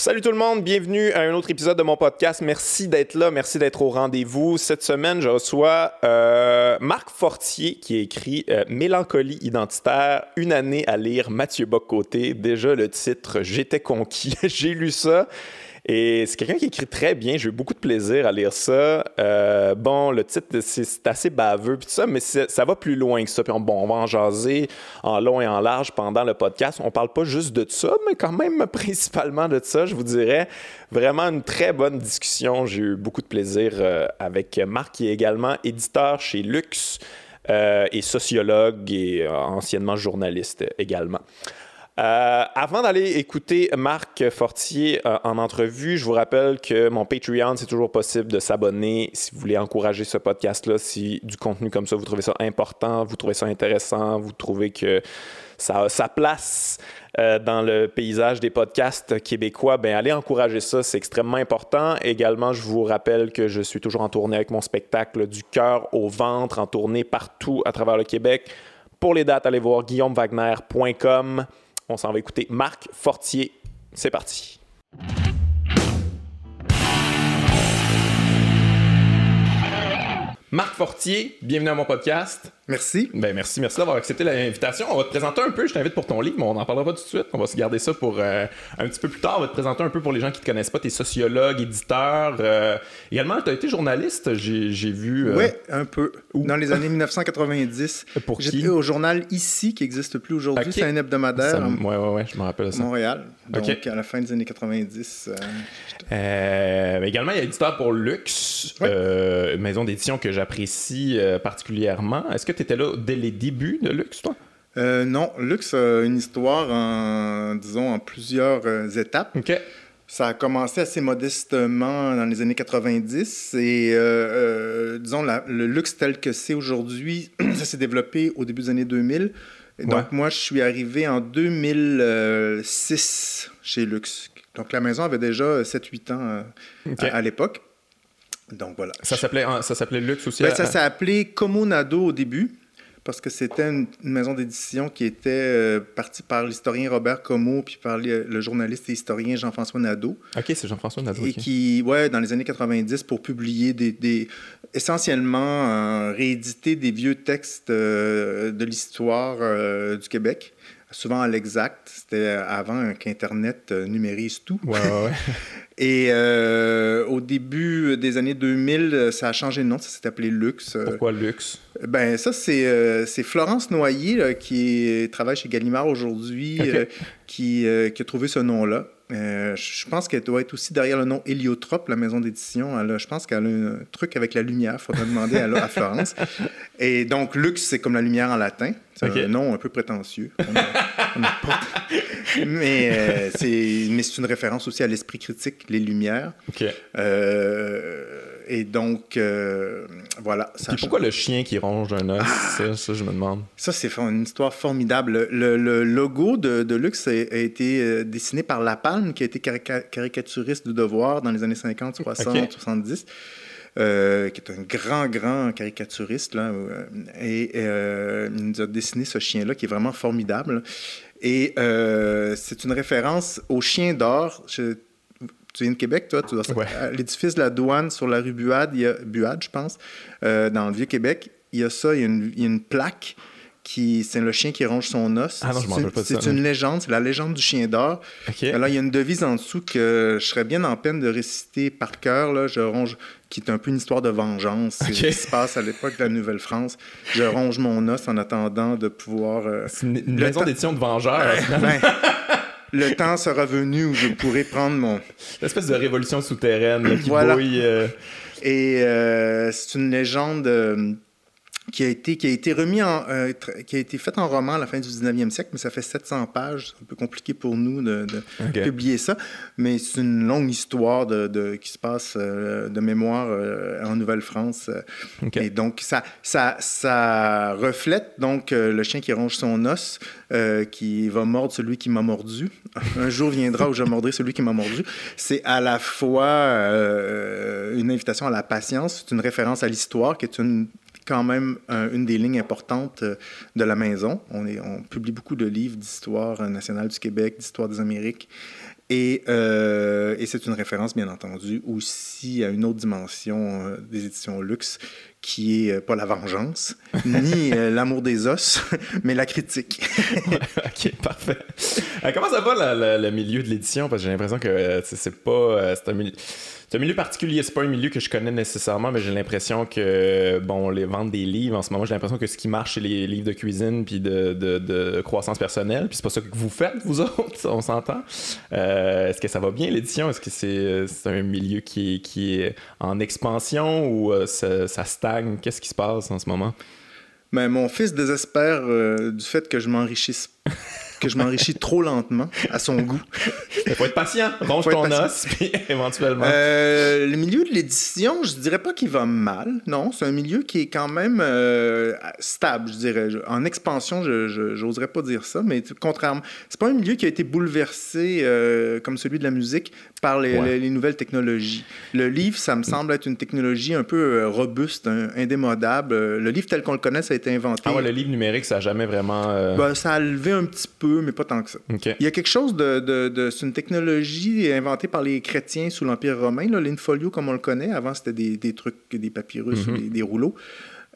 Salut tout le monde, bienvenue à un autre épisode de mon podcast. Merci d'être là, merci d'être au rendez-vous. Cette semaine, je reçois euh, Marc Fortier qui a écrit euh, Mélancolie identitaire, une année à lire Mathieu Bock-Côté. Déjà le titre, J'étais conquis. J'ai lu ça. Et c'est quelqu'un qui écrit très bien. J'ai eu beaucoup de plaisir à lire ça. Euh, bon, le titre, c'est assez baveux, puis ça, mais ça va plus loin que ça. Puis on, bon, on va en jaser en long et en large pendant le podcast. On parle pas juste de ça, mais quand même principalement de ça, je vous dirais. Vraiment une très bonne discussion. J'ai eu beaucoup de plaisir euh, avec Marc, qui est également éditeur chez Lux. Euh, et sociologue et anciennement journaliste également. Euh, avant d'aller écouter Marc Fortier euh, en entrevue, je vous rappelle que mon Patreon, c'est toujours possible de s'abonner si vous voulez encourager ce podcast-là, si du contenu comme ça, vous trouvez ça important, vous trouvez ça intéressant, vous trouvez que ça a sa place euh, dans le paysage des podcasts québécois, ben allez encourager ça, c'est extrêmement important. Également, je vous rappelle que je suis toujours en tournée avec mon spectacle du cœur au ventre, en tournée partout à travers le Québec. Pour les dates, allez voir guillaumewagner.com. On s'en va écouter Marc Fortier. C'est parti. Marc Fortier, bienvenue à mon podcast. Merci. Ben merci, merci d'avoir accepté l'invitation. On va te présenter un peu, je t'invite pour ton livre, mais on n'en parlera pas tout de suite. On va se garder ça pour euh, un petit peu plus tard. On va te présenter un peu pour les gens qui ne te connaissent pas. Tu es sociologue, éditeur. Euh, également, tu as été journaliste, j'ai vu. Euh, oui, un peu. Dans les années 1990. Pour qui? J'étais au journal Ici, qui n'existe plus aujourd'hui. C'est un hebdomadaire. Oui, oui, oui, je me rappelle ça. Montréal. Donc, à la fin des années 90. également, il y a éditeur pour Lux, maison d'édition que j'apprécie particulièrement. Est-ce que tu étais là dès les débuts de Lux, toi? Euh, non, Lux a une histoire en, disons, en plusieurs euh, étapes. Ça a commencé assez modestement dans les années 90 et, euh, disons, le luxe tel que c'est aujourd'hui, ça s'est développé au début des années 2000. donc, moi, je suis arrivé en 2006 chez Lux. Donc, la maison avait déjà 7-8 ans à l'époque. Donc voilà. Ça s'appelait, ça s'appelait Lux aussi? Ben, ça s'est appelé Comonado au début, parce que c'était une, maison d'édition qui était euh, partie par l'historien Robert Como, puis par le, journaliste et historien Jean-François Nadeau. OK, c'est Jean-François Nadeau. Et qui, ouais, dans les années 90, pour publier des. essentiellement, euh, rééditer des vieux textes euh, de l'histoire du Québec souvent à l'exact. C'était avant qu'Internet numérise tout. Ouais, ouais. Et euh, au début des années 2000, ça a changé de nom, ça s'est appelé Lux. Pourquoi Lux? Ben ça, c'est euh, Florence Noyer qui travaille chez Gallimard aujourd'hui, euh, qui, qui, a trouvé ce nom-là. Je pense qu'elle doit être aussi derrière le nom Héliotrope, la maison d'édition. Je pense qu'elle a un truc avec la lumière, il faudrait demander à, à, Florence. Et donc, Lux, c'est comme la lumière en latin. C'est un nom un peu prétentieux. mais euh, c'est une référence aussi à l'esprit critique, les Lumières. Euh, et donc, euh, voilà. Ça pourquoi le chien qui ronge un os? Ah! ça, je me demande. Ça, c'est une histoire formidable. Le, logo de, de Lux a, été dessiné par La Palme, qui a été caricaturiste du Devoir dans les années 50, 60, 70. qui est un grand, grand caricaturiste. Là, et il nous a dessiné ce chien-là qui est vraiment formidable. Et euh, c'est une référence au chien d'or. Tu viens de Québec, toi? Tu L'édifice de la douane sur la rue Buade, il y a, Buade, je pense, euh, dans le Vieux-Québec, il y a ça, il y a une, il y a une plaque qui c'est le chien qui ronge son os. Ah c'est une légende, c'est la légende du chien d'or. Alors il y a une devise en dessous que je serais bien en peine de réciter par cœur là, je ronge qui est un peu une histoire de vengeance, c'est ce qui se passe à l'époque de la Nouvelle-France. Je ronge mon os en attendant de pouvoir euh, C'est une, maison d'édition de vengeurs. Ben, le temps sera venu où je pourrai prendre mon l'espèce de révolution souterraine qui bouille euh. Et euh, c'est une légende qui a été, qui a été remis en, euh, qui a été fait en roman à la fin du 19e siècle, mais ça fait 700 pages. C'est un peu compliqué pour nous de, publier ça. Mais c'est une longue histoire de, de qui se passe euh, de mémoire euh, en Nouvelle-France. Et donc, ça, ça, ça reflète donc le chien qui ronge son os, qui va mordre celui qui m'a mordu. un jour viendra où je mordrai celui qui m'a mordu. C'est à la fois une invitation à la patience, c'est une référence à l'histoire, qui est une quand même une des lignes importantes euh, de la maison. On, publie beaucoup de livres d'histoire nationale du Québec, d'histoire des Amériques. Euh, et c'est une référence, bien entendu, aussi à une autre dimension des éditions Luxe, qui est pas la vengeance, ni l'amour des os, mais la critique. ok, parfait. comment ça va le milieu de l'édition? Parce que j'ai l'impression que c'est pas... c'est un milieu c'est un milieu particulier. C'est pas un milieu que je connais nécessairement, mais j'ai l'impression que, bon, les ventes des livres, en ce moment, j'ai l'impression que ce qui marche, c'est les livres de cuisine puis de, de, croissance personnelle. Puis c'est pas ça que vous faites, vous autres, on s'entend. Euh, est-ce que ça va bien, l'édition? Est-ce que c'est, un milieu qui, qui est en expansion ou euh, ça, ça stagne? Qu'est-ce qui se passe en ce moment? Ben, mon fils désespère euh, du fait que je m'enrichisse que je m'enrichis trop lentement à son goût. Il faut être patient. Ronge ton os, puis éventuellement. Euh, le milieu de l'édition, je dirais pas qu'il va mal. Non, c'est un milieu qui est quand même euh, stable, je dirais. En expansion, je n'oserais pas dire ça, mais contrairement, c'est pas un milieu qui a été bouleversé euh, comme celui de la musique par les, nouvelles technologies. Le livre, ça me semble être une technologie un peu robuste, indémodable. Le livre tel qu'on le connaît, ça a été inventé. Ah ouais, le livre numérique, ça a jamais vraiment. Ben, ça a levé un petit peu mais pas tant que ça. Il y a quelque chose de. de, c'est une technologie inventée par les chrétiens sous l'Empire romain, l'infolio comme on le connaît. Avant, c'était des, des trucs, des papyrus, mhm. des, rouleaux.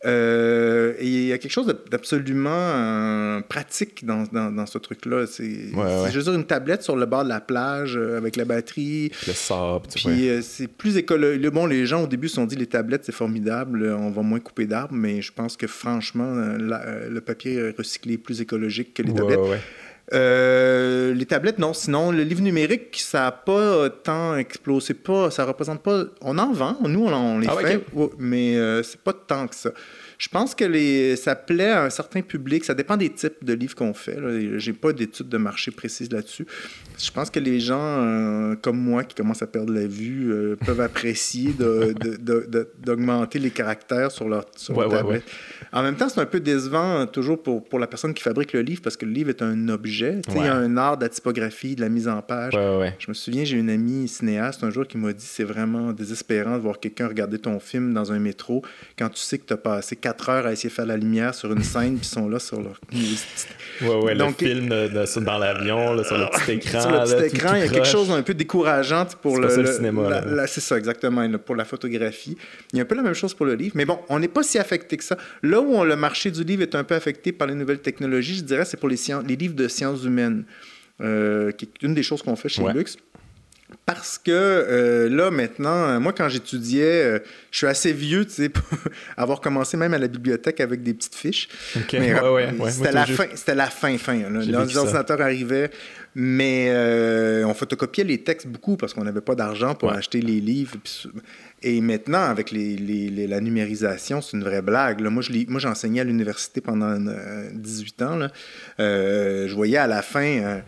Euh, et il y a quelque chose d'absolument euh, pratique dans, dans, ce truc-là. C'est, ouais, je veux dire, une tablette sur le bord de la plage euh, avec la batterie. Le sable. Puis c'est plus écologique. Bon, les gens au début se sont dit les tablettes, c'est formidable, on va moins couper d'arbres, mais je pense que franchement, le papier recyclé est plus écologique que les tablettes. Euh, les tablettes, non. Sinon, le livre numérique, ça n'a pas tant explosé. Pas, ça représente pas. On en vend, nous, on, les ah, fait, mais euh, c'est pas tant que ça. Je pense que les, ça plaît à un certain public. Ça dépend des types de livres qu'on fait. Je n'ai pas d'études de marché précises là-dessus. Je pense que les gens euh, comme moi qui commencent à perdre la vue euh, peuvent apprécier d'augmenter les caractères sur leur, sur tablette. En même temps, c'est un peu décevant euh, toujours pour, pour la personne qui fabrique le livre parce que le livre est un objet. Il y a un art de la typographie, de la mise en page. Je me souviens, j'ai une amie cinéaste un jour qui m'a dit c'est vraiment désespérant de voir quelqu'un regarder ton film dans un métro quand tu sais que tu as passé quatre heures à essayer de faire la lumière sur une scène puis sont là sur leur. ouais, ouais, Donc, le film dans l'avion, sur le petit écran. Sur le petit écran, il y a quelque chose d'un peu décourageant pour le, le, cinéma. C'est ça, exactement, pour la photographie. Il y a un peu la même chose pour le livre. Mais bon, on n'est pas si affecté que ça. Là où le marché du livre est un peu affecté par les nouvelles technologies, je dirais, c'est pour les, les livres de sciences humaines, euh, qui est une des choses qu'on fait chez Lux. Parce que euh, là, maintenant, moi, quand j'étudiais, euh, je suis assez vieux, tu sais, pour avoir commencé même à la bibliothèque avec des petites fiches. Mais c'était la, fin, c'était la fin, fin. les ordinateurs arrivaient, mais on photocopiait les textes beaucoup parce qu'on n'avait pas d'argent pour acheter les livres. Et maintenant, avec les, la numérisation, c'est une vraie blague. Moi, moi, j'enseignais à l'université pendant 18 euh, ans. Euh, je voyais à la fin euh,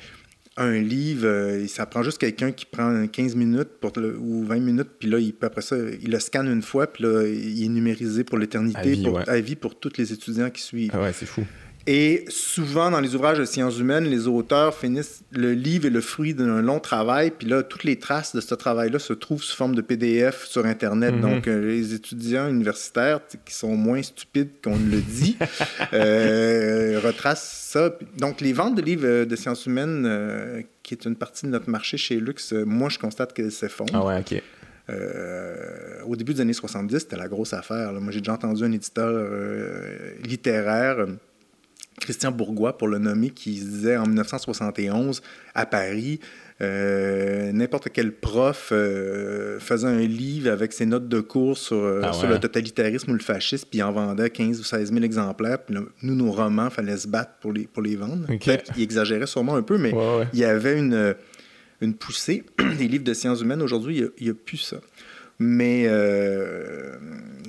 un livre, ça prend juste quelqu'un qui prend 15 minutes pour ou 20 minutes, puis là, il, après ça, il le scanne une fois, puis là, il est numérisé pour l'éternité, à vie pour tous les étudiants qui suivent. Ah ouais, c'est fou. Et souvent, dans les ouvrages de sciences humaines, les auteurs finissent le livre est le fruit d'un long travail, puis là, toutes les traces de ce travail-là se trouvent sous forme de PDF sur Internet. Mhm. Donc, euh, les étudiants universitaires qui sont moins stupides qu'on le dit euh, retracent ça. Donc, les ventes de livres euh, de sciences humaines, qui est une partie de notre marché chez Lux, moi, je constate qu'elles s'effondrent. Ah ouais, OK. au début des années 70, c'était la grosse affaire. Moi, j'ai déjà entendu un éditeur littéraire Christian Bourgois, pour le nommer, qui disait en 1971 à Paris, euh, n'importe quel prof euh, faisait un livre avec ses notes de cours sur, euh, ah sur le totalitarisme ou le fascisme, puis il en vendait 15 ou 16 000 exemplaires. Puis nous, nos romans, fallait se battre pour les, pour les vendre. Il exagérait sûrement un peu, mais il y avait une, une poussée. des livres de sciences humaines, aujourd'hui, il n'y a, plus ça. Mais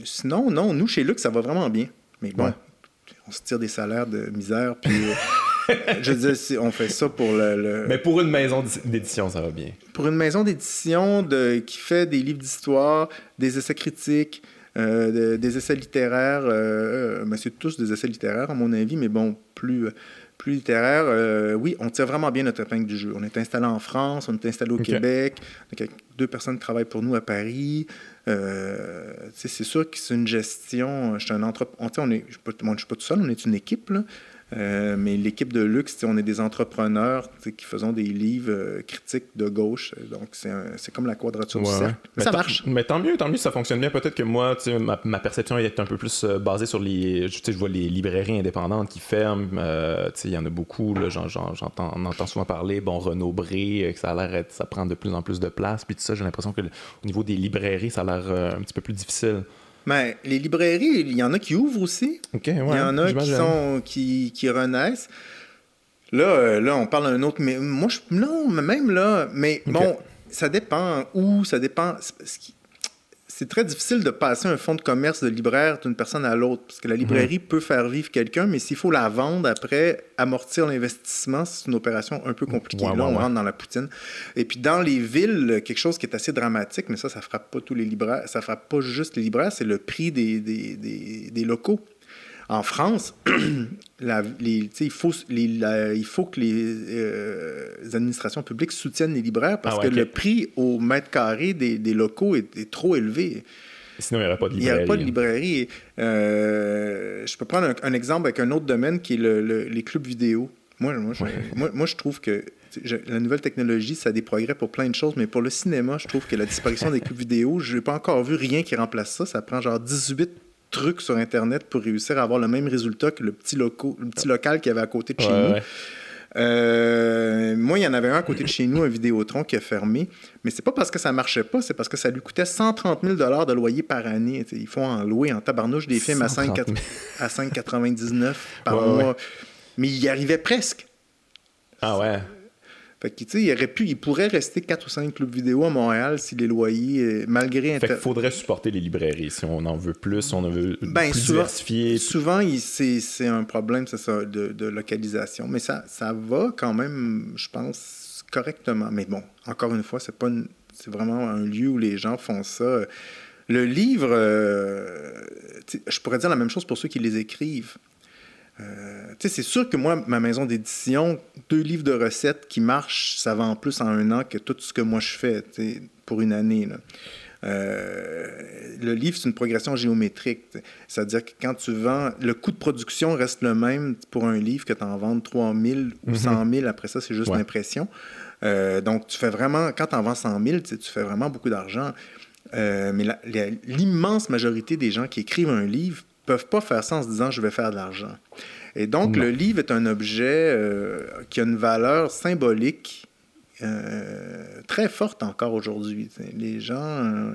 sinon, non, nous, chez Luc, ça va vraiment bien. Mais bon, on se tire des salaires de misère, puis euh, je veux dire, on fait ça pour le, Mais pour une maison d'édition, ça va bien. Pour une maison d'édition de... qui fait des livres d'histoire, des essais critiques, euh, des essais littéraires, euh, mais c'est tous des essais littéraires à mon avis, mais bon, plus, plus littéraires. oui, on tire vraiment bien notre épingle du jeu. On est installé en France, on est installé au Québec, deux personnes qui travaillent pour nous à Paris. Euh, c'est sûr que c'est une gestion. Je suis un entrepreneur. On est, je ne suis, pas tout seul, on est une équipe. Euh, mais l'équipe de luxe, on est des entrepreneurs qui faisons des livres euh, critiques de gauche. Donc, c'est comme la quadrature du cercle. ça marche. Mais tant mieux, tant mieux, ça fonctionne bien. Peut-être que moi, ma, ma, perception est un peu plus euh, basée sur les. Je, je vois les librairies indépendantes qui ferment. il y en a beaucoup. J'entends, entend souvent parler. Bon, Renaud Bré, que ça a l'air ça prend de plus en plus de place. Puis tout ça, j'ai l'impression que au niveau des librairies, ça a l'air un petit peu plus difficile. Mais les librairies, il y en a qui ouvrent aussi. il y en a qui, sont, qui, qui renaissent. Là, euh, là, on parle d'un autre. Mais moi, je, non, même là. Mais bon, ça dépend où, ça dépend c'est très difficile de passer un fonds de commerce de libraire d'une personne à l'autre, parce que la librairie peut faire vivre quelqu'un, mais s'il faut la vendre après, amortir l'investissement, c'est une opération un peu compliquée. Là, on rentre dans la poutine. Et puis dans les villes, quelque chose qui est assez dramatique, mais ça, ça frappe pas tous les libraires, ça frappe pas juste les libraires, c'est le prix des, des, des, des locaux. En France, il, faut, il faut que les, euh, administrations publiques soutiennent les libraires parce ah que le prix au mètre carré des, locaux est, trop élevé. Sinon, il n'y aurait pas de librairie. Il n'y aurait pas de librairie. Euh, je peux prendre un, exemple avec un autre domaine qui est les clubs vidéo. Moi, moi, je, moi, je trouve que la nouvelle technologie, ça a des progrès pour plein de choses, mais pour le cinéma, je trouve que la disparition des clubs vidéo, je n'ai pas encore vu rien qui remplace ça. Ça prend genre 18 trucs sur Internet pour réussir à avoir le même résultat que le petit, loco, le petit local qu'il y avait à côté de chez nous. Euh, moi, il y en avait un à côté de chez nous, un Vidéotron qui a fermé. Mais c'est pas parce que ça marchait pas, c'est parce que ça lui coûtait 130 000 de loyer par année. il faut en louer en tabarnouche des films à 5,99 par mois. Mais il y arrivait presque. Ah ouais. Fait que, il aurait pu, il pourrait rester 4 ou 5 clubs vidéo à Montréal si les loyers, euh, malgré... Fait qu'il faudrait supporter les librairies si on en veut plus, si on en veut ben, plus souvent, diversifier. Souvent, c'est un problème, ça, de, de, localisation. Mais ça, ça va quand même, je pense, correctement. Mais bon, encore une fois, c'est pas c'est vraiment un lieu où les gens font ça. Le livre, euh, je pourrais dire la même chose pour ceux qui les écrivent. Euh, c'est sûr que moi, ma maison d'édition, deux livres de recettes qui marchent, ça vend plus en un an que tout ce que moi je fais pour une année. Euh, le livre, c'est une progression géométrique. C'est-à-dire que quand tu vends, le coût de production reste le même pour un livre que tu en vends 3 000 ou 100 mhm. 000. Après ça, c'est juste l'impression. Euh, donc, tu fais vraiment, quand tu en vends 100 000, tu fais vraiment beaucoup d'argent. mais l'immense majorité des gens qui écrivent un livre peuvent pas faire ça en se disant je vais faire de l'argent. Et donc, le livre est un objet euh, qui a une valeur symbolique euh, très forte encore aujourd'hui. Les gens. Euh,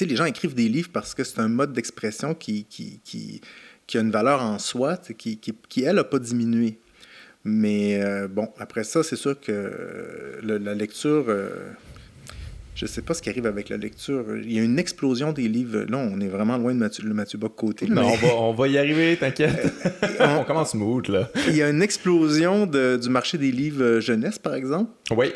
les gens écrivent des livres parce que c'est un mode d'expression qui, qui, qui, qui, a une valeur en soi, qui, qui, elle, n'a pas diminué. Mais bon, après ça, c'est sûr que la lecture je ne sais pas ce qui arrive avec la lecture. Il y a une explosion des livres. Là, on est vraiment loin de Mathieu, le Mathieu Bock côté. Mais... on, va, on, va, y arriver, t'inquiète. on... commence smooth, là. Il y a une explosion du marché des livres jeunesse, par exemple. Oui.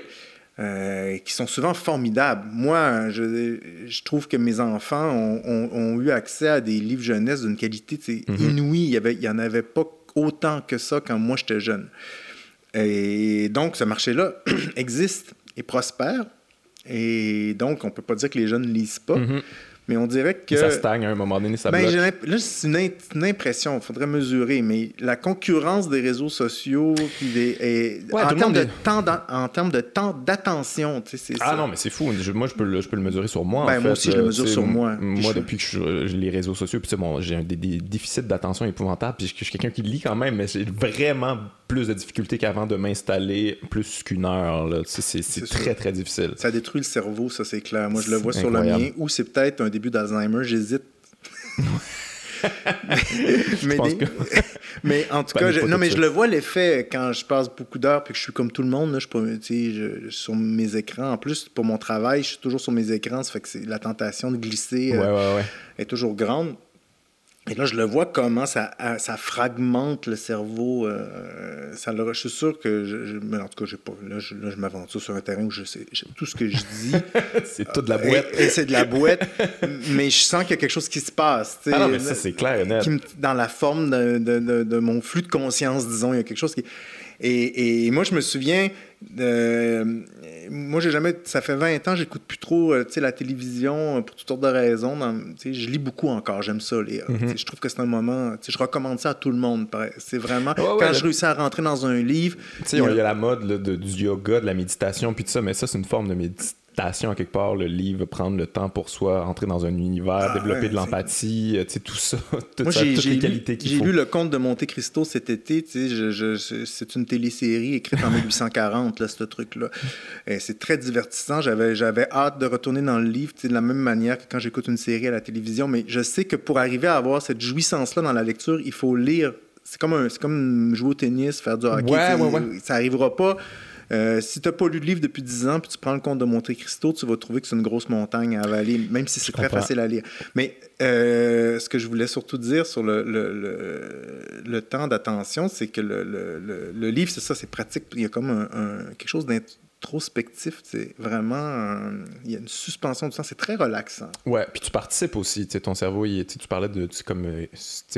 Euh, qui sont souvent formidables. Moi, je, je, trouve que mes enfants ont, ont, eu accès à des livres jeunesse d'une qualité mm-hmm. inouïe. Il n'y en avait pas autant que ça quand moi j'étais jeune. Et donc, ce marché-là existe et prospère. Et donc, on peut pas dire que les jeunes ne lisent pas. Mhm. Mais on dirait que. Ça stagne à un moment donné, ça ben, Là, c'est une, impression, il faudrait mesurer, mais la concurrence des réseaux sociaux, puis des, en, termes de temps en termes de temps d'attention, tu sais, c'est Ah non, mais c'est fou. moi, je peux, le, je peux le mesurer sur moi. Ben, moi aussi, je le mesure sur moi. Moi, depuis que je, les réseaux sociaux, puis bon, j'ai des, des, déficits d'attention épouvantables, puis je suis quelqu'un qui lit quand même, mais j'ai vraiment plus de difficultés qu'avant de m'installer plus qu'une heure. C'est très, très difficile. Ça détruit le cerveau, ça, c'est clair. Moi, je le vois sur le mien, ou c'est peut-être un début d'Alzheimer, j'hésite. mais, mais, en tout cas, je... non, mais je le vois l'effet quand je passe beaucoup d'heures puis que je suis comme tout le monde. Là, je, je, sur mes écrans. En plus, pour mon travail, je suis toujours sur mes écrans. Ça fait que la tentation de glisser euh, est toujours grande. Et là, je le vois comment ça, ça fragmente le cerveau. Euh, ça je suis sûr que, je, en tout cas, pas, là, je, m'aventure sur un terrain où je sais tout ce que je dis. c'est tout de la boîte. Et, c'est de la boîte, mais je sens qu'il y a quelque chose qui se passe. Ah non, mais ça, c'est clair dans la forme de, de, de, mon flux de conscience, disons, il y a quelque chose qui. Et, et moi, je me souviens, euh, moi, j'ai jamais. Ça fait 20 ans, j'écoute plus trop euh, la télévision pour toutes sortes de raisons. je lis beaucoup encore, j'aime ça lire. Mhm. Je trouve que c'est un moment. Je recommande ça à tout le monde. C'est vraiment. quand je réussis à rentrer dans un livre. Il y, a la mode de, du yoga, de la méditation, puis tout ça, mais ça, c'est une forme de méditation à quelque part, le livre, prendre le temps pour soi, entrer dans un univers, ah, développer de l'empathie, euh, tu sais, tout ça, toutes les qualités qu'il faut. J'ai lu Le Comte de Monte Cristo cet été, tu sais, c'est une télésérie écrite en 1840, là, ce truc-là. C'est très divertissant. J'avais hâte de retourner dans le livre, tu sais, de la même manière que quand j'écoute une série à la télévision, mais je sais que pour arriver à avoir cette jouissance-là dans la lecture, il faut lire. C'est comme, un, comme jouer au tennis, faire du hockey. Ouais, ouais, ouais. Ça arrivera pas euh, si tu n'as pas lu de livre depuis 10 ans, puis tu prends le compte de Monte Cristo, tu vas trouver que c'est une grosse montagne à avaler, même si c'est très facile à lire. Mais euh, ce que je voulais surtout dire sur le, le, le, temps d'attention, c'est que le, livre, c'est ça, c'est pratique. Il y a comme un, quelque chose introspectif, c'est vraiment il y a une suspension du temps, c'est très relaxant. Ouais, puis tu participes aussi, tu sais, ton cerveau, il, tu parlais de comme euh,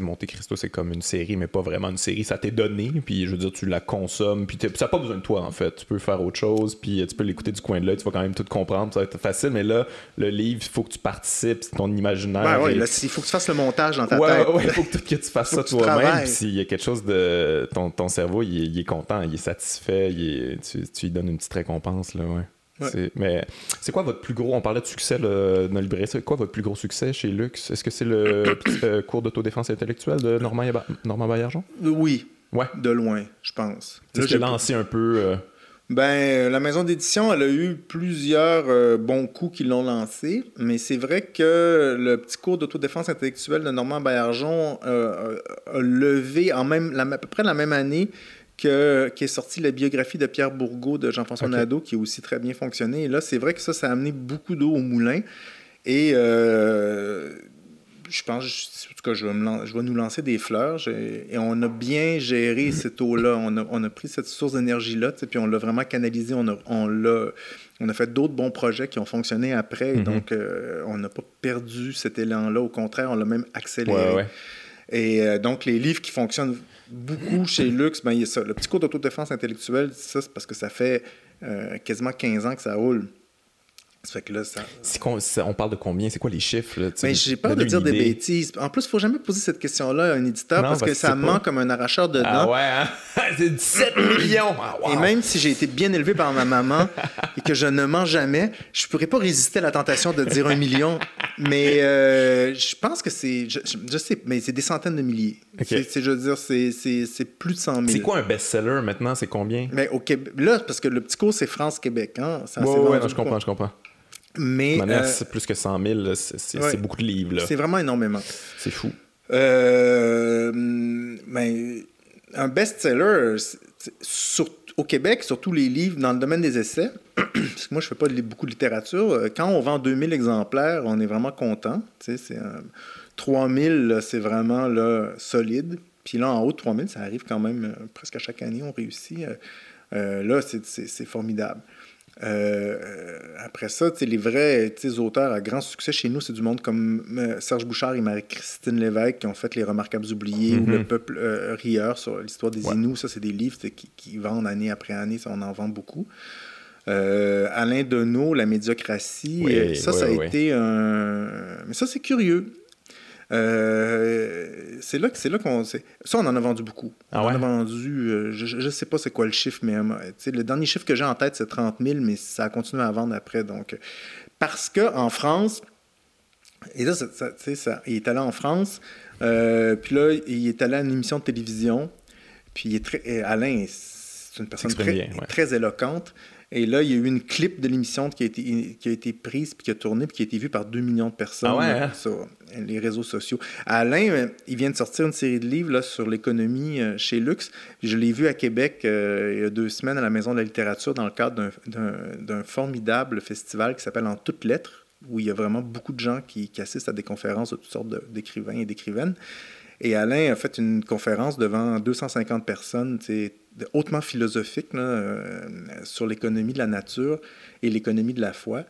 Monte Cristo, c'est comme une série mais pas vraiment une série, ça t'est donné, puis je veux dire tu la consommes, puis ça n'a pas besoin de toi en fait, tu peux faire autre chose, puis tu peux l'écouter du coin de l'œil, tu vas quand même tout comprendre, ça va être facile, mais là le livre, il faut que tu participes, c'est ton imaginaire. Ouais, ouais, il faut que tu fasses le montage dans ta ouais, tête. Ouais, il faut que, que, tu fasses ça toi-même, puis s'il y a quelque chose de ton, ton cerveau, il est, content, il est satisfait, tu, tu lui donnes une petite récompense là, ouais. Mais c'est quoi votre plus gros, on parlait de succès là, dans le c'est quoi votre plus gros succès chez Lux? Est-ce que c'est le euh, cours d'autodéfense intellectuelle de Normand, Normand Baillargeon? Oui. Ouais. De loin, je pense. Là, j'ai lancé un peu. Euh, ben, la maison d'édition, elle a eu plusieurs euh, bons coups qui l'ont lancé, mais c'est vrai que le petit cours d'autodéfense intellectuelle de Normand Baillargeon a levé en même, à peu près la même année que, qui est sorti la biographie de Pierre Bourgault de Jean-François Nadeau, qui a aussi très bien fonctionné. Et là, c'est vrai que ça, ça a amené beaucoup d'eau au moulin. Et euh, je pense, en tout cas, je vais, je vais nous lancer des fleurs. Et on a bien géré cette eau-là. On a, on a, pris cette source d'énergie-là, puis on l'a vraiment canalisé. On a, on l'a, on a fait d'autres bons projets qui ont fonctionné après. Mm-hmm. donc, euh, on n'a pas perdu cet élan-là. Au contraire, on l'a même accéléré. Et euh, donc, les livres qui fonctionnent beaucoup chez Lux, ben, il y a ça. Le petit cours d'autodéfense intellectuelle, ça, c'est parce que ça fait euh, quasiment 15 ans que ça roule. Ça fait que là, ça... on parle de combien? C'est quoi les chiffres? Là, Mais j'ai peur de dire des bêtises. En plus, il ne faut jamais poser cette question-là à un éditeur parce, que ça ment comme un arracheur de ah dents. Ah ouais, hein? c'est 17 millions! Ah, et même si j'ai été bien élevé par ma maman et que je ne mens jamais, je ne pourrais pas résister à la tentation de dire un million. Mais euh, je pense que c'est... Je, sais, mais c'est des centaines de milliers. C'est, je veux dire, c'est, plus de 100 000. C'est quoi un best-seller maintenant? C'est combien? Mais au Québec... Là, parce que le petit cours, c'est France-Québec. Hein? ouais, je comprends, je comprends. Mais. Euh, c'est plus que 100 000, c'est beaucoup de livres. C'est vraiment énormément. C'est fou. Euh, mais un best-seller, au Québec, surtout les livres dans le domaine des essais, parce que moi, je ne fais pas beaucoup de littérature. Euh, quand on vend 2000 exemplaires, on est vraiment content. C'est 3000, c'est vraiment là, solide. Puis là, en haut de 3000, ça arrive quand même presque à chaque année, on réussit. là, c'est formidable. Euh, après ça, les vrais auteurs à grand succès chez nous, c'est du monde comme euh, Serge Bouchard et Marie-Christine Lévesque qui ont fait Les Remarquables oubliés ou Le mhm. peuple euh, rieur sur l'histoire des Inuits. Ça, c'est des livres qui, vendent année après année. Ça, on en vend beaucoup. Alain Deneau, La médiocratie. ça, ça a été un. Mais ça, c'est curieux. Euh, c'est là, là qu'on. Ça, on en a vendu beaucoup. Ah on en a vendu, euh, je ne sais pas c'est quoi le chiffre, mais euh, le dernier chiffre que j'ai en tête, c'est 30 000, mais ça a continué à vendre après. Donc, parce qu'en France, et là, ça, ça, il est allé en France, puis là, il est allé à une émission de télévision, puis il est très, Alain, c'est une personne très, très éloquente. Et là, il y a eu une clip de l'émission qui, a été, qui a été prise, puis qui a tourné, puis qui a été vue par 2 millions de personnes ah hein? sur les réseaux sociaux. Alain, euh, il vient de sortir une série de livres là, sur l'économie euh, chez Lux. Je l'ai vu à Québec euh, il y a deux semaines à la Maison de la littérature dans le cadre d'un formidable festival qui s'appelle En toutes lettres, où il y a vraiment beaucoup de gens qui, qui assistent à des conférences de toutes sortes d'écrivains et d'écrivaines. Et Alain a fait une conférence devant 250 personnes, hautement philosophique euh, sur l'économie de la nature et l'économie de la foi.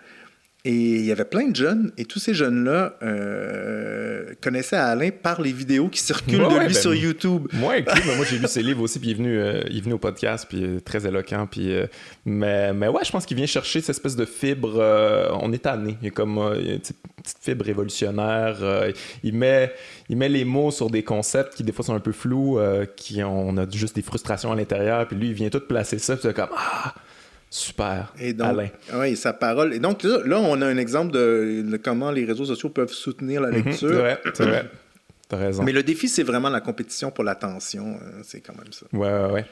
Et il y avait plein de jeunes, et tous ces jeunes-là euh, connaissaient Alain par les vidéos qui circulent de lui ben, sur YouTube. Moi, moi j'ai lu ses livres aussi, puis il est venu, euh, il est venu au podcast, puis euh, très éloquent. Puis, mais, mais ouais, je pense qu'il vient chercher cette espèce de fibre. on est tanné. Il y a comme une petite, fibre révolutionnaire. il, met, il met les mots sur des concepts qui, des fois, sont un peu flous, qui ont, on a juste des frustrations à l'intérieur, puis lui, il vient tout placer ça, puis c'est comme Ah! Super. Et donc, Alain. Oui, sa parole. Et donc, là, on a un exemple de, comment les réseaux sociaux peuvent soutenir la mhm. lecture. c'est vrai, c'est vrai. T'as raison. Mais le défi, c'est vraiment la compétition pour l'attention. Euh, c'est quand même ça. Ouais, ouais, ouais.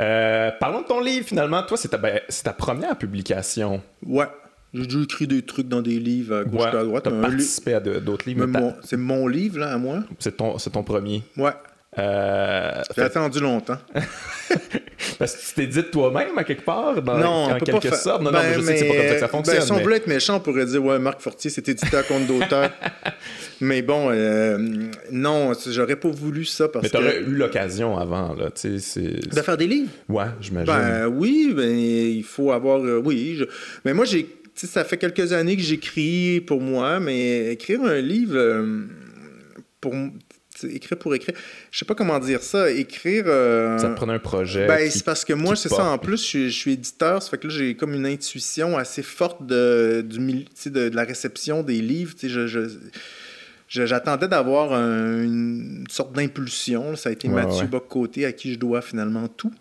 Euh, parlons de ton livre, finalement. Toi, c'est ta, ben, ta première publication. Ouais. J'ai déjà écrit des trucs dans des livres à gauche et à droite. Tu as participé à d'autres livres. C'est mon livre, là, à moi. C'est ton, ton premier. Ouais. Euh, J'ai attendu longtemps. Parce que tu t'es dit toi-même à quelque part, dans, non, en quelque sorte. Non, non, mais je sais que c'est pas comme ça que ça ben, fonctionne. Ben, si on voulait être méchant, on pourrait dire, ouais, Marc Fortier, c'était édité à compte d'auteur. mais bon, euh, non, j'aurais pas voulu ça parce mais que. Mais t'aurais eu l'occasion avant, là. De faire des livres? Ouais, j'imagine. Ben oui, ben, il faut avoir. Euh, oui, mais moi, j'ai. Ça fait quelques années que j'écris pour moi, mais écrire un livre, euh, pour écrire pour écrire. Je sais pas comment dire ça. Écrire. Euh, ça te prenait un projet. Ben, c'est parce que moi, c'est ça. En plus, je, suis éditeur. Ça fait que là, j'ai comme une intuition assez forte de, du, de, de la réception des livres. Je, je, j'attendais d'avoir une sorte d'impulsion. Ça a été Mathieu ouais. à qui je dois finalement tout.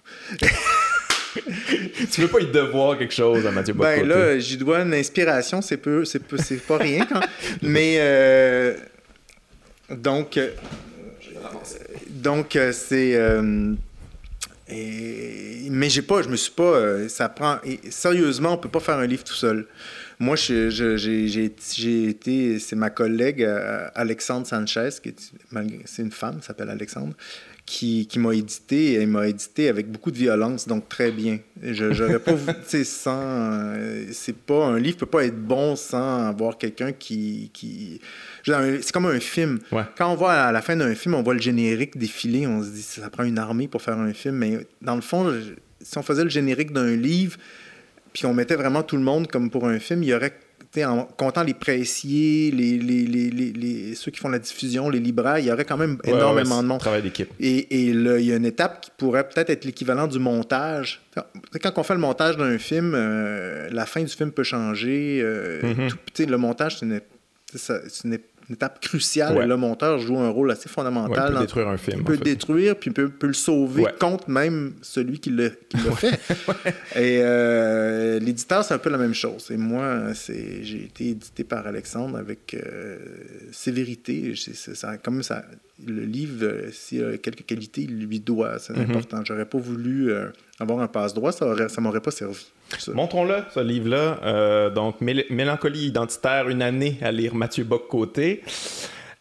tu veux pas y devoir quelque chose à Mathieu Ben là, j'y dois une inspiration, c'est peu, c'est, c'est pas rien quand. Mais euh, donc, euh, donc, euh, c'est. Euh, mais j'ai pas, je me suis pas. Euh, ça prend. sérieusement, on peut pas faire un livre tout seul. Moi, j'ai été. C'est ma collègue Alexandre Sanchez, qui c'est une femme, s'appelle Alexandre, qui, qui m'a édité. Et m'a édité avec beaucoup de violence, donc très bien. J'aurais pas. tu sans. c'est pas. Un livre peut pas être bon sans avoir quelqu'un qui. qui c'est comme un film. Quand on voit à la fin d'un film, on voit le générique défiler, on se dit ça prend une armée pour faire un film. Mais dans le fond, si on faisait le générique d'un livre, puis on mettait vraiment tout le monde comme pour un film, il y aurait en comptant les pressiers, les, les, les, les, ceux qui font la diffusion, les libraires, il y aurait quand même énormément de monde. Travail d'équipe. Et, et il y a une étape qui pourrait peut-être être, l'équivalent du montage. Quand on fait le montage d'un film, euh, la fin du film peut changer. Euh, mm-hmm. le montage, ce n'est une étape cruciale. Le monteur joue un rôle assez fondamental. il peut détruire un film. Il peut le détruire, puis il peut, le sauver contre même celui qui l'a fait. Et euh, l'éditeur, c'est un peu la même chose. Et moi, j'ai été édité par Alexandre avec euh, sévérité. Ça, comme ça, le livre, euh, s'il a quelques qualités, il lui doit. C'est mm-hmm. important. J'aurais pas voulu avoir un passe-droit, ça, aurait, ça m'aurait pas servi. Montrons-le, ce livre-là. Euh, donc, Mélancolie identitaire, une année à lire Mathieu Bock-Côté.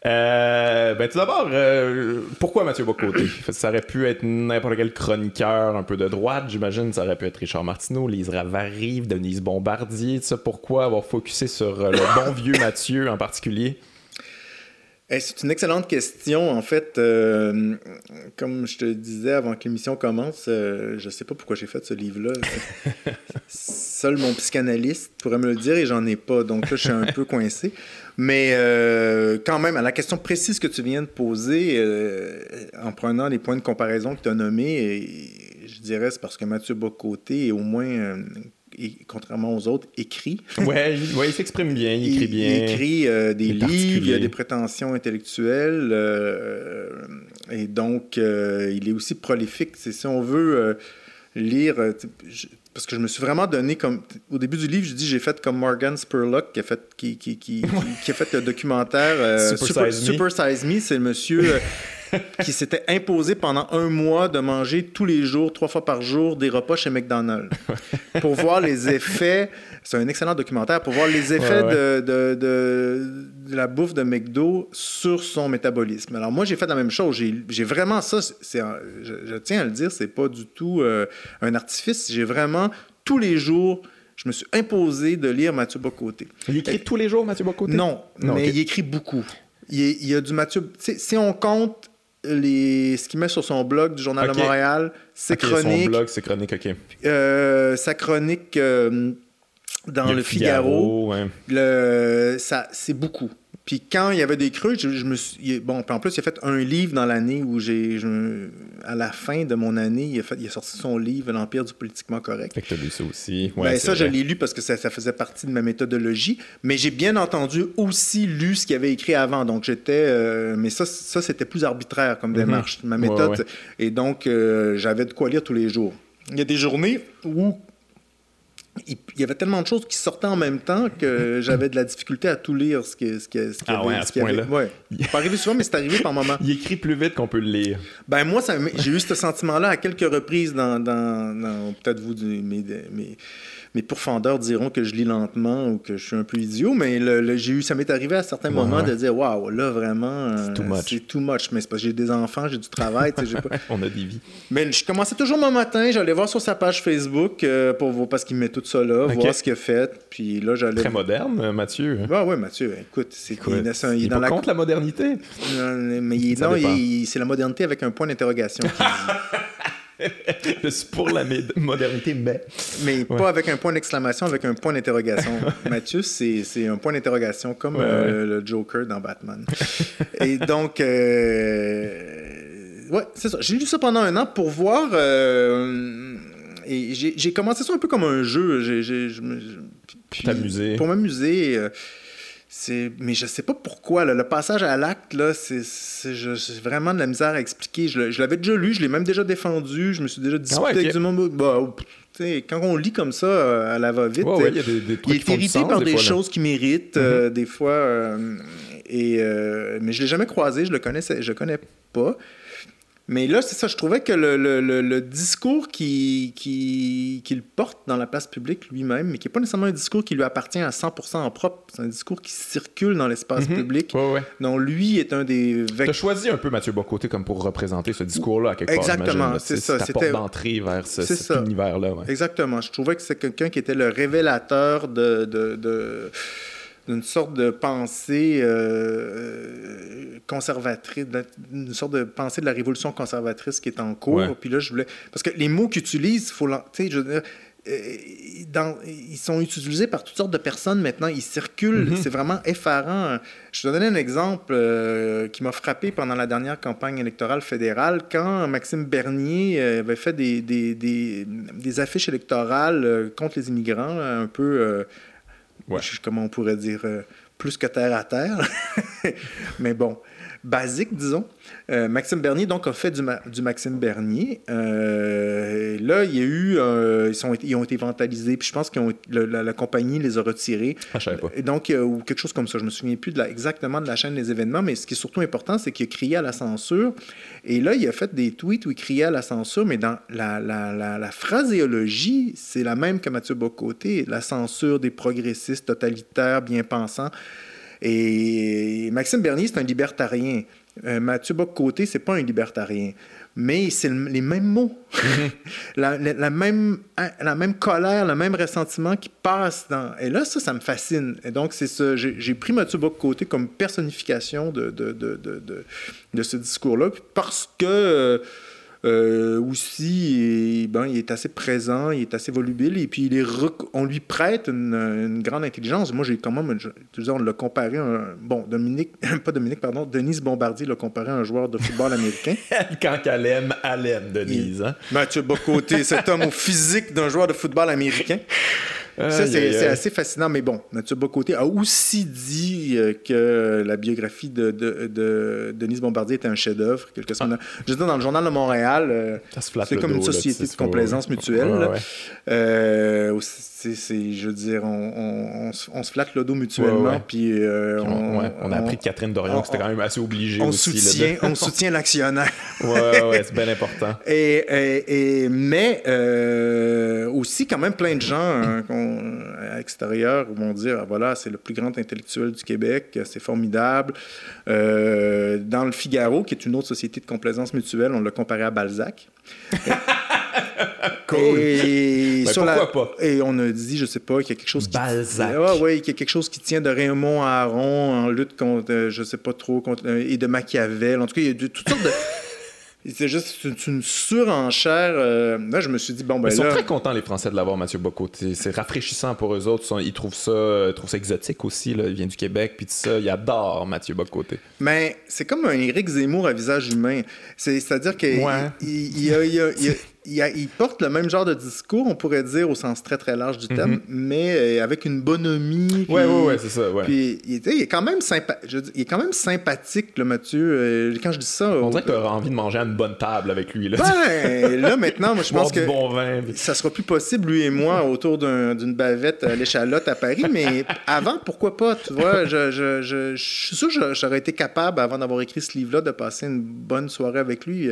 Euh, ben, tout d'abord, euh, pourquoi Mathieu Bocoté? Ça aurait pu être n'importe quel chroniqueur un peu de droite, j'imagine. Ça aurait pu être Richard Martineau, Lise Ravary, Denise Bombardier. Ça, pourquoi avoir focusé sur le bon vieux Mathieu en particulier? C'est une excellente question. En fait, euh, comme je te disais avant que l'émission commence, euh, je ne sais pas pourquoi j'ai fait ce livre-là. Seul mon psychanalyste pourrait me le dire et j'en ai pas. Donc là, je suis un peu coincé. Mais euh, quand même, à la question précise que tu viens de poser, en prenant les points de comparaison que tu as nommés, je dirais c'est parce que Mathieu Bocoté est au moins contrairement aux autres, écrit. Oui, ouais, il s'exprime bien, il écrit bien. Il écrit euh, des livres, il a des prétentions intellectuelles. Euh, et donc, euh, il est aussi prolifique. Si on veut lire. parce que je me suis vraiment donné comme. Au début du livre, je dis j'ai fait comme Morgan Spurlock qui a fait, qui, qui, qui, qui a fait le documentaire Super, Super, Size Me. C'est le monsieur qui s'était imposé pendant un mois de manger tous les jours, trois fois par jour, des repas chez McDonald's. pour voir les effets. C'est un excellent documentaire pour voir les effets De, de, de, la bouffe de McDo sur son métabolisme. Alors, moi, j'ai fait la même chose. J'ai vraiment ça. c'est je, tiens à le dire, c'est pas du tout euh, un artifice. J'ai vraiment, tous les jours, je me suis imposé de lire Mathieu Bocoté. Il écrit tous les jours, Mathieu Bocoté? Non, mais il écrit beaucoup. Il, il y a du Mathieu. Si on compte les, ce qu'il met sur son blog du Journal de Montréal, ses chroniques. Son blog, ses chroniques, OK. Euh, sa chronique euh, dans le, Figaro. le, ça, c'est beaucoup. Puis quand il y avait des creux, je, me suis. Bon, en plus, il a fait un livre dans l'année où j'ai. À la fin de mon année, il a, fait, il a sorti son livre, L'Empire du politiquement correct. Fait que tu lu ça aussi. Ouais, ben, ça, je l'ai lu parce que ça, ça, faisait partie de ma méthodologie. Mais j'ai bien entendu aussi lu ce qu'il avait écrit avant. Donc j'étais. Euh, mais ça, ça c'était plus arbitraire comme mhm. démarche. Ma méthode. Et donc, euh, j'avais de quoi lire tous les jours. Il y a des journées où il y avait tellement de choses qui sortaient en même temps que j'avais de la difficulté à tout lire ce qui ce ce ah ouais, à ce point-là. Ouais. pas arrivé souvent, mais c'est arrivé par moment. Il écrit plus vite qu'on peut le lire. Ben moi, j'ai eu ce sentiment-là à quelques reprises dans, dans, peut-être vous, mes, mes, mes pourfendeurs diront que je lis lentement ou que je suis un peu idiot, mais le, j'ai eu, ça m'est arrivé à certains moments de dire Waouh, là vraiment, c'est too much. C'est too much. Mais c'est parce que j'ai des enfants, j'ai du travail. pas... On a des vies. Mais je commençais toujours mon matin, j'allais voir sur sa page Facebook euh, pour voir, parce qu'il met tout ça là, voir ce qu'il a fait. Puis là, j'allais. Très moderne, euh, Mathieu. Ah ouais, Mathieu, écoute, c'est il, il, est dans la... contre la modernité. mais il, non, c'est la modernité avec un point d'interrogation. je suis pour la modernité, mais. Mais pas avec un point d'exclamation, avec un point d'interrogation. Mathieu, c'est un point d'interrogation comme euh, le Joker dans Batman. Et donc, euh, ouais, c'est ça. J'ai lu ça pendant un an pour voir. Euh, et j'ai commencé ça un peu comme un jeu. J'ai. Pour m'amuser mais je sais pas pourquoi le passage à l'acte là c'est j'ai vraiment de la misère à expliquer. Je, l'avais déjà lu je l'ai même déjà défendu je me suis déjà ah discuté avec du monde. Bah, quand on lit comme ça euh, à la va vite il, est irrité par des, choses qui méritent euh, mm-hmm. des fois euh, et mais je l'ai jamais croisé je le connaissais je connais pas mais là, c'est ça, je trouvais que le, le, le, discours qu'il qui, qui porte dans la place publique lui-même, mais qui n'est pas nécessairement un discours qui lui appartient à 100% en propre, c'est un discours qui circule dans l'espace mhm. public, ouais, dont lui est un des... Tu as choisi un peu Mathieu Bocoté comme pour représenter ce discours-là, à quelque part, Exactement, c'est ça. C'était d'entrée vers ce, cet univers-là. Exactement, je trouvais que c'est quelqu'un qui était le révélateur de... de, de d'une sorte de pensée euh, conservatrice, d'une sorte de pensée de la révolution conservatrice qui est en cours. Puis là, je voulais. Parce que les mots qu'ils utilisent, faut. Je veux dire, euh, dans, ils sont utilisés par toutes sortes de personnes maintenant. Ils circulent. Mm-hmm. C'est vraiment effarant. Je te donner un exemple euh, qui m'a frappé pendant la dernière campagne électorale fédérale. Quand Maxime Bernier avait fait des, des, des, des affiches électorales contre les immigrants, un peu comment on pourrait dire, euh, plus que terre à terre. Mais bon, basique, disons. Euh, Maxime Bernier, donc, a fait du, du Maxime Bernier. Euh, là, il y a eu. ils, sont, ils ont été vandalisés, puis je pense que la, compagnie les a retirés. Ah, je pas. Et donc, ou quelque chose comme ça. Je me souviens plus de la, exactement de la chaîne des événements, mais ce qui est surtout important, c'est qu'il a crié à la censure. Et là, il a fait des tweets où il criait à la censure, mais dans la, la, la, la phraséologie, c'est la même que Mathieu Bocoté, la censure des progressistes totalitaires, bien pensants. Et Maxime Bernier, c'est un libertarien. Euh, Mathieu Bocoté, c'est pas un libertarien. Mais c'est les mêmes mots. Mhm. la, même, hein, la même colère, le même ressentiment qui passe dans. Et là, ça, ça me fascine. Et donc, c'est ça. J'ai pris Mathieu Bocoté comme personnification de, de, de, de, de ce discours-là parce que. Euh, euh, aussi, ben, il est assez présent, il est assez volubile, et puis il est on lui prête une, grande intelligence. Moi, j'ai quand même, on l'a comparé à un, bon, Dominique, pas Dominique, pardon, Denise Bombardier l'a comparé à un joueur de football américain. quand elle aime, elle aime, Denise. Hein? Mathieu Bocoté, cet homme au physique d'un joueur de football américain. Ça, c'est assez fascinant. Mais bon, Mathieu Bocoté a aussi dit euh, que la biographie de, de, Denise Bombardier était un chef-d'œuvre. Quelques semaines. Ah. Je dans le Journal de Montréal, euh, c'est comme une société de complaisance mutuelle. Euh, je veux dire, on, se flatte le dos mutuellement. Puis, on, a appris de Catherine Dorion que c'était quand même assez obligé on Soutient, on soutient l'actionnaire. ouais, ouais, c'est bien important. Et, et, mais aussi, quand même, plein de gens hein, à l'extérieur vont dire ah, voilà, c'est le plus grand intellectuel du Québec, c'est formidable. Euh, dans le Figaro, qui est une autre société de complaisance mutuelle, on l'a comparé à Balzac. cool. Et, ben, pourquoi pas? et on a dit, je sais pas, qu'il y a quelque chose qui. Balzac. Ah, ouais, qu'il y a quelque chose qui tient de Raymond Aron en lutte contre, euh, je sais pas trop, contre, euh, et de Machiavel. En tout cas, il y a de, toutes sortes de. C'est juste une, une surenchère. Euh, là, je me suis dit, bon, ben Ils sont là... très contents, les Français, de l'avoir, Mathieu Bocoté. C'est rafraîchissant pour eux autres. Ils trouvent ça, ils trouvent ça exotique aussi. Là. Il vient du Québec, puis tout ça. Ils adorent Mathieu Bocoté. Mais c'est comme un Éric Zemmour à visage humain. C'est-à-dire qu'il Ouais. il, il, il a- il a- il a- porte le même genre de discours, on pourrait dire, au sens très, très large du terme, mais euh, avec une bonhomie. Puis- ouais, ouais, c'est ça. Ouais. Puis, il, tu est quand même sympa... je dire, il est quand même sympathique, le Mathieu. Euh, quand je dis ça... On dirait que t'auras envie de manger à une bonne table avec lui. Là. Ben, là, maintenant, moi, je pense que bon vin. puis- ça sera plus possible, lui et moi, autour d'un- d'une bavette à l'échalote à Paris, mais avant, pourquoi pas, tu vois, je, je, je, je suis sûr que j'aurais été capable, avant d'avoir écrit ce livre-là, de passer une bonne soirée avec lui.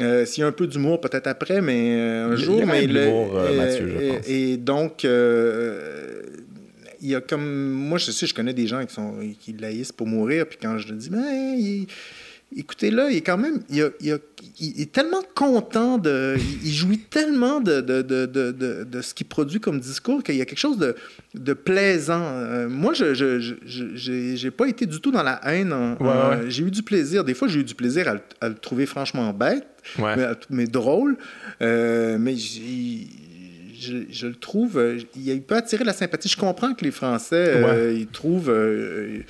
Euh, S'il y a un peu d'humour, peut-être après, mais euh, un Il jour... il y a mais l'humour, euh, Mathieu, je pense. et donc... euh, il y a comme moi je sais je connais des gens qui sont qui laïssent pour mourir puis quand je le dis ben il- écoutez là il est quand même il, a- il a- il est tellement content de il, jouit tellement de, de, de, de, ce qu'il produit comme discours qu'il y a quelque chose de, de plaisant Euh, moi je j'ai pas été du tout dans la haine Ouais, ouais. j'ai eu du plaisir des fois j'ai eu du plaisir à, le- à le trouver franchement bête Ouais. mais, mais drôle. Euh, mais je, je le trouve, euh, il, peut attirer la sympathie. Je comprends que les Français, euh, ils trouvent, euh,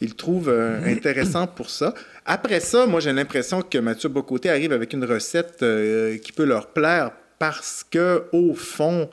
ils le trouvent euh, intéressant pour ça. Après ça, moi, j'ai l'impression que Mathieu Bocoté arrive avec une recette euh, qui peut leur plaire parce que, au fond,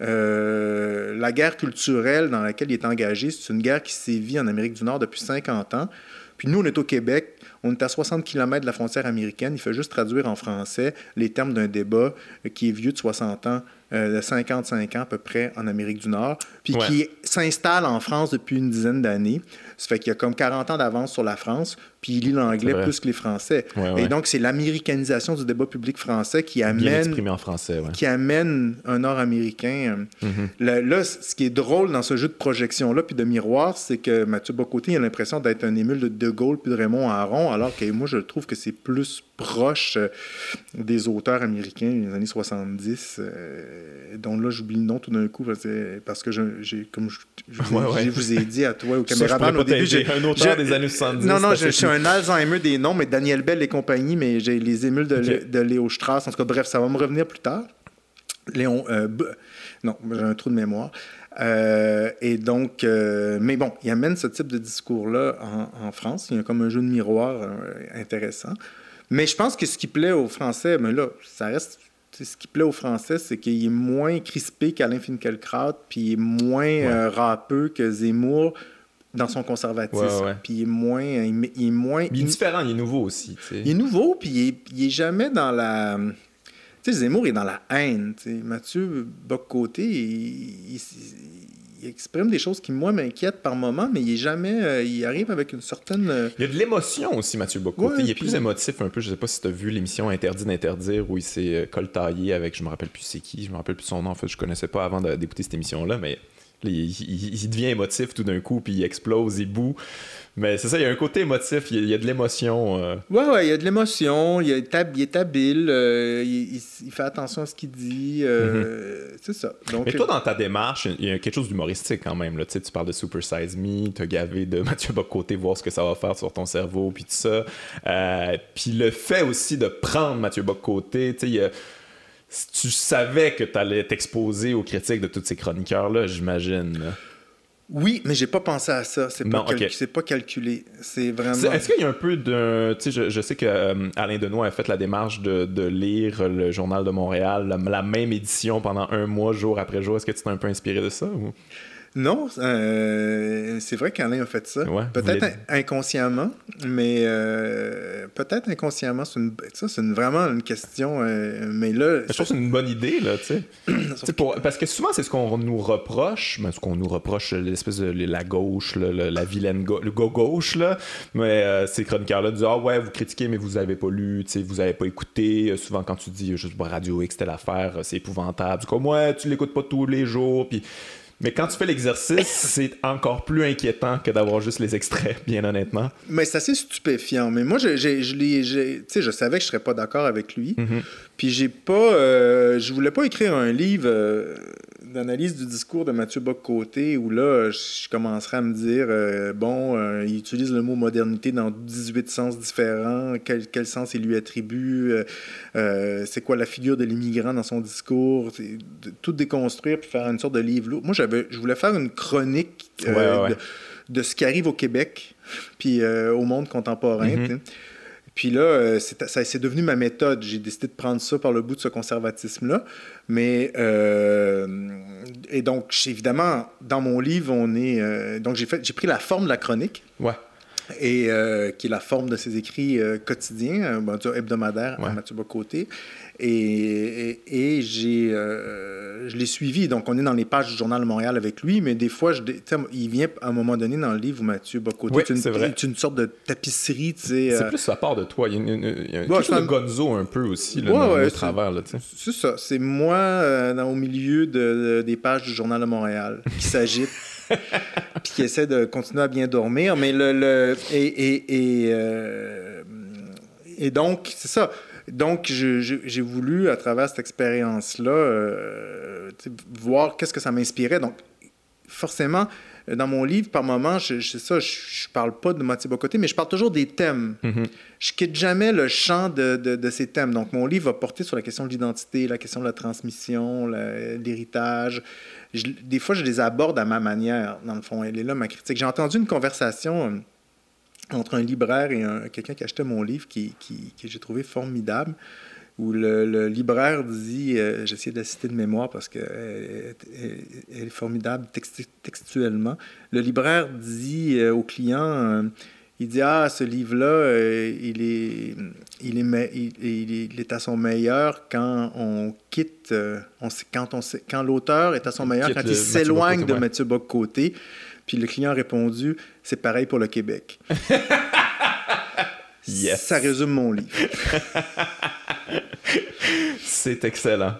euh, la guerre culturelle dans laquelle il est engagé, c'est une guerre qui sévit en Amérique du Nord depuis 50 ans. Puis nous, on est au Québec, on est à 60 km de la frontière américaine. Il fait juste traduire en français les termes d'un débat qui est vieux de 60 ans, euh, de 55 ans à peu près en Amérique du Nord, puis Ouais. qui s'installe en France depuis une dizaine d'années. Ça fait qu'il a comme 40 ans d'avance sur la France, puis il lit l'anglais plus que les Français. Ouais, ouais. Et donc, c'est l'américanisation du débat public français qui amène en français. Qui amène un Nord-Américain. euh, Mhm. Là, ce qui est drôle dans ce jeu de projection-là, puis de miroir, c'est que Mathieu Bocoté a l'impression d'être un émule de De Gaulle puis de Raymond Aron, alors que moi, je trouve que c'est plus proche euh, des auteurs américains des années 70, euh, dont là, j'oublie le nom tout d'un coup, parce que- j'ai, comme je, je vous, ai, Ouais, ouais. je vous ai dit à toi, au caméraman, au début, j'ai... un auteur des années 70. Non, non, je, suis un Alzheimer des noms, mais Daniel Bell et compagnie, mais j'ai les émules de, de Léo Strauss. En tout cas, bref, ça va me revenir plus tard. Léon, euh, B- non, j'ai un trou de mémoire. Euh, et donc, euh, mais bon, il amène ce type de discours-là en, en France. Il y a comme un jeu de miroir euh, intéressant. Mais je pense que ce qui plaît aux Français, mais là, ça reste. Ce qui plaît aux Français, c'est qu'il est moins crispé qu'Alain Finkielkraut, puis il est moins euh, râpeux que Zemmour dans son conservatisme. Ouais, ouais. Puis il est moins. Il, est- il est moins. Il est différent, il est nouveau aussi. Il est nouveau, puis il est, il est jamais dans la. Tu sais, Zemmour est dans la haine. tu sais. Mathieu Bock-Côté, il, il- il exprime des choses qui, moi, m'inquiètent par moment, mais il est jamais. euh, il arrive avec une certaine. euh, Il y a de l'émotion aussi, Mathieu Bocoté. Ouais, il est plus émotif un peu. Je sais pas si tu as vu l'émission Interdit d'interdire où il s'est euh, coltaillé avec, je me rappelle plus c'est qui, je me rappelle plus son nom. En fait, je connaissais pas avant d'écouter cette émission-là, mais il, il- il devient émotif tout d'un coup, puis il explose, il boue. Mais c'est ça, il y a un côté émotif, il y a, de l'émotion. euh. Ouais, ouais, il y a de l'émotion, il, il est habile, euh, il, fait attention à ce qu'il dit. euh, C'est ça. Donc. Mais toi, dans ta démarche, il y a quelque chose d'humoristique quand même. Là. Tu, sais, tu parles de Super Size Me, t'as gavé de Mathieu Bocoté, voir ce que ça va faire sur ton cerveau, puis tout ça. Puis le fait aussi de prendre Mathieu Bocoté, tu sais, il y a- tu savais que tu allais t'exposer aux critiques de tous ces chroniqueurs-là, j'imagine. Oui, mais j'ai pas pensé à ça. C'est pas, cal- calculé. C'est vraiment. Est-ce qu'il y a un peu de. Tu sais, je, je sais que euh, Alain Denois a fait la démarche de, de lire le Journal de Montréal, la, la même édition pendant un mois, jour après jour. Est-ce que tu t'es un peu inspiré de ça? Ou... Non, euh, c'est vrai qu'Alain a fait ça. Ouais, peut-être voulez- inconsciemment, mais euh, peut-être inconsciemment. C'est une, ça, c'est une- vraiment une question. euh, mais là, Je trouve que c'est une bonne idée, là, tu sais. Tu pour- parce que souvent, c'est ce qu'on nous reproche, mais ce qu'on nous reproche, l'espèce de la gauche, là, la vilaine go- le go-gauche, là. Mais euh, ces chroniqueurs-là disent Ah ouais, vous critiquez, mais vous avez pas lu, tu vous avez pas écouté. Euh, souvent, quand tu dis euh, juste Radio X, c'était l'affaire, euh, c'est épouvantable. C'est comme Ouais, tu l'écoutes pas tous les jours, puis. Mais quand tu fais l'exercice, c'est encore plus inquiétant que d'avoir juste les extraits, bien honnêtement. mais c'est assez stupéfiant. Mais moi, je, tu sais, je savais que je serais pas d'accord avec lui. Mhm. Puis j'ai pas. euh, je voulais pas écrire un livre euh, d'analyse du discours de Mathieu Bock-Côté, où là, je commencerai à me dire, euh, bon, euh, il utilise le mot modernité dans 18 sens différents, quel, quel sens il lui attribue, euh, c'est quoi la figure de l'immigrant dans son discours, tout déconstruire puis faire une sorte de livre. Moi, j'avais, je voulais faire une chronique De, de, ce qui arrive au Québec, puis au monde contemporain. Mm-hmm. Puis là, euh, c'est devenu ma méthode. J'ai décidé de prendre ça par le bout de ce conservatisme-là. Mais, euh, et donc, évidemment, dans mon livre, on est. Euh, donc, j'ai pris la forme de la chronique. Ouais. Et qui est la forme de ses écrits quotidiens, ben, hebdomadaires à Mathieu Bocoté. Et, et, j'ai, euh, je l'ai suivi. Donc, on est dans les pages du Journal de Montréal avec lui, mais des fois, je, il vient à un moment donné dans le livre où Mathieu Bocoté, oui, c'est une, une, sorte de tapisserie. C'est euh... plus sa part de toi. Il y a, une, il y a un de Gonzo un peu aussi là, dans le travers. c'est ça. C'est moi euh, dans, au milieu de, des pages du Journal de Montréal qui s'agite. puis qui essaie de continuer à bien dormir. Mais le. le et, et, et, euh, et donc, c'est ça donc, j'ai voulu, à travers cette expérience-là, euh, voir qu'est-ce que ça m'inspirait. Donc, forcément, dans mon livre, par moment, je, ça, je, parle pas de Mathieu Bocoté, mais je parle toujours des thèmes. Mm-hmm. Je quitte jamais le champ de, de, ces thèmes. Donc, mon livre va porter sur la question de l'identité, la question de la transmission, l'héritage. Des fois, je les aborde à ma manière, dans le fond. Elle est là, ma critique. J'ai entendu une conversation euh, entre un libraire et quelqu'un qui achetait mon livre qui, que j'ai trouvé formidable, où le, libraire dit, euh, j'essaie de la citer de mémoire parce qu'elle est formidable textuellement, le libraire dit euh, au client, euh, il dit, ah, ce livre-là, il, est, il, est, il, est à son meilleur quand on quitte, on, quand, on, quand l'auteur est à son meilleur, quand il s'éloigne de Mathieu Bock-Côté. Puis le client a répondu c'est pareil pour le Québec. yes. Ça résume mon livre. c'est excellent.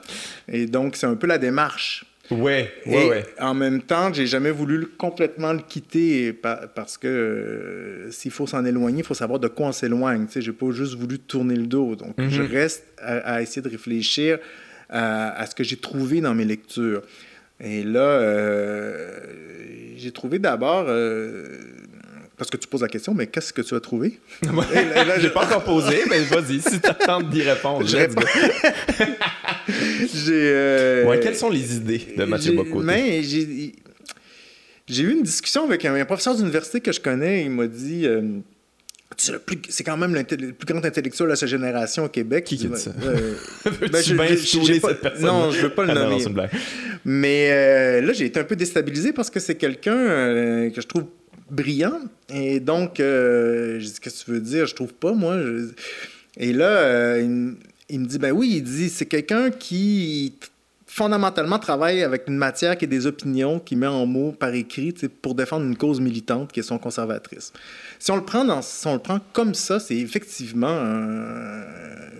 Et donc, c'est un peu la démarche. Ouais, ouais, ouais. En même temps, j'ai jamais voulu complètement le quitter parce que euh, s'il faut s'en éloigner, il faut savoir de quoi on s'éloigne. Tu sais, j'ai pas juste voulu tourner le dos. Donc, je mm-hmm. reste à, essayer de réfléchir à, ce que j'ai trouvé dans mes lectures. Et là, euh, j'ai trouvé d'abord. Euh, parce que tu poses la question, mais qu'est-ce que tu as trouvé? Je n'ai pas encore posé, mais vas-y, si tu attends d'y répondre. j'ai, euh, ouais, quelles sont les idées de Mathieu Bocoté? j'ai, eu une discussion avec un, professeur d'université que je connais. Il m'a dit c'est quand même le plus grand intellectuel de sa génération au Québec. Qui dit ça? ben, je, Non, je veux pas le ah, nommer. Mais euh, là, j'ai été un peu déstabilisé parce que c'est quelqu'un euh, que je trouve brillant. Et donc, euh, je dis, qu'est-ce que tu veux dire? Je trouve pas, moi. Et là, il, il, me dit, ben oui, il dit, c'est quelqu'un qui fondamentalement travaille avec une matière qui est des opinions, qui met en mots par écrit pour défendre une cause militante qui est son conservatrice. Si on le prend, comme ça, c'est effectivement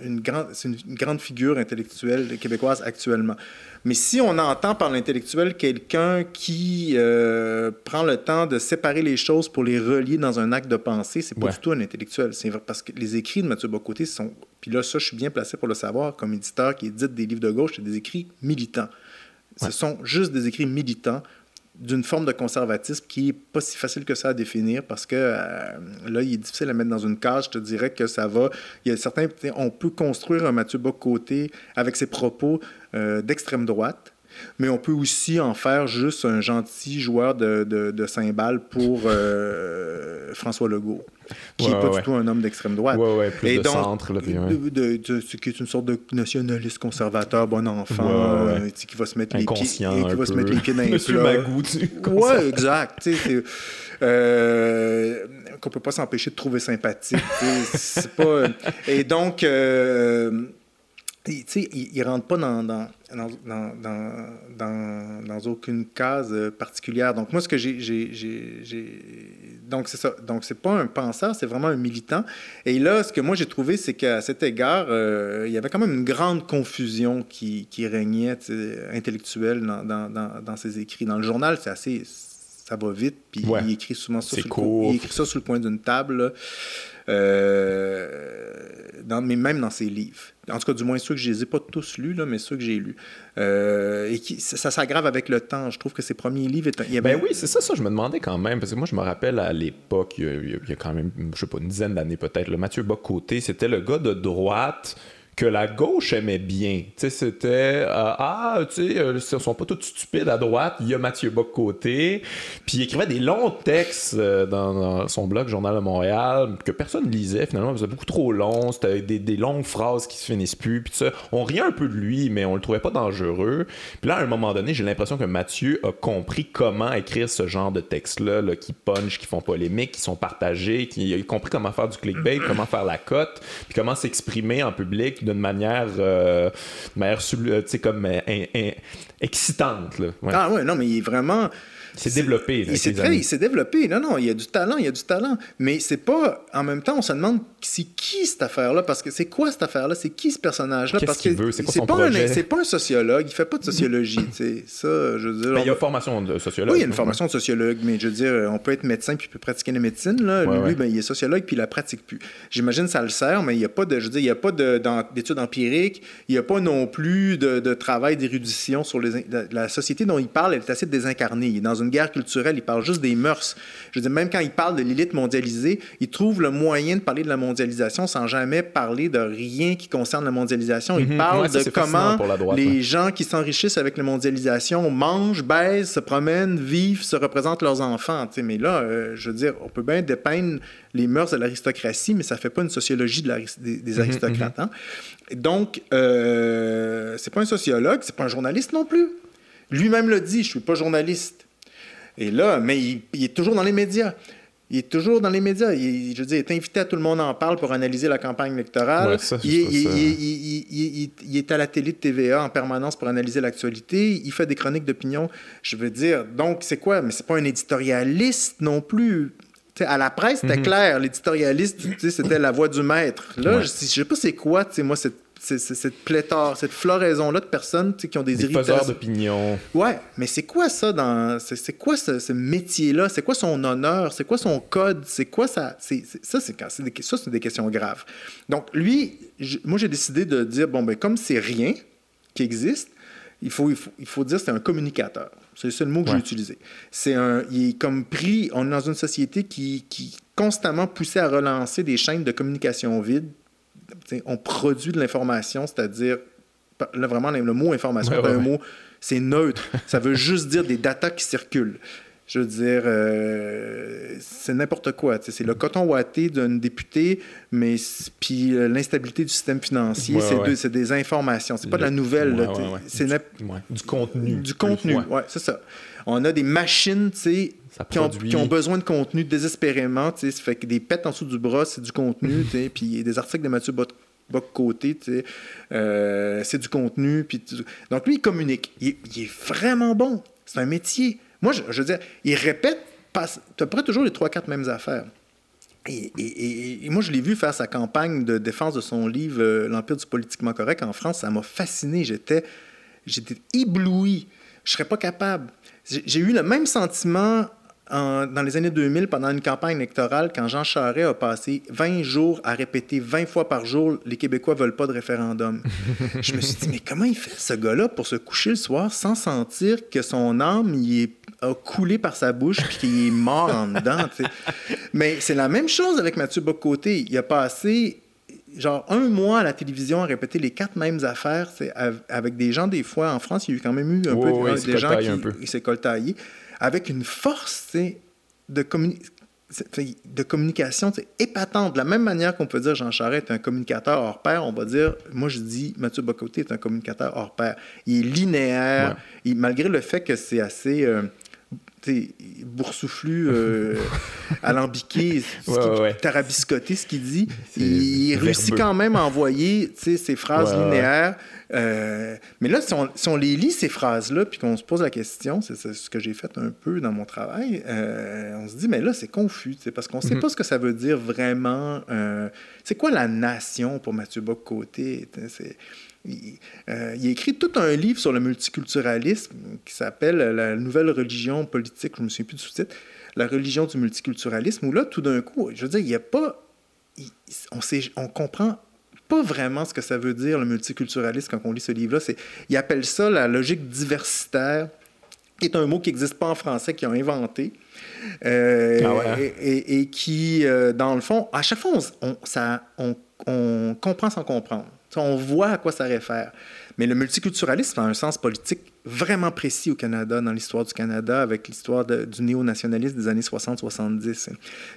une, une grande figure intellectuelle québécoise actuellement. Mais si on entend par l'intellectuel quelqu'un qui euh, prend le temps de séparer les choses pour les relier dans un acte de pensée, c'est pas du tout un intellectuel. C'est parce que les écrits de Mathieu Bocoté sont. Puis là, ça, je suis bien placé pour le savoir comme éditeur qui édite des livres de gauche, c'est des écrits militants. Ce sont juste des écrits militants d'une forme de conservatisme qui n'est pas si facile que ça à définir parce que euh, là, il est difficile à mettre dans une case. Je te dirais que ça va. Il y a certains. On peut construire un Mathieu Bock-Côté avec ses propos euh, d'extrême droite. Mais on peut aussi en faire juste un gentil joueur de, de, de cymbales pour euh, François Legault qui n'est pas du tout un homme d'extrême droite. Plus et de donc, centre. Là, de, ce qui est une sorte de nationaliste conservateur, bon enfant, euh, qui va se mettre les pieds, qui va se mettre les pieds dans les Monsieur Magou, Ouais, exact. Euh, qu'on peut pas s'empêcher de trouver sympathique. pas... Et donc, euh, il, ne rentre pas dans, dans, dans, dans, aucune case euh, particulière. Donc, moi, ce que j'ai. Donc, c'est ça. Donc, c'est pas un penseur, c'est vraiment un militant. Et là, ce que moi, j'ai trouvé, c'est qu'à cet égard, euh, il y avait quand même une grande confusion qui, qui régnait intellectuelle dans, dans, dans, ses écrits. Dans le journal, c'est assez. Ça va vite, puis il écrit souvent ça, sur le, il écrit ça sur le point d'une table. dans, mais même dans ses livres. En tout cas, du moins ceux que je les ai pas tous lus, là, mais ceux que j'ai lus. et qui, ça, s'aggrave avec le temps. Je trouve que ses premiers livres... Étaient, Ben oui, c'est ça, ça, je me demandais quand même, parce que moi, je me rappelle à l'époque, il, y a quand même, je sais pas, une dizaine d'années peut-être, Mathieu Bocoté, c'était le gars de droite que la gauche aimait bien. C'était euh, ah, tu sais, euh, ils sont pas tous stupides à droite. Il y a Mathieu Bock côté, puis il écrivait des longs textes euh, dans, son blog Journal de Montréal que personne lisait. Finalement, c'était beaucoup trop long. C'était des, longues phrases qui se finissent plus. Puis ça, on riait un peu de lui, mais on le trouvait pas dangereux. Puis là, à un moment donné, j'ai l'impression que Mathieu a compris comment écrire ce genre de textes-là, là, qui punch, qui font polémique, qui sont partagés, qui a compris comment faire du clickbait, comment faire la cote, puis comment s'exprimer en public d'une manière, euh, manière euh, tu sais, comme euh, excitante. Là. Ah ouais, non, mais il est vraiment c'est développé. il s'est développé. Non, non, il y a du talent, il y a du talent. Mais c'est pas. En même temps, on se demande c'est qui cette affaire-là? Parce que c'est quoi cette affaire-là? C'est qui ce personnage-là? Qu'est-ce qu'il veut? C'est quoi son pas projet? C'est pas un sociologue. Il fait pas de sociologie. Ça, je veux dire. Mais il y a une formation de sociologue. Oui, il y a une formation de sociologue, mais je veux dire, on peut être médecin puis peut pratiquer la médecine. Là. Lui, Ben, il est sociologue puis il la pratique plus. J'imagine que ça le sert, mais il n'y a pas de. Je veux dire, il y a pas d'études empiriques. Il n'y a pas non plus de, travail d'érudition sur les, la, société dont il parle. Elle est assez désincarnée. Il est dans une guerre culturelle, il parle juste des mœurs. Je veux dire, même quand il parle de l'élite mondialisée, il trouve le moyen de parler de la mondialisation sans jamais parler de rien qui concerne la mondialisation. Il mhm. parle de comment les gens qui s'enrichissent avec la mondialisation mangent, baissent, se promènent, vivent, se représentent leurs enfants. mais là, euh, je veux dire, on peut bien dépeindre les mœurs de l'aristocratie, mais ça ne fait pas une sociologie de des, des, mhm, aristocrates. Mhm. Hein. Donc, euh, c'est pas un sociologue, c'est pas un journaliste non plus. Lui-même le dit, je suis pas journaliste. Et là, mais il, est toujours dans les médias. Il est toujours dans les médias. Il, je veux dire, il est invité à Tout le monde en parle pour analyser la campagne électorale. il, est à la télé de TVA en permanence pour analyser l'actualité. Il fait des chroniques d'opinion. Je veux dire, donc c'est quoi? Mais c'est pas un éditorialiste non plus. à la presse, c'était mhm. clair. L'éditorialiste, c'était la voix du maître. Là, je, je sais pas c'est quoi, moi, cette cette pléthore, cette floraison-là de personnes qui ont des, des irritations. d'opinion. Ouais, mais c'est quoi ça dans. C'est quoi ce, métier-là? C'est quoi son honneur? C'est quoi son code? C'est quoi ça? C'est ça, c'est des, ça, c'est des questions graves. Donc, lui, moi, j'ai décidé de dire bon, ben, comme c'est rien qui existe, il faut, il faut, il faut dire c'est un communicateur. C'est le mot que j'ai utilisé. C'est un, il est comme pris, on est dans une société qui, qui constamment poussait à relancer des chaînes de communication vides on produit de l'information, c'est-à-dire, là, vraiment, le mot information, c'est un mot, c'est neutre. ça veut juste dire des datas qui circulent. Je veux dire, euh, c'est n'importe quoi. C'est le coton ouaté d'une députée, mais puis euh, l'instabilité du système financier, c'est des informations. C'est pas de la nouvelle. c'est du, contenu. Du contenu, oui, c'est ça. On a des machines, tu sais, qui ont, besoin de contenu désespérément. Ça fait que des pets en dessous du bras, c'est du contenu. Puis des articles de Mathieu Bock-Côté, euh, c'est du contenu. Donc lui, il communique. Il, est vraiment bon. C'est un métier. Moi, je, veux dire, il répète à peu près toujours les trois, quatre mêmes affaires. Et, moi, je l'ai vu faire sa campagne de défense de son livre euh, L'Empire du politiquement correct en France. Ça m'a fasciné. J'étais, j'étais ébloui. Je serais pas capable. J'ai eu le même sentiment dans les années 2000, pendant une campagne électorale, quand Jean Charest a passé 20 jours à répéter 20 fois par jour les Québécois veulent pas de référendum. je me suis dit, mais comment il fait ce gars-là pour se coucher le soir sans sentir que son âme est, a coulé par sa bouche puis qu'il est mort en dedans? Mais c'est la même chose avec Mathieu Bocoté. Il a passé genre un mois à la télévision à répéter les quatre mêmes affaires avec des gens, des fois, en France, il y a eu quand même eu un peu des gens qui s'est coltaillé avec une force de, de communication épatante. De la même manière qu'on peut dire Jean Charest est un communicateur hors pair, on va dire, moi je dis Mathieu Bocoté est un communicateur hors pair. Il est linéaire, malgré le fait que c'est assez... Euh, boursouflu, euh, alambiqué, tarabiscoté, ce qu'il dit. Il, réussit quand même à envoyer ses phrases linéaires. Euh, mais là, si on, les lit, ces phrases-là, puis qu'on se pose la question, c'est ce que j'ai fait un peu dans mon travail, euh, on se dit, mais là, c'est confus, parce qu'on ne sait mhm. pas ce que ça veut dire vraiment. c'est quoi la nation pour Mathieu Bock-Côté? Il, euh, il, a écrit tout un livre sur le multiculturalisme qui s'appelle La nouvelle religion politique, je ne me souviens plus du sous-titre, La religion du multiculturalisme, où là, tout d'un coup, je veux dire, il n'y a pas on, sait, on comprend pas vraiment ce que ça veut dire le multiculturalisme quand on lit ce livre-là. Il appelle ça la logique diversitaire, qui est un mot qui n'existe pas en français, qu'ils ont inventé. Euh, ah et, qui, euh, dans le fond, à chaque fois, on, ça, on, on comprend sans comprendre. On voit à quoi ça réfère. Mais le multiculturalisme a un sens politique vraiment précis au Canada, dans l'histoire du Canada, avec l'histoire du néo-nationalisme des années 60-70.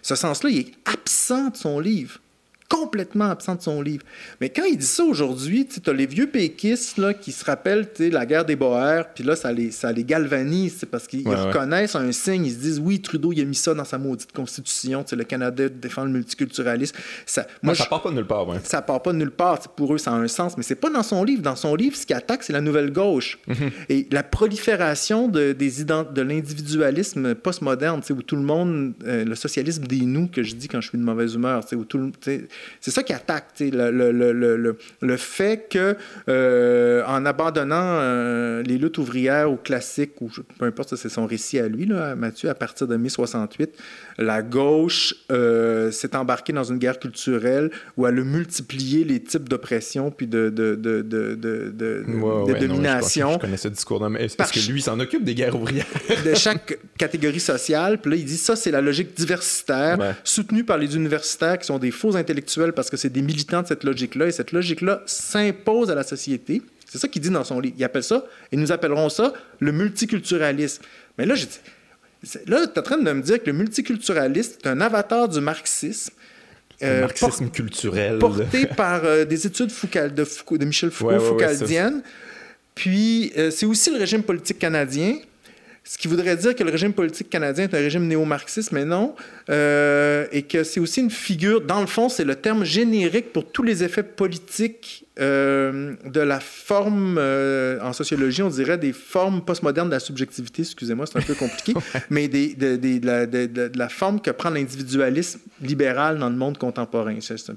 Ce sens-là, il est absent de son livre complètement absent de son livre. Mais quand il dit ça aujourd'hui, tu as les vieux péquistes là, qui se rappellent la guerre des Boers, puis là, ça les, ça les galvanise parce qu'ils reconnaissent un signe, ils se disent oui, Trudeau, il a mis ça dans sa maudite constitution, le Canada défend le multiculturalisme. Ça, moi, ça part pas de nulle part. Ça part pas de nulle part. Pour eux, ça a un sens, mais c'est pas dans son livre. Dans son livre, ce qui attaque, c'est la nouvelle gauche. Mhm. Et la prolifération de, des de l'individualisme postmoderne, où tout le monde, euh, le socialisme des nous, que je dis quand je suis de mauvaise humeur, où tout le c'est ça qui attaque, le, le, fait que euh, en abandonnant euh, les luttes ouvrières ou classiques, ou peu importe, c'est son récit à lui, là, Mathieu, à partir de mai 68, la gauche euh, s'est embarquée dans une guerre culturelle où elle a multiplié les types d'oppression puis de, de, de, de, de, domination. je, connais ce discours là parce que lui, s'en occupe des guerres ouvrières? de chaque catégorie sociale. Puis là, il dit ça, c'est la logique diversitaire, soutenue par les universitaires qui sont des faux intellectuels parce que c'est des militants de cette logique-là. Et cette logique-là s'impose à la société. C'est ça qu'il dit dans son livre. Il appelle ça, et nous appellerons ça le multiculturalisme. Mais là, je dis, Là, tu es en train de me dire que le multiculturalisme est un avatar du marxisme. Euh, marxisme culturel. Porté par euh, des études Foucault, de, Foucault, de, Michel Foucault, Foucauldiennes. Puis, euh, c'est aussi le régime politique canadien. Ce qui voudrait dire que le régime politique canadien est un régime néo-marxiste, mais non. Euh, et que c'est aussi une figure, dans le fond, c'est le terme générique pour tous les effets politiques euh, de la forme, euh, en sociologie, on dirait des formes postmodernes de la subjectivité, excusez-moi, c'est un peu compliqué, mais des, de, de, de, de, la forme que prend l'individualisme libéral dans le monde contemporain.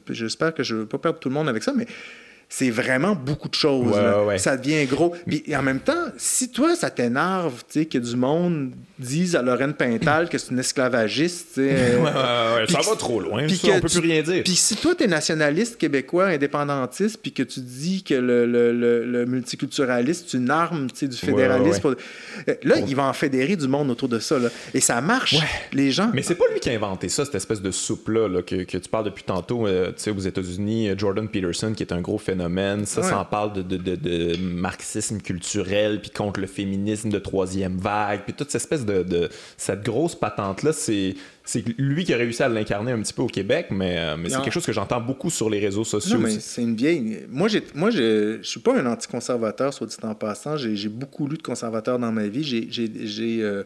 J'espère que je ne vais pas perdre tout le monde avec ça, mais c'est vraiment beaucoup de choses. Ça devient gros. Puis en même temps, si toi, ça t'énerve que du monde dise à Lorraine Pintal que c'est une esclavagiste, euh, ça va trop loin. Puis on peut plus rien dire. Puis si toi, tu es nationaliste québécois, indépendantiste, puis que tu dis que le, le, le, multiculturalisme, c'est une arme du fédéralisme, euh, là, il va en fédérer du monde autour de ça. Là. Et ça marche. Les gens. Mais c'est pas lui qui a inventé ça, cette espèce de soupe-là que, que, tu parles depuis tantôt euh, aux États-Unis. Jordan Peterson, qui est un gros phénomène ça, ça en parle de, de, de, marxisme culturel, puis contre le féminisme de troisième vague, puis toute cette espèce de, cette grosse patente-là, c'est c'est lui qui a réussi à l'incarner un petit peu au Québec, mais, euh, mais c'est quelque chose que j'entends beaucoup sur les réseaux sociaux. Non, mais c'est une vieille. Moi, moi je ne suis pas un anticonservateur, soit dit en passant. J'ai beaucoup lu de conservateurs dans ma vie. J'ai. Euh,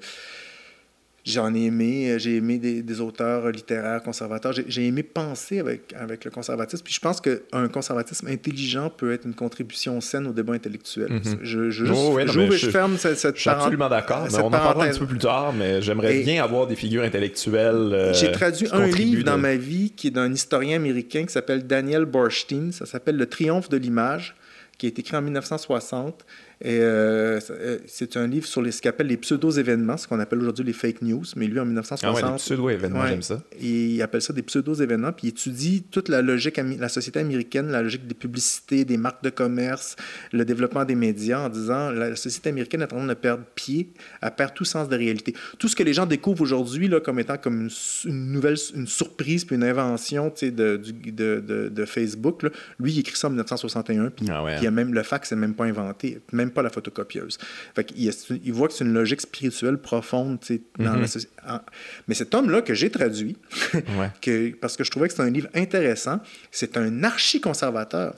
j'en ai aimé, euh, j'ai aimé des, auteurs littéraires conservateurs. J'ai aimé penser avec, avec le conservatisme. Puis je pense qu'un conservatisme intelligent peut être une contribution saine au débat intellectuel. Mhm. Je, je, oh, je, ferme cette, cette Je suis absolument d'accord. On en parlera un petit peu plus tard, mais j'aimerais bien avoir des figures intellectuelles. Euh, j'ai traduit un livre dans ma vie qui est d'un historien américain qui s'appelle Daniel Borstein. Ça s'appelle Le triomphe de l'image, qui a été écrit en 1960 et euh, euh, c'est un livre sur les, ce qu'on appelle les pseudo-événements, ce qu'on appelle aujourd'hui les fake news. Mais lui, en 1960. Ah ouais, pseudo-événements, j'aime ça. Il appelle ça des pseudo-événements, puis il étudie toute la logique, la société américaine, la logique des publicités, des marques de commerce, le développement des médias, en disant la société américaine est en train de perdre pied, elle perd tout sens de réalité. Tout ce que les gens découvrent aujourd'hui comme étant comme une, nouvelle, une surprise, puis une invention de, de, de, Facebook, lui, il écrit ça en 1961, puis, ah il a même, le fax n'est même pas inventé. Même pas la photocopieuse. Fait il, il, voit que c'est une logique spirituelle profonde dans mm-hmm. Mais cet homme-là que j'ai traduit, que, parce que je trouvais que c'est un livre intéressant, c'est un archi-conservateur.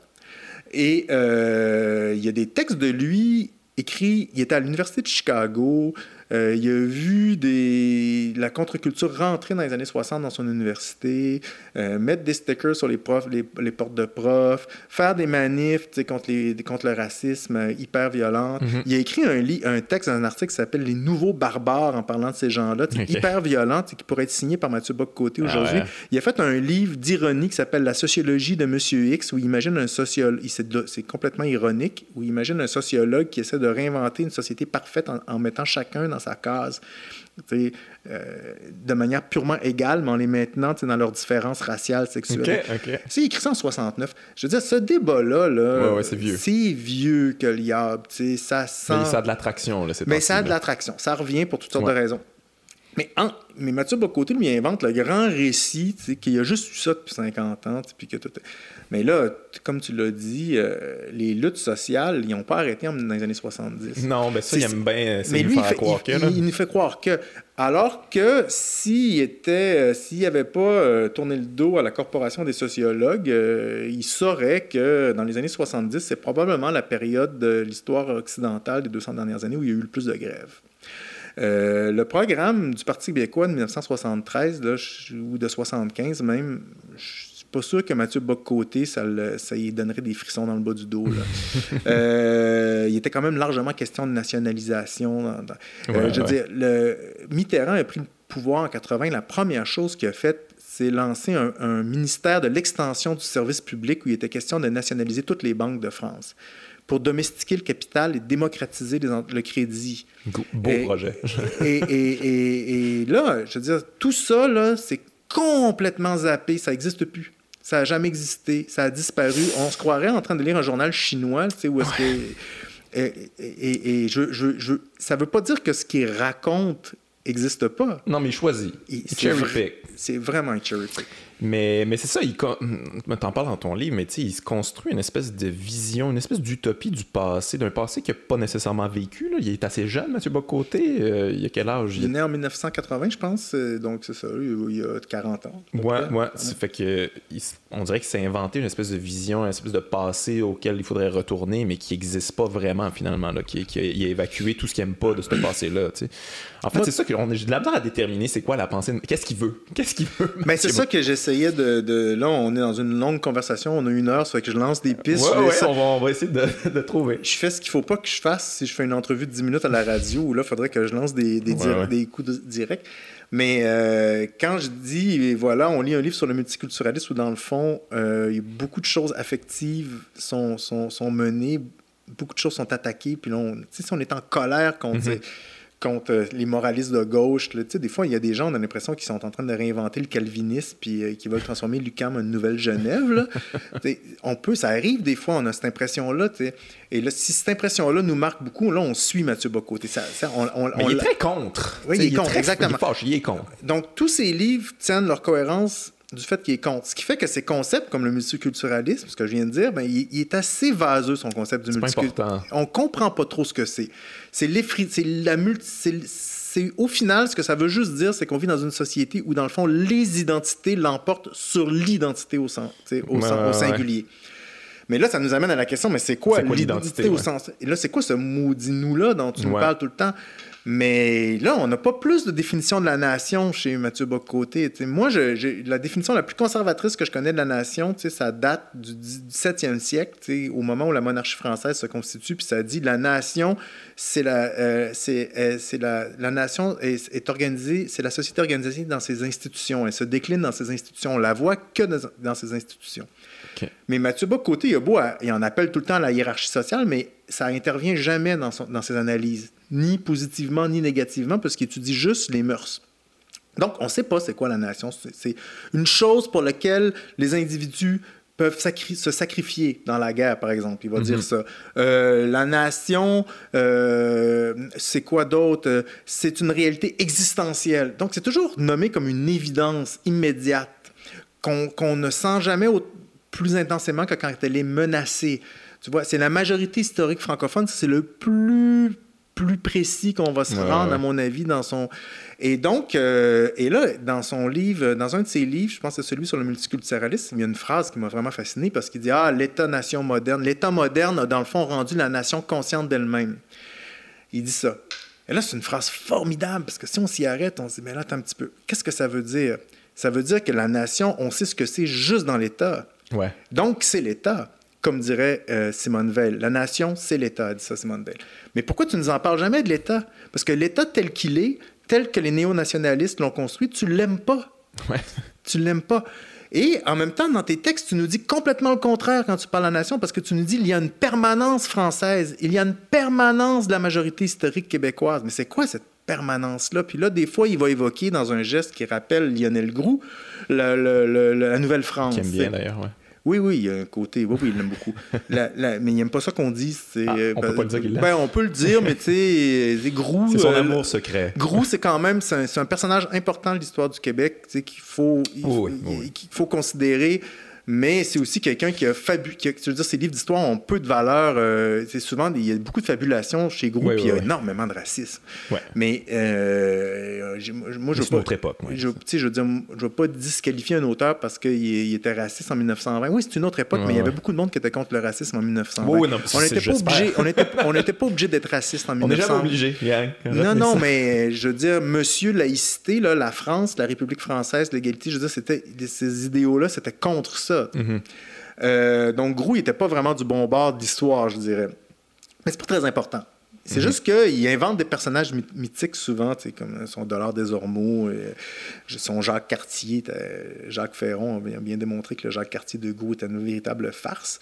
Et euh, il y a des textes de lui écrits, il était à l'Université de Chicago, euh, il a vu des, la contre-culture rentrer dans les années 60 dans son université, euh, mettre des stickers sur les, profs, les, portes de profs, faire des manifs contre, les, contre le racisme euh, hyper violent. Mhm. Il a écrit un, un texte, un article qui s'appelle Les nouveaux barbares en parlant de ces gens-là, hyper violent, qui pourrait être signé par Mathieu Bock-Côté ah aujourd'hui. Il a fait un livre d'ironie qui s'appelle La sociologie de Monsieur X, où il imagine un sociologue, c'est complètement ironique, où il imagine un sociologue qui essaie de réinventer une société parfaite en, en mettant chacun dans sa case. euh, de manière purement égale, mais en les maintenant dans leurs différences raciales, sexuelles. C'est écrit ça en 69. Je veux dire, ce débat-là, là, c'est vieux. C'est vieux que liable. Ça sent... Mais ça a de l'attraction. Mais ça a de l'attraction. Ça revient pour toutes sortes de raisons. Mais, en, mais Mathieu Bocoté, lui, invente le grand récit, qu'il y a juste eu ça depuis 50 ans, puis que tout... Mais là, comme tu l'as dit, euh, les luttes sociales, ils n'ont pas arrêté dans les années 70. Non, ben ça, il aime bien mais lui, il, fait, croire que, il, nous fait croire que. Alors que s'il était, euh, s'il n'avait pas euh, tourné le dos à la corporation des sociologues, il saurait que dans les années 70, c'est probablement la période de l'histoire occidentale des 200 dernières années où il y a eu le plus de grèves. le programme du Parti québécois de 1973 là, ou de 75 même, pas sûr que Mathieu Bock-Côté, ça, ça lui donnerait des frissons dans le bas du dos. Euh, il était quand même largement question de nationalisation. Euh, je veux dire, le, Mitterrand a pris le pouvoir en 80. La première chose qu'il a faite, c'est lancer un, ministère de l'extension du service public où il était question de nationaliser toutes les banques de France pour domestiquer le capital et démocratiser le crédit. Beau projet. et, et, et, là, je veux dire, tout ça, c'est complètement zappé, ça n'existe plus. Ça n'a jamais existé. Ça a disparu. On se croirait en train de lire un journal chinois, tu sais, où est-ce que. Et, et, je, je, je, ça ne veut pas dire que ce qu'il raconte n'existe pas. Non, mais il choisit. C'est vraiment un cherry pick. Mais, mais c'est ça, il t'en parles dans ton livre, mais il se construit une espèce de vision, une espèce d'utopie du passé, d'un passé qu'il n'a pas nécessairement vécu. Là. Il est assez jeune, Mathieu Bocoté. Euh, il a quel âge? Il est né en 1980, je pense. Euh, donc, c'est ça, il a 40 ans. Ouais, ouais. Fait que, on dirait qu'il s'est inventé une espèce de vision, une espèce de passé auquel il faudrait retourner, mais qui n'existe pas vraiment, finalement. Là, qui, qui a, il a évacué tout ce qu'il n'aime pas de ce passé-là. En fait, c'est ça que j'ai de la misère à déterminer c'est quoi la pensée. Qu'est-ce qu'il veut? Qu'est-ce qu'il veut? Mais c'est ça que j'essaie de, Là, on est dans une longue conversation, on a une heure, ça fait que je lance des pistes. on, va, essayer de, trouver. Je fais ce qu'il faut pas que je fasse si je fais une entrevue de 10 minutes à la radio, où là, il faudrait que je lance des, des, coups directs. Mais euh, quand je dis, voilà, on lit un livre sur le multiculturalisme où, dans le fond, euh, beaucoup de choses affectives sont, sont, sont, menées, beaucoup de choses sont attaquées, puis là, on, si on est en colère contre. Mm-hmm contre euh, les moralistes de gauche. Là. Des fois, il y a des gens, on a l'impression qu'ils sont en train de réinventer le calvinisme puis euh, qui veulent transformer l'UQAM en une nouvelle Genève. on peut, ça arrive des fois, on a cette impression-là. Et là, si cette impression-là nous marque beaucoup, là, on suit Mathieu Bocoté. Ça, on, Mais il est très contre. Oui, il est, contre, exactement. Il est contre. Donc, tous ces livres tiennent leur cohérence du fait qu'il est contre. Ce qui fait que ces concepts comme le multiculturalisme, ce que je viens de dire, ben, il, il est assez vaseux, son concept du multiculturalisme. On comprend pas trop ce que c'est. C'est la c'est au final, ce que ça veut juste dire, c'est qu'on vit dans une société où, dans le fond, les identités l'emportent sur l'identité au, sens, au, au singulier. Mais là, ça nous amène à la question, mais c'est quoi, l'identité au sens... Et là, c'est quoi ce maudit nous-là dont tu nous parles tout le temps? Mais là, on n'a pas plus de définition de la nation chez Mathieu Bocoté. moi, je, la définition la plus conservatrice que je connais de la nation, ça date du 17e siècle, au moment où la monarchie française se constitue, puis ça dit la nation, c'est la, euh, euh, c'est, la, la nation est, est organisée, c'est la société organisée dans ses institutions. Elle se décline dans ses institutions. On la voit que dans, ses institutions. Mais Mathieu Bocoté, il, a beau il en appelle tout le temps à la hiérarchie sociale, mais ça intervient jamais dans, son, dans ses analyses ni positivement ni négativement, parce qu'il étudie juste les mœurs. Donc, on ne sait pas c'est quoi la nation. C'est une chose pour laquelle les individus peuvent se sacrifier dans la guerre, par exemple. Il va dire mhm. ça. Euh, la nation, euh, c'est quoi d'autre? C'est une réalité existentielle. Donc, c'est toujours nommé comme une évidence immédiate qu'on ne sent jamais plus intensément que quand elle est menacée. Tu vois, c'est la majorité historique francophone, c'est le plus plus précis qu'on va se rendre, à mon avis, dans son. Et donc, euh, et là, dans son livre, dans un de ses livres, je pense que c'est celui sur le multiculturalisme, il y a une phrase qui m'a vraiment fasciné parce qu'il dit Ah, l'État-nation moderne. L'État moderne a, dans le fond, rendu la nation consciente d'elle-même. Il dit ça. Et là, c'est une phrase formidable parce que si on s'y arrête, on se dit Mais là, attends un petit peu. Qu'est-ce que ça veut dire? Ça veut dire que la nation, on sait ce que c'est juste dans l'État. Ouais. Donc, c'est l'État comme dirait euh, Simone Veil. La nation, c'est l'État, dit ça Simone Veil. Mais pourquoi tu ne nous en parles jamais de l'État? Parce que l'État tel qu'il est, tel que les néo-nationalistes l'ont construit, tu l'aimes pas. Ouais. Tu l'aimes pas. Et en même temps, dans tes textes, tu nous dis complètement le contraire quand tu parles de la nation, parce que tu nous dis qu'il y a une permanence française, il y a une permanence de la majorité historique québécoise. Mais c'est quoi cette permanence là. Puis là, des fois, il va évoquer dans un geste qui rappelle Lionel Groux, la Nouvelle-France. Qui aime bien d'ailleurs, ouais. Oui, oui, il y a un côté. Oui, oui, il l'aime beaucoup. mais il n'aime pas ça qu'on dise. Ah, on peut pas le dire qu'il l'aime. Ben, on peut le dire, mais tu sais, c'est Grou. C'est son euh, amour secret. Grou, c'est quand même c'est un, personnage important de l'histoire du Québec, tu sais, qu'il faut, qu'il faut considérer mais c'est aussi quelqu'un qui a fabulé. Je veux dire, ses livres d'histoire ont peu de valeur. Euh, c'est souvent, il y a beaucoup de fabulation chez Groupe, puis il y a énormément de racisme. Mais euh, moi, je veux pas. Autre époque, je, je veux dire, je veux pas disqualifier un auteur parce qu'il était raciste en 1920. Oui, c'est une autre époque, mais il y avait beaucoup de monde qui était contre le racisme en 1920. on n'était pas obligé. On n'était on était pas obligé d'être raciste en 1920. On n'est jamais obligé. non, non, mais je veux dire, Monsieur laïcité, là, la France, la République française, l'égalité, je veux dire, c'était ces idéaux-là, c'était contre ça. Mhm. Euh, donc, Grou, il n'était pas vraiment du bon bord d'histoire, je dirais. Mais c'est pas très important. C'est mhm. juste qu'il invente des personnages mythiques souvent, comme son Dollar des Ormeaux, euh, son Jacques Cartier. Jacques Ferron a bien, démontré que le Jacques Cartier de Grou était une véritable farce.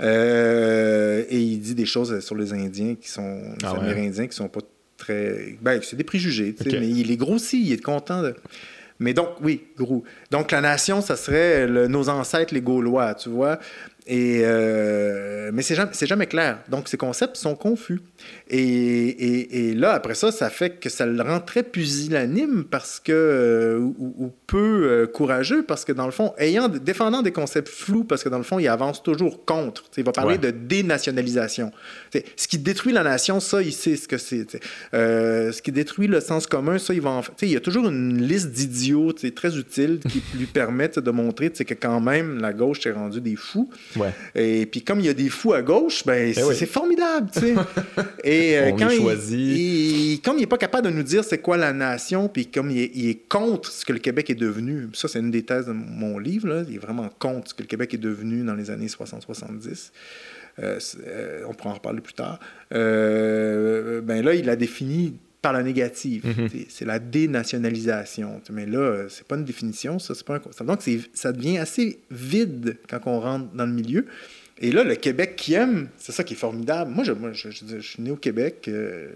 Euh, et il dit des choses sur les Indiens qui sont, les ah Amérindiens qui sont pas très. Ben, c'est des préjugés, mais il est grossi, il est content de. Mais donc, oui, gros. Donc, la nation, ça serait nos ancêtres, les Gaulois, tu vois. Et, euh, mais c'est jamais clair. Donc, ces concepts sont confus. Et, et, là, après ça, ça fait que ça le rend très pusillanime parce que, euh, ou, peu euh, courageux parce que, dans le fond, ayant, défendant des concepts flous, parce que, dans le fond, il avance toujours contre. il va parler de dénationalisation. ce qui détruit la nation, ça, il sait ce que c'est. ce qui détruit le sens commun, ça, il va en Il y a toujours une liste d'idiots très utile qui lui permettent de montrer que, quand même, la gauche s'est rendue des fous. Et puis comme il y a des fous à gauche, ben, eh c'est formidable. Et euh, quand il, comme il n'est pas capable de nous dire c'est quoi la nation, puis comme il est, contre ce que le Québec est devenu, ça c'est une des thèses de mon livre, là, il est vraiment contre ce que le Québec est devenu dans les années 60-70. Euh, euh, on pourra en reparler plus tard. ben là, il a défini par la négative. Mhm. C'est la dénationalisation. Mais là, c'est pas une définition, ça, c'est pas un Donc, ça devient assez vide quand on rentre dans le milieu. Et là, le Québec qui aime, c'est ça qui est formidable. Moi, je, je, suis né au Québec, euh,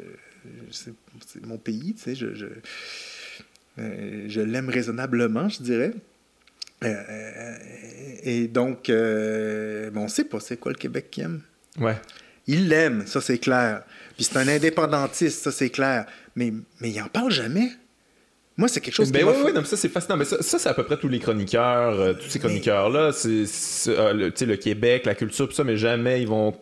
c'est mon pays, tu sais, je, je, euh, l'aime raisonnablement, je dirais. Euh, et donc, bon, on sait pas c'est quoi le Québec qui aime. Ouais. Il l'aime, ça c'est clair. Puis c'est un indépendantiste, ça c'est clair. Mais, mais il en parle jamais. Moi, c'est quelque chose ben qui oui, oui, non, ça c'est fascinant. Mais ça, c'est à peu près tous les chroniqueurs, euh, tous ces chroniqueurs-là. C'est euh, le, le, Québec, la culture, tout ça, mais jamais ils vont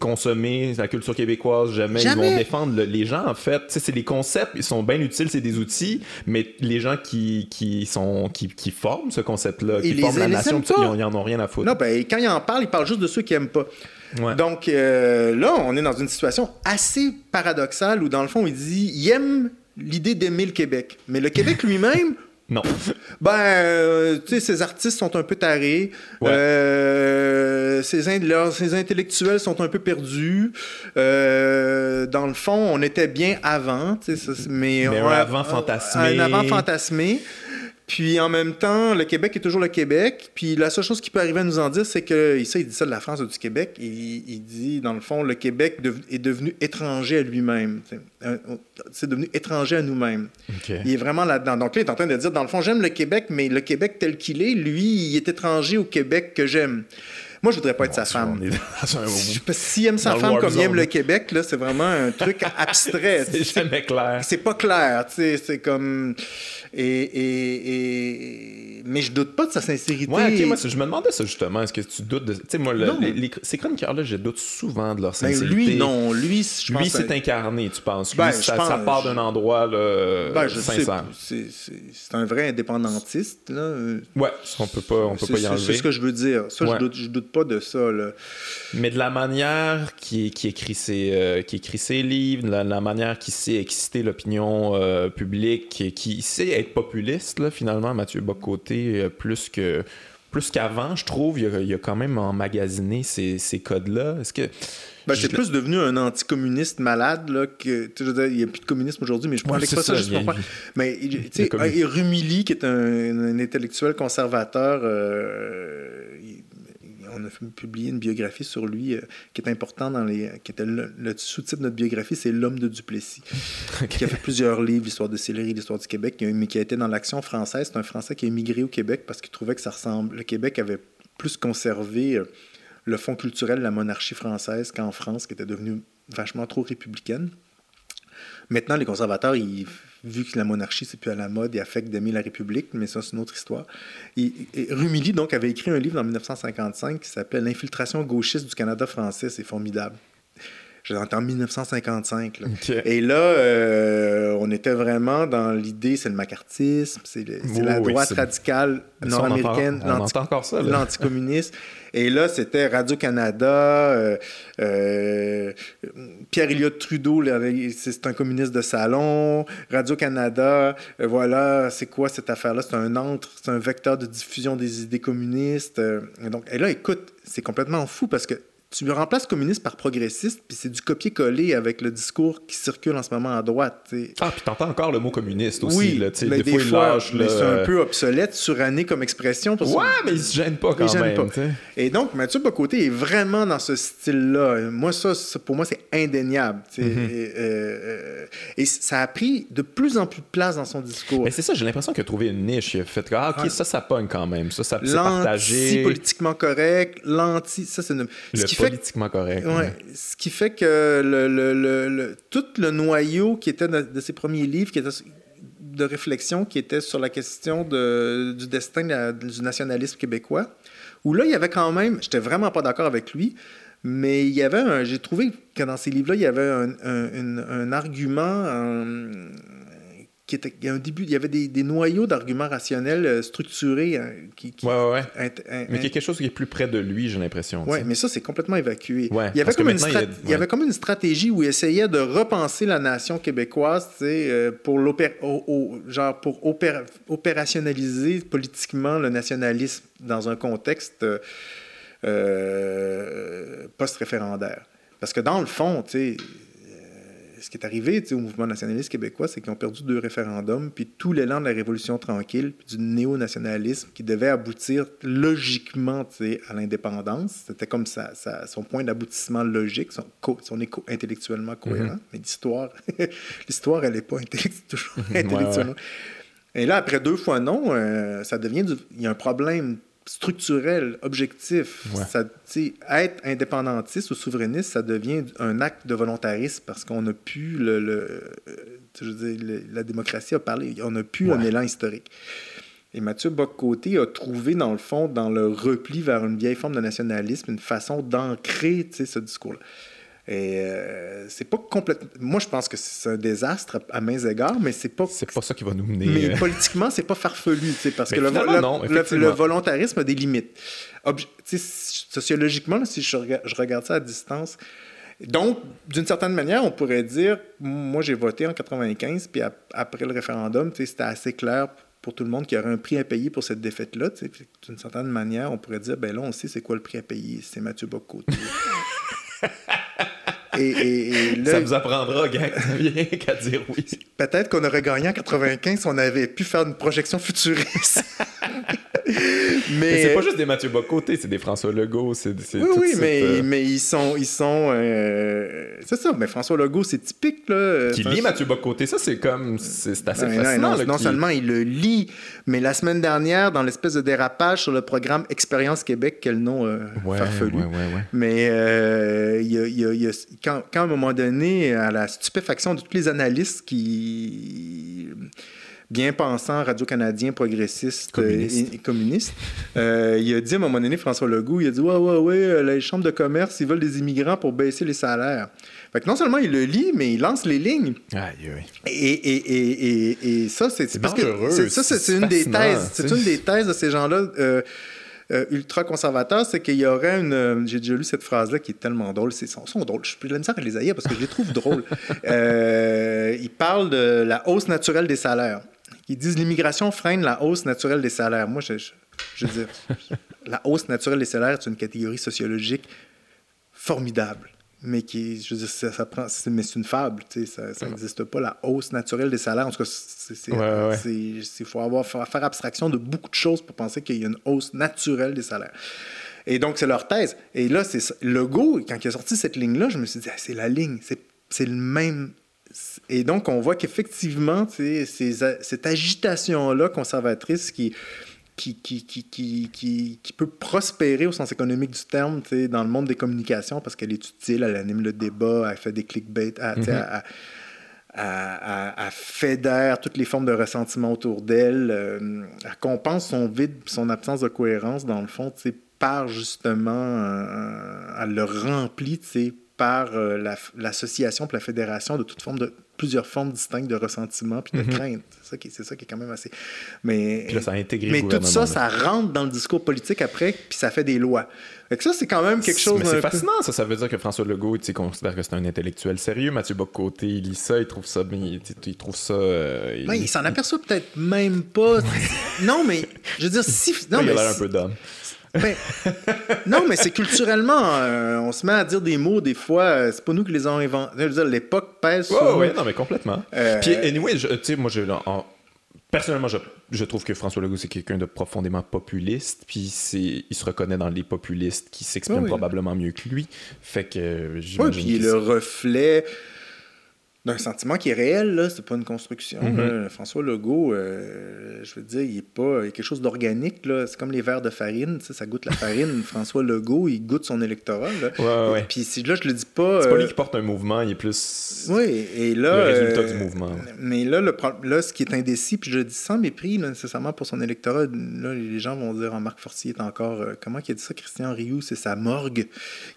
consommer la culture québécoise, jamais, ils vont défendre les gens en fait. C'est les concepts, ils sont bien utiles, c'est des outils, mais les gens qui, qui sont qui, qui forment ce concept-là, qui forment la nation, ils, en ont rien à foutre. Non, ben quand ils en parlent, ils parlent juste de ceux qui aiment pas. Donc euh, là, on est dans une situation assez paradoxale où, dans le fond, il dit il aime l'idée d'aimer le Québec. Mais le Québec lui-même? Non. Ben, euh, tu sais, ces artistes sont un peu tarés. Euh, ces, intellectuels sont un peu perdus. dans le fond, on était bien avant, mais, mais un avant fantasmé. Un avant fantasmé. Puis en même temps, le Québec est toujours le Québec. Puis la seule chose qui peut arriver à nous en dire, c'est que, ça, il dit ça de la France ou du Québec, il, dit, dans le fond, le Québec est devenu étranger à lui-même. C'est devenu étranger à nous-mêmes. Il est vraiment là-dedans. Donc là, il est en train de dire, dans le fond, j'aime le Québec, mais le Québec tel qu'il est, lui, il est étranger au Québec que j'aime. Moi, je voudrais pas être sa femme. S'il aime sa femme comme il aime le Québec, là, c'est vraiment un truc abstrait. c'est jamais clair. C'est pas clair, tu sais. C'est comme. Et, et, Mais je doute pas de sa sincérité. Ouais, moi, je me demandais ça justement. Est-ce que tu doutes de. Tu sais, moi, ces chroniqueurs-là, je doute souvent de leur ben, sincérité. lui, non. Lui, je Lui, c'est incarné, tu penses. Lui, ben, ça, part d'un endroit là, ben, sincère. C'est un vrai indépendantiste. Là. Ouais, on peut pas, on peut pas y enlever. C'est ce que je veux dire. Ça, je, doute, je doute pas de ça. Là. Mais de la manière qui, qui, écrit, ses, euh, qui écrit ses livres, de la, manière qui sait exciter l'opinion euh, publique, qui, qui sait être populiste, là, finalement, Mathieu Bocoté, euh, plus que plus qu'avant, je trouve, il a, quand même emmagasiné ces, ces codes-là. Est-ce que. Ben, c'est plus devenu un anticommuniste malade, là, que, il n'y a plus de communisme aujourd'hui, mais je prends ouais, l'expression juste pour Mais, tu sais, Rumilly, qui est un, intellectuel conservateur, euh, on a publié une biographie sur lui euh, qui est important dans les. qui était le, sous-titre de notre biographie, c'est L'homme de Duplessis. Qui a fait plusieurs livres, l'histoire de Sillery, l'histoire du Québec, mais qui a été dans l'action française. C'est un Français qui a émigré au Québec parce qu'il trouvait que ça ressemble. Le Québec avait plus conservé euh, le fond culturel de la monarchie française qu'en France, qui était devenue vachement trop républicaine. Maintenant, les conservateurs, ils vu que la monarchie, c'est plus à la mode et affecte d'aimer la République, mais ça, c'est une autre histoire. Et, Rumilly, donc, avait écrit un livre en 1955 qui s'appelle L'infiltration gauchiste du Canada français. C'est formidable. Je l'ai en 1955. Et là, euh, on était vraiment dans l'idée, c'est le macartisme, c'est la droite radicale nord-américaine, l'anticommunisme. Et là, c'était Radio-Canada, euh, euh, Pierre Elliott Trudeau, c'est un communiste de salon, Radio-Canada, voilà, c'est quoi cette affaire-là? C'est un entre, c'est un vecteur de diffusion des idées communistes. donc, et là, écoute, c'est complètement fou parce que tu remplaces communiste par progressiste, puis c'est du copier-coller avec le discours qui circule en ce moment à droite. Ah, puis t'entends encore le mot communiste aussi. Oui, là, mais des, fois, mais c'est un peu obsolète, suranné comme expression. ouais, mais il se gêne pas quand il même. Pas. Et donc, Mathieu Bocoté est vraiment dans ce style-là. Moi, ça, pour moi, c'est indéniable. Et, euh, euh, et, ça a pris de plus en plus de place dans son discours. Mais c'est ça, j'ai l'impression qu'il a trouvé une niche. Il a fait ah, OK, ça, ça pogne quand même. Ça, ça c'est partagé. politiquement correct, l'anti... Ça, c'est... Une politiquement correct. Ouais, Ce qui fait que le, le, le, tout le noyau qui était de, ses premiers livres, qui était de réflexion, qui était sur la question de, du destin du nationalisme québécois, où là, il y avait quand même, j'étais vraiment pas d'accord avec lui, mais il y avait j'ai trouvé que dans ces livres-là, il y avait un, un, un argument, il y a un début, il y avait des, noyaux d'arguments rationnels euh, structurés. Hein, qui, qui ouais, ouais, mais qui est quelque chose qui est plus près de lui, j'ai l'impression. Oui, mais ça, c'est complètement évacué. il, y avait comme une il, y avait comme une stratégie où il essayait de repenser la nation québécoise euh, pour, genre pour opérationnaliser politiquement le nationalisme dans un contexte euh, post-référendaire. Parce que dans le fond, tu sais ce qui est arrivé au mouvement nationaliste québécois, c'est qu'ils ont perdu deux référendums, puis tout l'élan de la Révolution tranquille, puis du néo-nationalisme qui devait aboutir logiquement à l'indépendance. C'était comme ça, son point d'aboutissement logique, son, son écho intellectuellement cohérent. Mm-hmm. Mais l'histoire, l'histoire, elle n'est pas toujours intellectuellement. Et là, après deux fois non, euh, ça devient il y a un problème structurel, objectif. Ça, être indépendantiste ou souverainiste, ça devient un acte de volontarisme parce qu'on n'a plus le, le, je veux dire, la démocratie a parlé, on n'a plus un élan historique. Et Mathieu Boccoté a trouvé, dans le fond, dans le repli vers une vieille forme de nationalisme, une façon d'ancrer ce discours-là. Et euh, c'est pas complètement. Moi, je pense que c'est un désastre à mains égards, mais c'est pas. C'est pas ça qui va nous mener. Mais euh. politiquement, c'est pas farfelu, parce que le, le, volontarisme a des limites. sociologiquement, si je regarde, je regarde ça à distance, donc, d'une certaine manière, on pourrait dire, moi j'ai voté en 95, puis après le référendum, c'était assez clair pour tout le monde qu'il y aurait un prix à payer pour cette défaite-là. D'une certaine manière, on pourrait dire, ben là, on sait c'est quoi le prix à payer, c'est Mathieu Bocoté. ça vous apprendra, gang, qu'à dire oui. Peut-être qu'on aurait gagné en 95 si on avait pu faire une projection futuriste. mais, c'est pas juste des Mathieu Bocoté, c'est des François Legault, c'est Oui, oui, mais, euh, mais ils sont... Ils sont euh, C'est ça, mais François Legault, c'est typique, là. Qui lit Mathieu Bocoté, ça, c'est comme... C'est assez fascinant. Non, non seulement il le lit, mais la semaine dernière, dans l'espèce de dérapage sur le programme Expérience Québec, quel nom euh, farfelu. Ouais, ouais, mais il y a, y a, quand, quand, à un moment donné, à la stupéfaction de tous les analystes qui bien pensant radio-canadien, progressiste communiste. et, communiste. Euh, il a dit à un moment donné, François Legault, il a dit Ouais, ouais, ouais, euh, les chambres de commerce, ils veulent des immigrants pour baisser les salaires. Fait que non seulement il le lit, mais il lance les lignes. Aïe, Et, et, et, et, ça, c'est parce que ça, c'est une des thèses. C'est une des thèses de ces gens-là. Euh, euh, ultra-conservateur, c'est qu'il y aurait une. Euh, j'ai déjà lu cette phrase-là qui est tellement drôle. Ils sont, sont drôles. Je suis plus de à les haïr parce que je les trouve drôles. Euh, ils parlent de la hausse naturelle des salaires. Ils disent l'immigration freine la hausse naturelle des salaires. Moi, je, je, veux dire, la hausse naturelle des salaires, c'est une catégorie sociologique formidable mais qui, je veux dire, ça, prend, mais c'est une fable, tu sais, ça n'existe pas, la hausse naturelle des salaires. En tout cas, il faut avoir, faire abstraction de beaucoup de choses pour penser qu'il y a une hausse naturelle des salaires. Et donc, c'est leur thèse. Et là, c'est Legault, quand il a sorti cette ligne-là, je me suis dit, ah, c'est la ligne, c'est le même. Et donc, on voit qu'effectivement, cette agitation-là conservatrice qui, qui, qui, qui, qui, peut prospérer au sens économique du terme dans le monde des communications parce qu'elle est utile, elle anime le débat, elle fait des clickbait, elle, mm-hmm. elle, fédère toutes les formes de ressentiment autour d'elle, euh, elle compense son vide, son absence de cohérence dans le fond par justement, euh, elle le remplit par euh, l'association, la, la fédération de toute forme de plusieurs formes distinctes de ressentiment puis de mhm. crainte. C'est ça, qui, ça est quand même assez. Mais, ça a intégré mais tout ça, ça rentre dans le discours politique après, puis ça fait des lois. Fait ça, c'est quand même quelque chose. Mais c'est fascinant, ça. Ça veut dire que François Legault, il considère que c'est un intellectuel sérieux. Mathieu Bocoté, il lit ça, il trouve ça. Il, il trouve ça. Euh, il... Ben, il s'en aperçoit peut-être même pas. non, mais je veux dire, si. Non, il a l'air un peu d'homme. Ben, non, mais c'est culturellement, euh, on se met à dire des mots des fois, euh, c'est pas nous qui les avons inventés. Je veux dire, l'époque pèse sur. Oui, non, mais complètement. Euh, Puis, anyway, tu sais, moi, je, personnellement, je, je, trouve que François Legault, c'est quelqu'un de profondément populiste. Puis, il se reconnaît dans les populistes qui s'expriment probablement mieux que lui. Fait que. Oui, puis il est le reflet d'un sentiment qui est réel, là, c'est pas une construction. Mm-hmm. François Legault, euh, je veux dire, il est pas. Il y a quelque chose d'organique, là. C'est comme les verres de farine, ça goûte la farine. François Legault, il goûte son électorat, là. Ouais, ouais. Puis là, je le dis pas. C'est pas lui euh, qui porte un mouvement, il est plus. Oui, et là. Le résultat du euh, mouvement. Mais là, le, là, ce qui est indécis, puis je le dis sans mépris, nécessairement pour son électorat, là, les gens vont dire, oh, Marc Fortier est encore. comment il a dit ça, Christian Rioux, c'est sa morgue.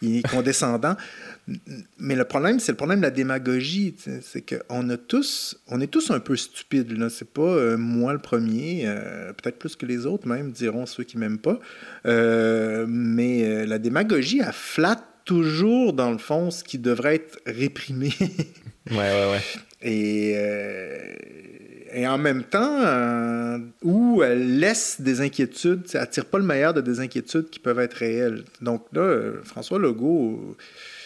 Il est condescendant. Mais le problème, c'est le problème de la démagogie. C'est qu'on a tous, on est tous un peu stupides. Là. C'est pas euh, moi le premier, euh, peut-être plus que les autres même, diront ceux qui m'aiment pas. Euh, mais la démagogie, elle flatte toujours, dans le fond, ce qui devrait être réprimé. ouais, ouais, ouais. Et, et en même temps, où elle laisse des inquiétudes, elle tire pas le meilleur de des inquiétudes qui peuvent être réelles. Donc là, François Legault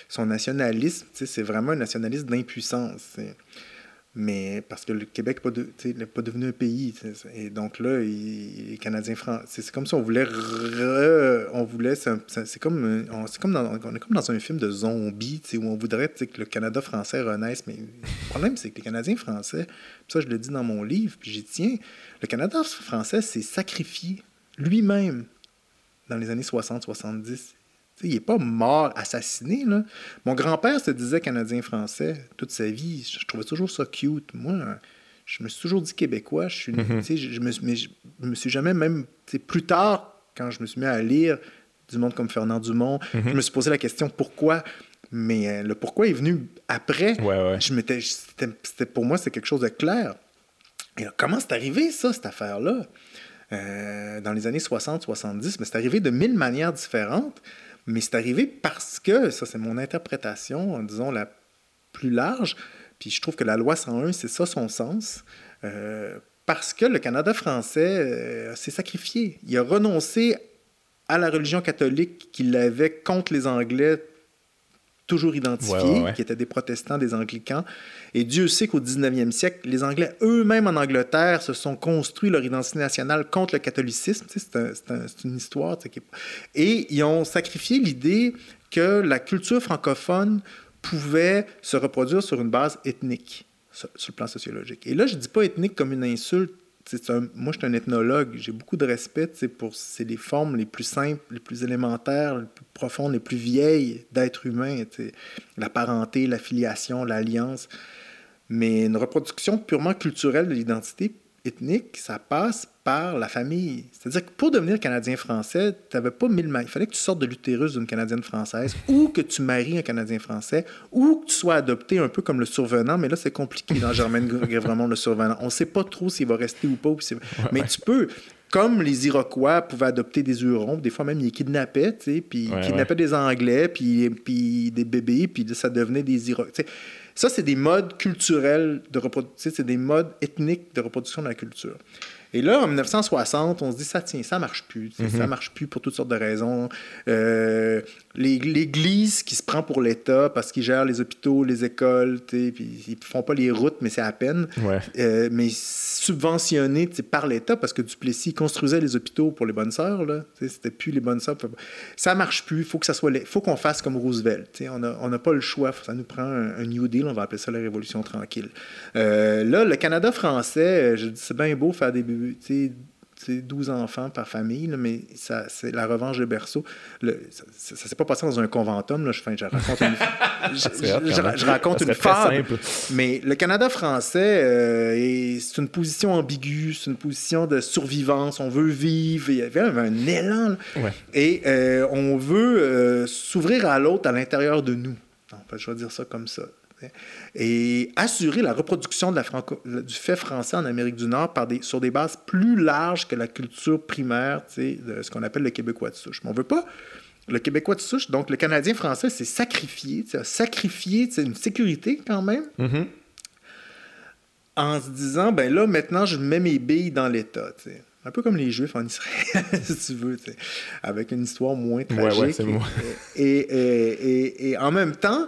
son nationalisme, c'est vraiment un nationalisme d'impuissance. Mais parce que le Québec n'est pas, devenu un pays. Et donc là, les Canadiens français, c'est comme si on voulait. on voulait c'est comme, on est comme dans un film de zombies où on voudrait que le Canada français renaisse. Mais le problème, c'est que les Canadiens français, ça je le dis dans mon livre, puis j'y tiens, le Canada français s'est sacrifié lui-même dans les années 60-70 il n'est pas mort, assassiné. Là. Mon grand-père se disait Canadien-Français toute sa vie. Je trouvais toujours ça cute. Moi, je me suis toujours dit québécois. Je, suis, je, me, mais je, me suis jamais même. Plus tard, quand je me suis mis à lire du monde comme Fernand Dumont, mhm. je me suis posé la question pourquoi? Mais euh, le pourquoi est venu après? Je c'était, pour moi, c'est quelque chose de clair. Et comment c'est arrivé, ça, cette affaire-là? Euh, dans les années 60-70, mais c'est arrivé de mille manières différentes. Mais c'est arrivé parce que, ça c'est mon interprétation, disons la plus large, puis je trouve que la loi 101, c'est ça son sens, euh, parce que le Canada français euh, s'est sacrifié. Il a renoncé à la religion catholique qu'il avait contre les Anglais toujours identifiés, qui étaient des protestants, des anglicans. Et Dieu sait qu'au 19e siècle, les Anglais eux-mêmes en Angleterre se sont construits leur identité nationale contre le catholicisme. c'est une histoire. Et ils ont sacrifié l'idée que la culture francophone pouvait se reproduire sur une base ethnique, sur, le plan sociologique. Et là, je ne dis pas ethnique comme une insulte moi, je suis un ethnologue. J'ai beaucoup de respect pour c'est les formes les plus simples, les plus élémentaires, les plus profondes, les plus vieilles d'être humain. La parenté, la filiation, l'alliance. Mais une reproduction purement culturelle de l'identité ethnique, ça passe par la famille. C'est-à-dire que pour devenir Canadien français, tu n'avais pas mille Il fallait que tu sortes de l'utérus d'une Canadienne française ou que tu maries un Canadien français ou que tu sois adopté un peu comme le survenant. Mais là, c'est compliqué dans Germaine vraiment le survenant. On ne sait pas trop s'il va rester ou pas. mais tu peux comme les Iroquois pouvaient adopter des Hurons, des fois même ils kidnappaient, tu sais, puis ils kidnappaient des Anglais, puis, puis des bébés, puis ça devenait des Iroquois. Ça, c'est des modes culturels de reproduction, c'est des modes ethniques de reproduction de la culture. Et là, en 1960, on se dit, ça tient, ça marche plus. Ça mhm. marche plus pour toutes sortes de raisons. Euh, L'Église qui se prend pour l'État parce qu'ils gèrent les hôpitaux, les écoles, puis ils font pas les routes, mais c'est à peine. Euh, mais subventionné par l'État parce que Duplessis construisait les hôpitaux pour les bonnes sœurs. C'était plus les bonnes sœurs. Ça marche plus. Il faut que ça soit. faut qu'on fasse comme Roosevelt. On n'a pas le choix. Ça nous prend un, New Deal. On va appeler ça la Révolution tranquille. Euh, là, le Canada français, je dis, c'est bien beau faire des 12 enfants par famille, mais ça, c'est la revanche de berceau. Le, ça ne s'est pas passé dans un conventum. Là, je, je, raconte une, je, raconte une fable. Mais le Canada français, euh, c'est une position ambiguë, c'est une position de survivance. On veut vivre. Il y avait un élan. Et euh, on veut euh, s'ouvrir à l'autre à l'intérieur de nous. En fait, je vais dire ça comme ça et assurer la reproduction de la du fait français en Amérique du Nord par des, sur des bases plus larges que la culture primaire de ce qu'on appelle le Québécois de souche. Mais on ne veut pas le Québécois de souche, donc le Canadien français, c'est sacrifié, sacrifier une sécurité quand même, mm-hmm. en se disant, ben là, maintenant, je mets mes billes dans l'État. Un peu comme les Juifs en Israël, si tu veux, avec une histoire moins tragique. et, et, et, en même temps,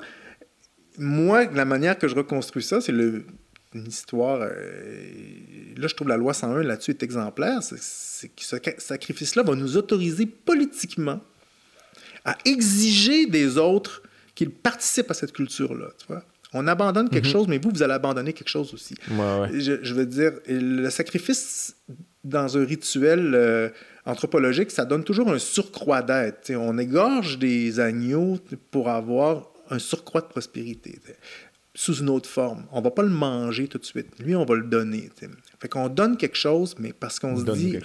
moi, la manière que je reconstruis ça, c'est une histoire. Euh, là, je trouve la loi 101 là-dessus est exemplaire. C'est que ce sacrifice-là va nous autoriser politiquement à exiger des autres qu'ils participent à cette culture-là. Tu vois? On abandonne quelque mhm. chose, mais vous, vous allez abandonner quelque chose aussi. Je, veux dire, le sacrifice dans un rituel euh, anthropologique, ça donne toujours un surcroît d'être. On égorge des agneaux pour avoir un surcroît de prospérité sous une autre forme. On va pas le manger tout de suite. Lui, on va le donner. Fait qu'on donne quelque chose, mais parce qu'on se dit...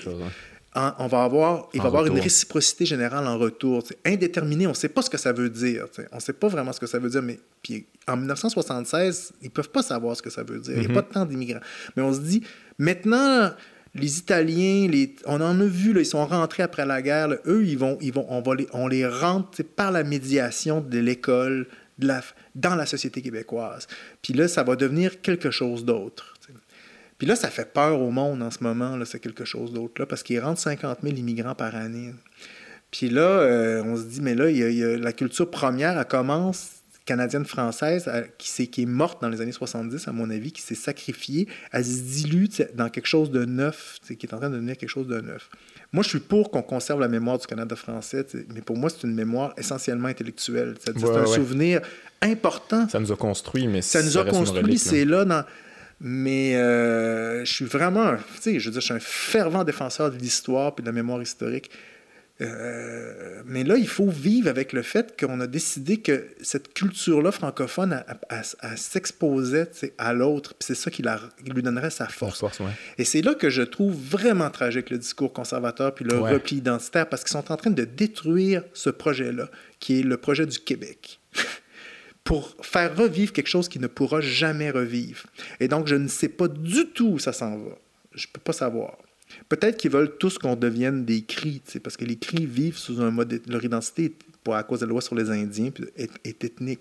Hein, on va avoir, il va y avoir une réciprocité générale en retour. Indéterminé, on ne sait pas ce que ça veut dire. On ne sait pas vraiment ce que ça veut dire. Mais puis, en 1976, ils ne peuvent pas savoir ce que ça veut dire. Il n'y a mm-hmm. pas de temps d'immigrants. Mais on se dit, maintenant, les Italiens, on en a vu, ils sont rentrés après la guerre. eux, ils vont, ils vont, on, les, rentre par la médiation de l'école, dans la société québécoise. Puis là, ça va devenir quelque chose d'autre. Puis là, ça fait peur au monde en ce moment, là, c'est quelque chose d'autre, là, parce qu'il rentre 50 000 immigrants par année. Puis là, euh, on se dit, mais là, y a, la culture première, elle commence canadienne-française qui, qui est morte dans les années 70, à mon avis, qui s'est sacrifiée, elle se dilue dans quelque chose de neuf, qui est en train de devenir quelque chose de neuf. Moi, je suis pour qu'on conserve la mémoire du Canada français, mais pour moi, c'est une mémoire essentiellement intellectuelle. C'est un souvenir important. Ça nous a construit, mais ça nous a construit, c'est là dans... Mais euh, je suis vraiment, tu sais, je veux dire, je suis un fervent défenseur de l'histoire et de la mémoire historique. Euh, mais là, il faut vivre avec le fait qu'on a décidé que cette culture-là francophone, elle, s'exposait à l'autre, puis c'est ça qui, lui donnerait sa force. Et c'est là que je trouve vraiment tragique le discours conservateur puis le repli identitaire, parce qu'ils sont en train de détruire ce projet-là, qui est le projet du Québec. pour faire revivre quelque chose qui ne pourra jamais revivre. Et donc, je ne sais pas du tout où ça s'en va. Je ne peux pas savoir. Peut-être qu'ils veulent tous qu'on devienne des cris, parce que les cris vivent sous un mode. Leur identité pour, à cause de la loi sur les Indiens est, ethnique.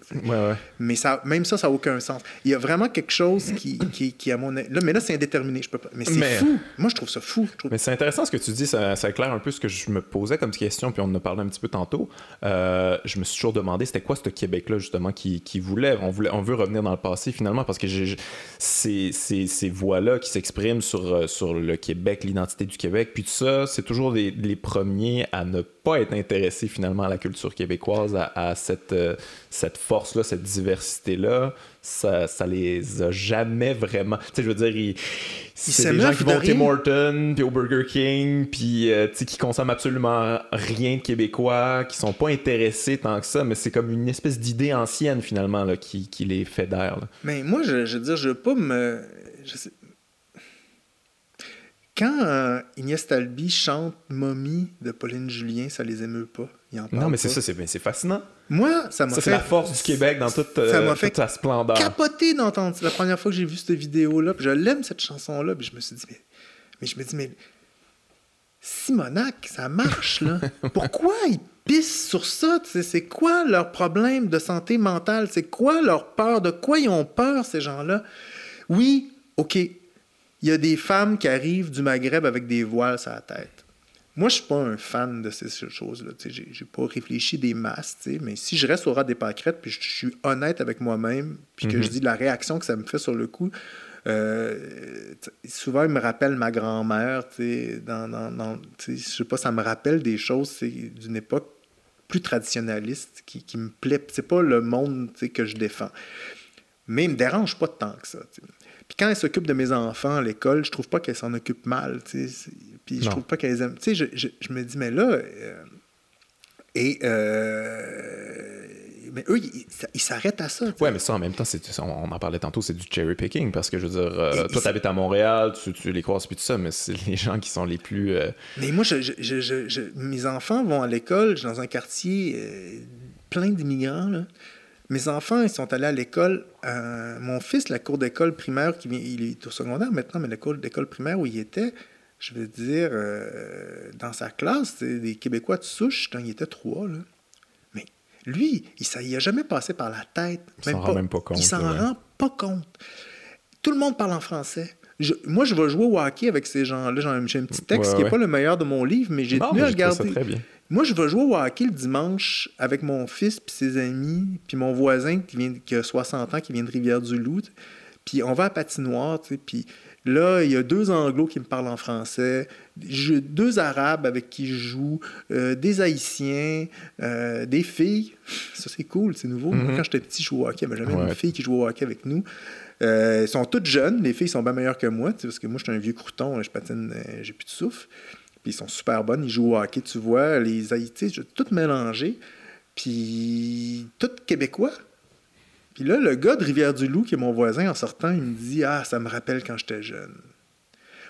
Mais ça, même ça, ça n'a aucun sens. Il y a vraiment quelque chose qui, qui, qui à mon là, mais là, c'est indéterminé. Je peux pas. Mais c'est fou. Moi, je trouve ça fou. Mais c'est intéressant ce que tu dis. Ça, ça, éclaire un peu ce que je me posais comme question, puis on en a parlé un petit peu tantôt. Euh, je me suis toujours demandé c'était quoi ce Québec-là, justement, qui, qui, voulait? On, voulait. on veut revenir dans le passé, finalement, parce que j'ai, ces, ces, ces voix-là qui s'expriment sur, euh, sur le Québec, l'identité du Québec, puis tout ça, c'est toujours les, les premiers à ne pas être intéressés, finalement, à la culture québécoise, à, cette, euh, cette force-là, cette diversité-là, ça, ça les a jamais vraiment. Tu sais, je veux dire, c'est des gens qui vont au Tim Hortons, puis au Burger King, puis euh, qui consomment absolument rien de québécois, qui sont pas intéressés tant que ça, mais c'est comme une espèce d'idée ancienne, finalement, là, qui, qui les fédère. Mais moi, je, je veux dire, je veux pas me. Je sais, quand euh, Ignace Talby chante Mommy de Pauline Julien, ça les émeut pas? non, mais c'est ça, c'est fascinant. Moi, ça m'a fait. C'est la force du Québec dans toute, euh, fait sa splendeur. capoter d'entendre. La première fois que j'ai vu cette vidéo-là, je l'aime cette chanson-là, puis je me suis dit, mais, mais je me dis, mais Simonac, ça marche, là. Pourquoi ils pissent sur ça? C'est quoi leur problème de santé mentale? C'est quoi leur peur? De quoi ils ont peur, ces gens-là? Oui, OK, il y a des femmes qui arrivent du Maghreb avec des voiles sur la tête. Moi, je suis pas un fan de ces choses-là. J'ai, j'ai pas réfléchi des masses, mais si je reste au ras des pâquerettes, puis je, suis honnête avec moi-même, puis que je mhm. dis la réaction que ça me fait sur le coup, euh, souvent, il me rappelle ma grand-mère. Dans, dans, dans je sais pas, ça me rappelle des choses d'une époque plus traditionnaliste qui, qui me plaît. C'est pas le monde que je défends. Mais il me dérange pas tant que ça. Puis quand elle s'occupe de mes enfants à l'école, je trouve pas qu'elle s'en occupe mal. Puis je trouve pas qu'elle aime. Tu sais, je, je, me dis, mais là. Euh, et. Euh, mais eux, ils s'arrêtent à ça. Ouais, mais ça, en même temps, on, en parlait tantôt, c'est du cherry picking parce que je veux dire, euh, toi, t'habites à Montréal, tu, tu, les croises puis tout ça, mais c'est les gens qui sont les plus. Mais moi, je, mes enfants vont à l'école, dans un quartier plein d'immigrants, là. Mes enfants, ils sont allés à l'école. Euh, mon fils, la cour d'école primaire, qui, il est au secondaire maintenant, mais la cour d'école primaire où il était, je veux dire, euh, dans sa classe, des Québécois de souche, il était trois. Là. Mais lui, il n'a jamais passé par la tête. Il s'en rend même pas compte. Il s'en rend pas compte. Tout le monde parle en français. moi, je vais jouer au hockey avec ces gens-là. J'ai un petit texte qui n'est pas le meilleur de mon livre, mais j'ai tenu à regarder. Ça très bien. Moi, je vais jouer au hockey le dimanche avec mon fils puis ses amis, puis mon voisin qui, vient, qui a 60 ans, qui vient de Rivière-du-Loup. Puis on va à patinoire, tu sais, puis là, il y a deux Anglos qui me parlent en français, deux Arabes avec qui je joue, euh, des Haïtiens, euh, des filles. Ça, c'est cool, c'est nouveau. Mm-hmm. Quand j'étais petit, je jouais au hockey, mais jamais une fille qui jouait au hockey avec nous. Euh, sont toutes jeunes, les filles sont bien meilleures que moi, parce que moi, je suis un vieux crouton, je patine, j'ai plus de souffle. Puis ils sont super bonnes, ils jouent au hockey, tu vois, les Haïtis, tout mélangé. Puis tout québécois. Puis là, le gars de Rivière-du-Loup, qui est mon voisin, en sortant, il me dit Ah, ça me rappelle quand j'étais jeune.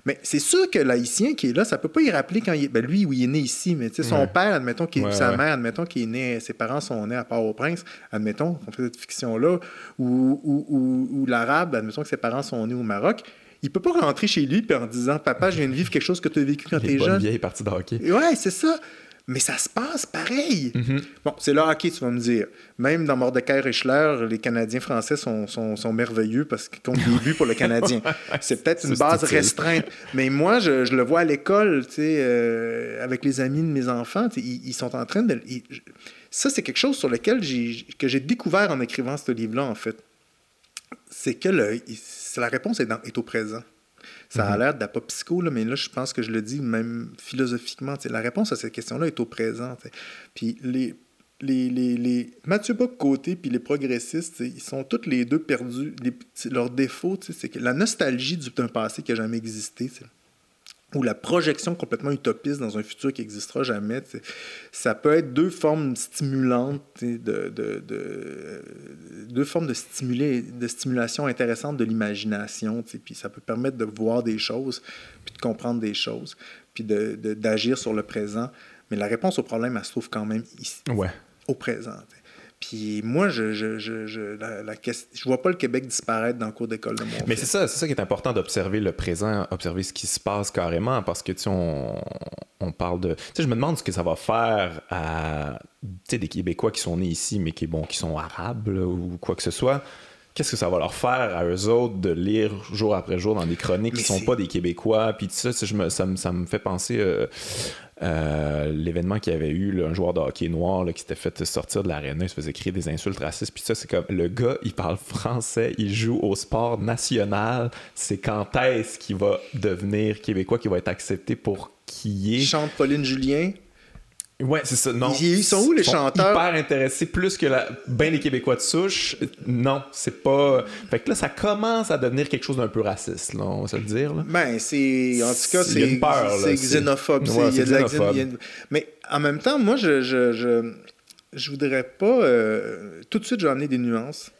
Mais c'est sûr que l'haïtien qui est là, ça peut pas y rappeler quand il est. Ben lui, oui, il est né ici, mais son père, admettons, qui sa mère, admettons, qu'il est né, ses parents sont nés à Port-au-Prince, admettons, qu'on fait cette fiction-là, ou, ou, ou l'arabe, admettons que ses parents sont nés au Maroc, il peut pas rentrer chez lui en disant Papa, je viens de vivre quelque chose que tu as vécu quand tu es jeune. vieille partie de hockey. Ouais, c'est ça. Mais ça se passe pareil. Mm-hmm. Bon, c'est le hockey, tu vas me dire. Même dans Mordecai Richler, les Canadiens français sont, sont, sont merveilleux parce qu'ils comptent des buts pour le Canadien. c'est peut-être une base restreinte. Mais moi, je, je le vois à l'école, tu sais, euh, avec les amis de mes enfants, ils, ils, sont en train de. ça, c'est quelque chose sur lequel j'ai, que j'ai découvert en écrivant ce livre-là, en fait. C'est que le, la réponse est, est au présent. Ça a mhm. l'air de la pop psycho, mais là, je pense que je le dis même philosophiquement. La réponse à cette question-là est au présent. Puis les, les, les, les Mathieu Bock-Côté puis les progressistes, ils sont tous les deux perdus. leur défaut, c'est que la nostalgie d'un passé qui n'a jamais existé ou la projection complètement utopiste dans un futur qui n'existera jamais, ça peut être deux formes stimulantes, de, de, de, deux formes de, stimuler, de stimulation intéressante de l'imagination, puis ça peut permettre de voir des choses, puis de comprendre des choses, puis d'agir sur le présent. Mais la réponse au problème, elle se trouve quand même ici, ouais. au présent. Puis moi, je je, je, je, la, je vois pas le Québec disparaître dans le cours d'école de mon Mais c'est ça, c'est ça qui est important d'observer le présent, observer ce qui se passe carrément, parce que tu sais, on, on parle de. Tu sais, je me demande ce que ça va faire à tu sais, des Québécois qui sont nés ici, mais qui, bon, qui sont arabes ou quoi que ce soit. Qu'est-ce que ça va leur faire à eux autres de lire jour après jour dans des chroniques qui sont pas des Québécois? Puis ça, je me, ça, me, ça me fait penser. Euh, euh, l'événement qu'il y avait eu, un joueur de hockey noir qui s'était fait sortir de l'aréna, il se faisait crier des insultes racistes. Puis ça, c'est comme le gars, il parle français, il joue au sport national. C'est quand est-ce qu'il va devenir québécois, qu'il va être accepté pour qui est. Chante Pauline Julien. Ouais, c'est ça. Non. Ils, sont où les sont chanteurs? Hyper intéressés, plus que la... ben les Québécois de souche. Non, c'est pas. Fait que là, ça commence à devenir quelque chose d'un peu raciste, là, on va se le dire. Là. Ben, c'est. En tout cas, c'est. C'est xénophobe. il y a de Mais en même temps, moi, je. Je, je, je voudrais pas. Euh, tout de suite, j'en ai des nuances.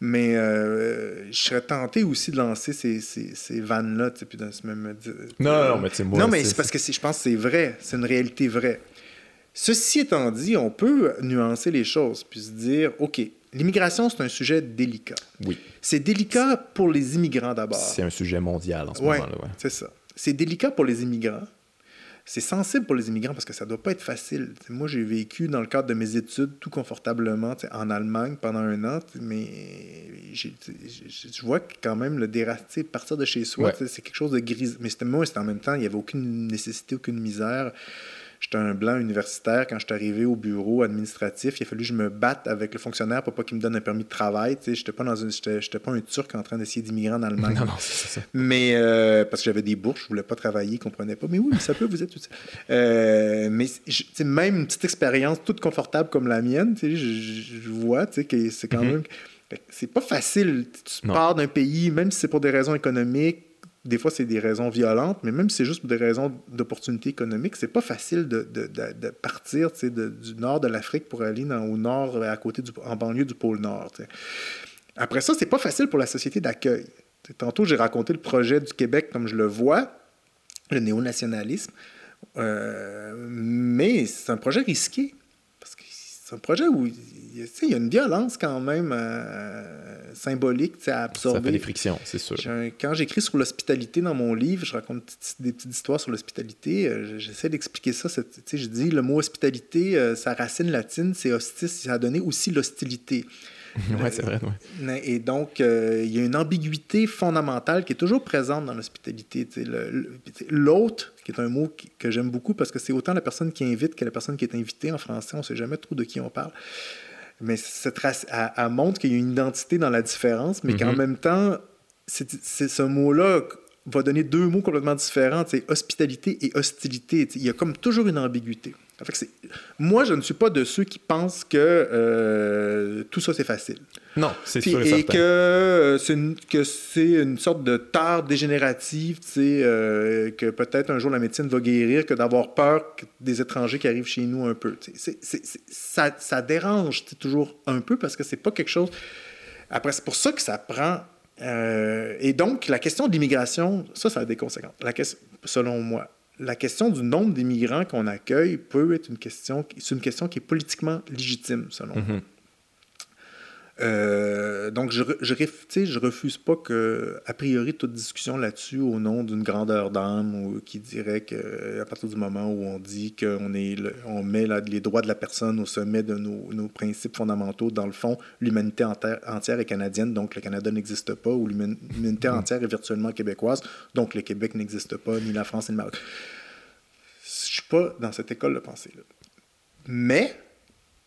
Mais euh, je serais tenté aussi de lancer ces, ces, ces vannes-là, puis de se même. non, non, mais c'est moi. Non, mais c'est parce que je pense que c'est vrai. C'est une réalité vraie. Ceci étant dit, on peut nuancer les choses puis se dire, OK, l'immigration, c'est un sujet délicat. Oui. C'est délicat pour les immigrants d'abord. C'est un sujet mondial en ce moment-là. Ouais. C'est ça. C'est délicat pour les immigrants. c'est sensible pour les immigrants parce que ça doit pas être facile. moi, j'ai vécu dans le cadre de mes études tout confortablement en Allemagne pendant un an, mais je vois quand même le déracier, partir de chez soi, c'est quelque chose de gris. Mais moi, c'était en même temps, il n'y avait aucune nécessité, aucune misère. J'étais un blanc universitaire. Quand je suis arrivé au bureau administratif, il a fallu que je me batte avec le fonctionnaire pour pas qu'il me donne un permis de travail. Je n'étais pas, dans une, j'étais, pas un Turc en train d'essayer d'immigrer en Allemagne. Non, non, c'est ça. Mais euh, parce que j'avais des bourses, je voulais pas travailler, ne comprenais pas. Mais oui, ça peut, vous êtes utile. Euh, mais même une petite expérience toute confortable comme la mienne, je, je, vois que c'est quand mm-hmm. même. C'est pas facile. Tu pars d'un pays, même si c'est pour des raisons économiques, des fois, c'est des raisons violentes, mais même si c'est juste pour des raisons d'opportunité économique, c'est pas facile de, partir du nord de l'Afrique pour aller au nord, à côté en banlieue du pôle Nord. Après ça, c'est pas facile pour la société d'accueil. Tantôt, j'ai raconté le projet du Québec comme je le vois, le néonationalisme, euh, mais c'est un projet risqué. C'est un projet où il y a une violence quand même euh, symbolique à absorber. Ça fait des frictions, c'est sûr. Quand j'écris sur l'hospitalité dans mon livre, je raconte des petites histoires sur l'hospitalité. Euh, j'essaie d'expliquer ça. Je dis le mot hospitalité, euh, sa racine latine, c'est hostis, ça a donné aussi l'hostilité. oui, c'est vrai. Et donc, il y a une ambiguïté fondamentale qui est toujours présente dans l'hospitalité. L'autre, qui est un mot que j'aime beaucoup parce que c'est autant la personne qui invite que la personne qui est invitée en français. On ne sait jamais trop de qui on parle. Mais cette race, elle, montre qu'il y a une identité dans la différence, mais qu'en mhm. même temps, c'est, ce mot-là va donner deux mots complètement différents, c'est hospitalité et hostilité. Il y a comme toujours une ambiguïté. Moi, je ne suis pas de ceux qui pensent que euh, tout ça, c'est facile. Non, c'est sûr et, et que euh, c'est une, que c'est une sorte de tare dégénérative, euh, que peut-être un jour la médecine va guérir, que d'avoir peur des étrangers qui arrivent chez nous un peu. Ça, ça dérange toujours un peu parce que c'est pas quelque chose... Après, c'est pour ça que ça prend... et donc, la question de l'immigration, ça, ça a des conséquences. La selon moi la question du nombre d'immigrants qu'on accueille peut être une question, c'est une question qui est politiquement légitime, selon moi. Euh, donc, je, je, je refuse pas que, a priori, toute discussion là-dessus, au nom d'une grandeur d'âme, ou qui dirait qu'à partir du moment où on dit qu'on on met les droits de la personne au sommet de nos, principes fondamentaux, dans le fond, l'humanité entière est canadienne, donc le Canada n'existe pas, ou l'humanité mhm. entière est virtuellement québécoise, donc le Québec n'existe pas, ni la France, ni le Maroc. Je suis pas dans cette école de pensée-là. Mais,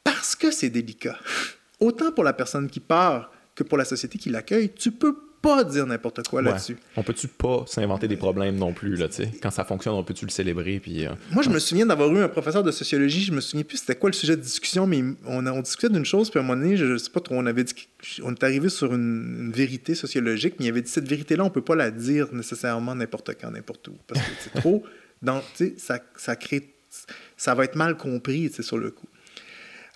parce que c'est délicat, autant pour la personne qui part que pour la société qui l'accueille, tu peux pas dire n'importe quoi là-dessus. On peut-tu pas s'inventer des problèmes non plus, là, tu sais? Quand ça fonctionne, on peut-tu le célébrer, puis... Euh, Moi, je me souviens d'avoir eu un professeur de sociologie, je me souviens plus c'était quoi le sujet de discussion, mais on, on discutait d'une chose, puis à un moment donné, je, sais pas trop, on avait dit... On est arrivé sur une, vérité sociologique, mais il avait dit, cette vérité-là, on peut pas la dire nécessairement n'importe quand, n'importe où, parce que c'est trop... Ça, ça crée... Ça va être mal compris, tu sais, sur le coup.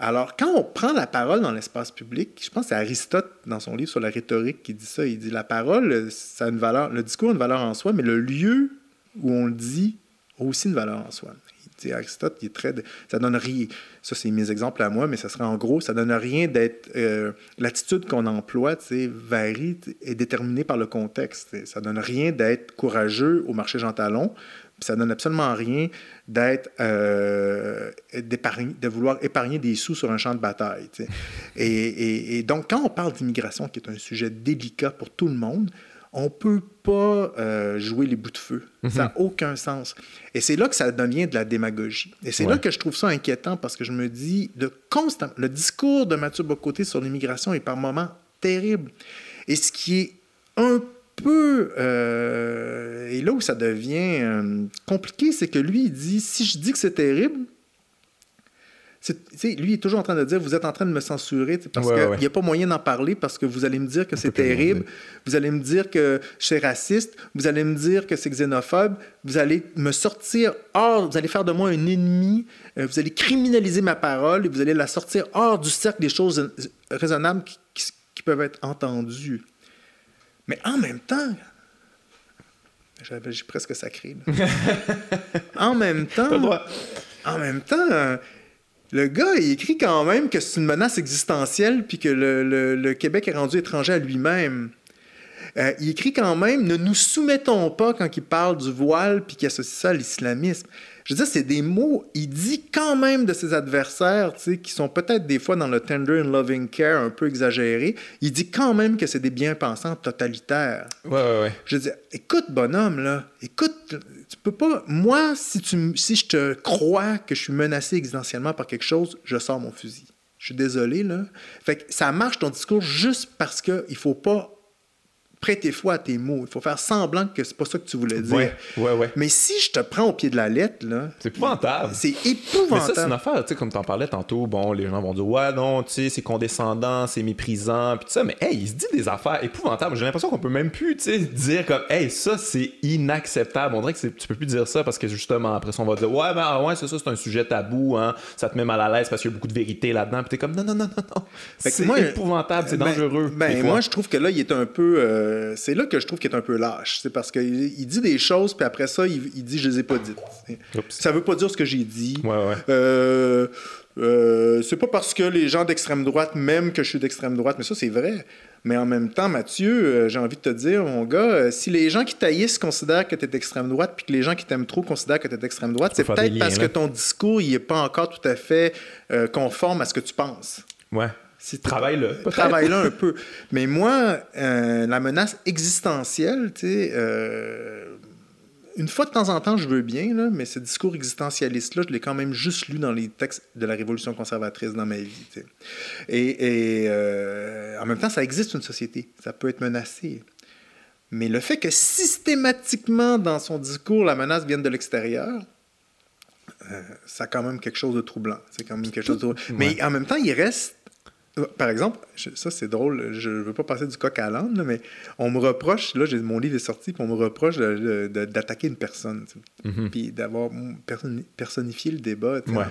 Alors, quand on prend la parole dans l'espace public, je pense que c'est Aristote, dans son livre sur la rhétorique, qui dit ça. Il dit la parole, ça a une valeur, le discours a une valeur en soi, mais le lieu où on le dit a aussi une valeur en soi. Il dit, Aristote, il est très. Ça donne rien. Ça, c'est mes exemples à moi, mais ça serait en gros, ça donne rien d'être. Euh, l'attitude qu'on emploie, varie, est déterminée par le contexte. Ça donne rien d'être courageux au marché Jean Talon, ça donne absolument rien d'être euh, de vouloir épargner des sous sur un champ de bataille. Et, donc, quand on parle d'immigration, qui est un sujet délicat pour tout le monde, on ne peut pas euh, jouer les bouts de feu. Ça n'a mhm. aucun sens. Et c'est là que ça devient de la démagogie. Et c'est là que je trouve ça inquiétant parce que je me dis, de constant, le discours de Mathieu Bocoté sur l'immigration est par moments terrible. Et ce qui est un peu. Euh, et là où ça devient euh, compliqué, c'est que lui, il dit si je dis que c'est terrible, lui, il est toujours en train de dire Vous êtes en train de me censurer parce qu'il n'y a pas moyen d'en parler parce que vous allez me dire que c'est terrible, vous allez me dire que je suis raciste, vous allez me dire que c'est xénophobe, vous allez me sortir hors, vous allez faire de moi un ennemi, euh, vous allez criminaliser ma parole et vous allez la sortir hors du cercle des choses raisonnables qui peuvent être entendues. Mais en même temps, j'ai presque sacré. en même temps, en même temps, le gars, il écrit quand même que c'est une menace existentielle puis que le, Québec est rendu étranger à lui-même. Euh, il écrit quand même Ne nous soumettons pas quand il parle du voile puis qu'il associe ça à l'islamisme. Je veux dire, c'est des mots, il dit quand même de ses adversaires, tu sais, qui sont peut-être des fois dans le tender and loving care un peu exagéré, il dit quand même que c'est des bien-pensants totalitaires. Ouais, ouais, ouais. Je veux dire, écoute, bonhomme, là, écoute, tu peux pas. Moi, si, tu, si je te crois que je suis menacé existentiellement par quelque chose, je sors mon fusil. Je suis désolé, là. Fait que ça marche ton discours juste parce qu'il faut pas prêter foi à tes mots. Il faut faire semblant que c'est pas ça que tu voulais dire. Ouais, ouais, ouais. Mais si je te prends au pied de la lettre, là. C'est épouvantable. C'est Mais épouvantable. ça, c'est une affaire, tu sais, comme t'en parlais tantôt, bon, les gens vont dire, ouais, non, tu sais, c'est condescendant, c'est méprisant, puis tout ça, mais hey, il se dit des affaires épouvantables. J'ai l'impression qu'on peut même plus, tu sais, dire comme, hey, ça, c'est inacceptable. On dirait que tu peux plus dire ça parce que justement, après ça, on va dire, ouais, ben, ah ouais, c'est ça, c'est un sujet tabou, hein, ça te met mal à l'aise parce qu'il y a beaucoup de vérité là-dedans, puis t'es comme, non, non, non, non, non. C'est épouvantable, c'est ben- dangereux. Ben, moi, je trouve que là, il est un peu. euh, c'est là que je trouve qu'il est un peu lâche. C'est parce qu'il il dit des choses, puis après ça, il, il dit je les ai pas dites. Oups. Ça veut pas dire ce que j'ai dit. Ouais, ouais. Euh, euh, c'est pas parce que les gens d'extrême droite m'aiment que je suis d'extrême droite, mais ça, c'est vrai. Mais en même temps, Mathieu, euh, j'ai envie de te dire, mon gars, euh, si les gens qui taillissent considèrent que tu es d'extrême droite, puis que les gens qui t'aiment trop considèrent que tu es d'extrême droite, c'est peut-être parce là. que ton discours, il est pas encore tout à fait euh, conforme à ce que tu penses. Ouais. Si Travaille-le. peut-être. Travaille-là un peu. Mais moi, euh, la menace existentielle, tu sais, euh, une fois de temps en temps, je veux bien, là, mais ce discours existentialiste-là, je l'ai quand même juste lu dans les textes de la Révolution conservatrice dans ma vie. tu sais. Et, et, euh, en même temps, ça existe une société. Ça peut être menacé. Mais le fait que systématiquement, dans son discours, la menace vienne de l'extérieur, euh, ça a quand même quelque chose de troublant. C'est quand même quelque chose de troublant. Mais en même temps, il reste par exemple, je- ça c'est drôle, je veux pas passer du coq à l'âne, là, mais on me reproche, là j'ai mon livre est sorti, puis on me reproche de- de- d'attaquer une personne, Mhm. puis d'avoir personni- personnifié le débat. Ouais. Enfin,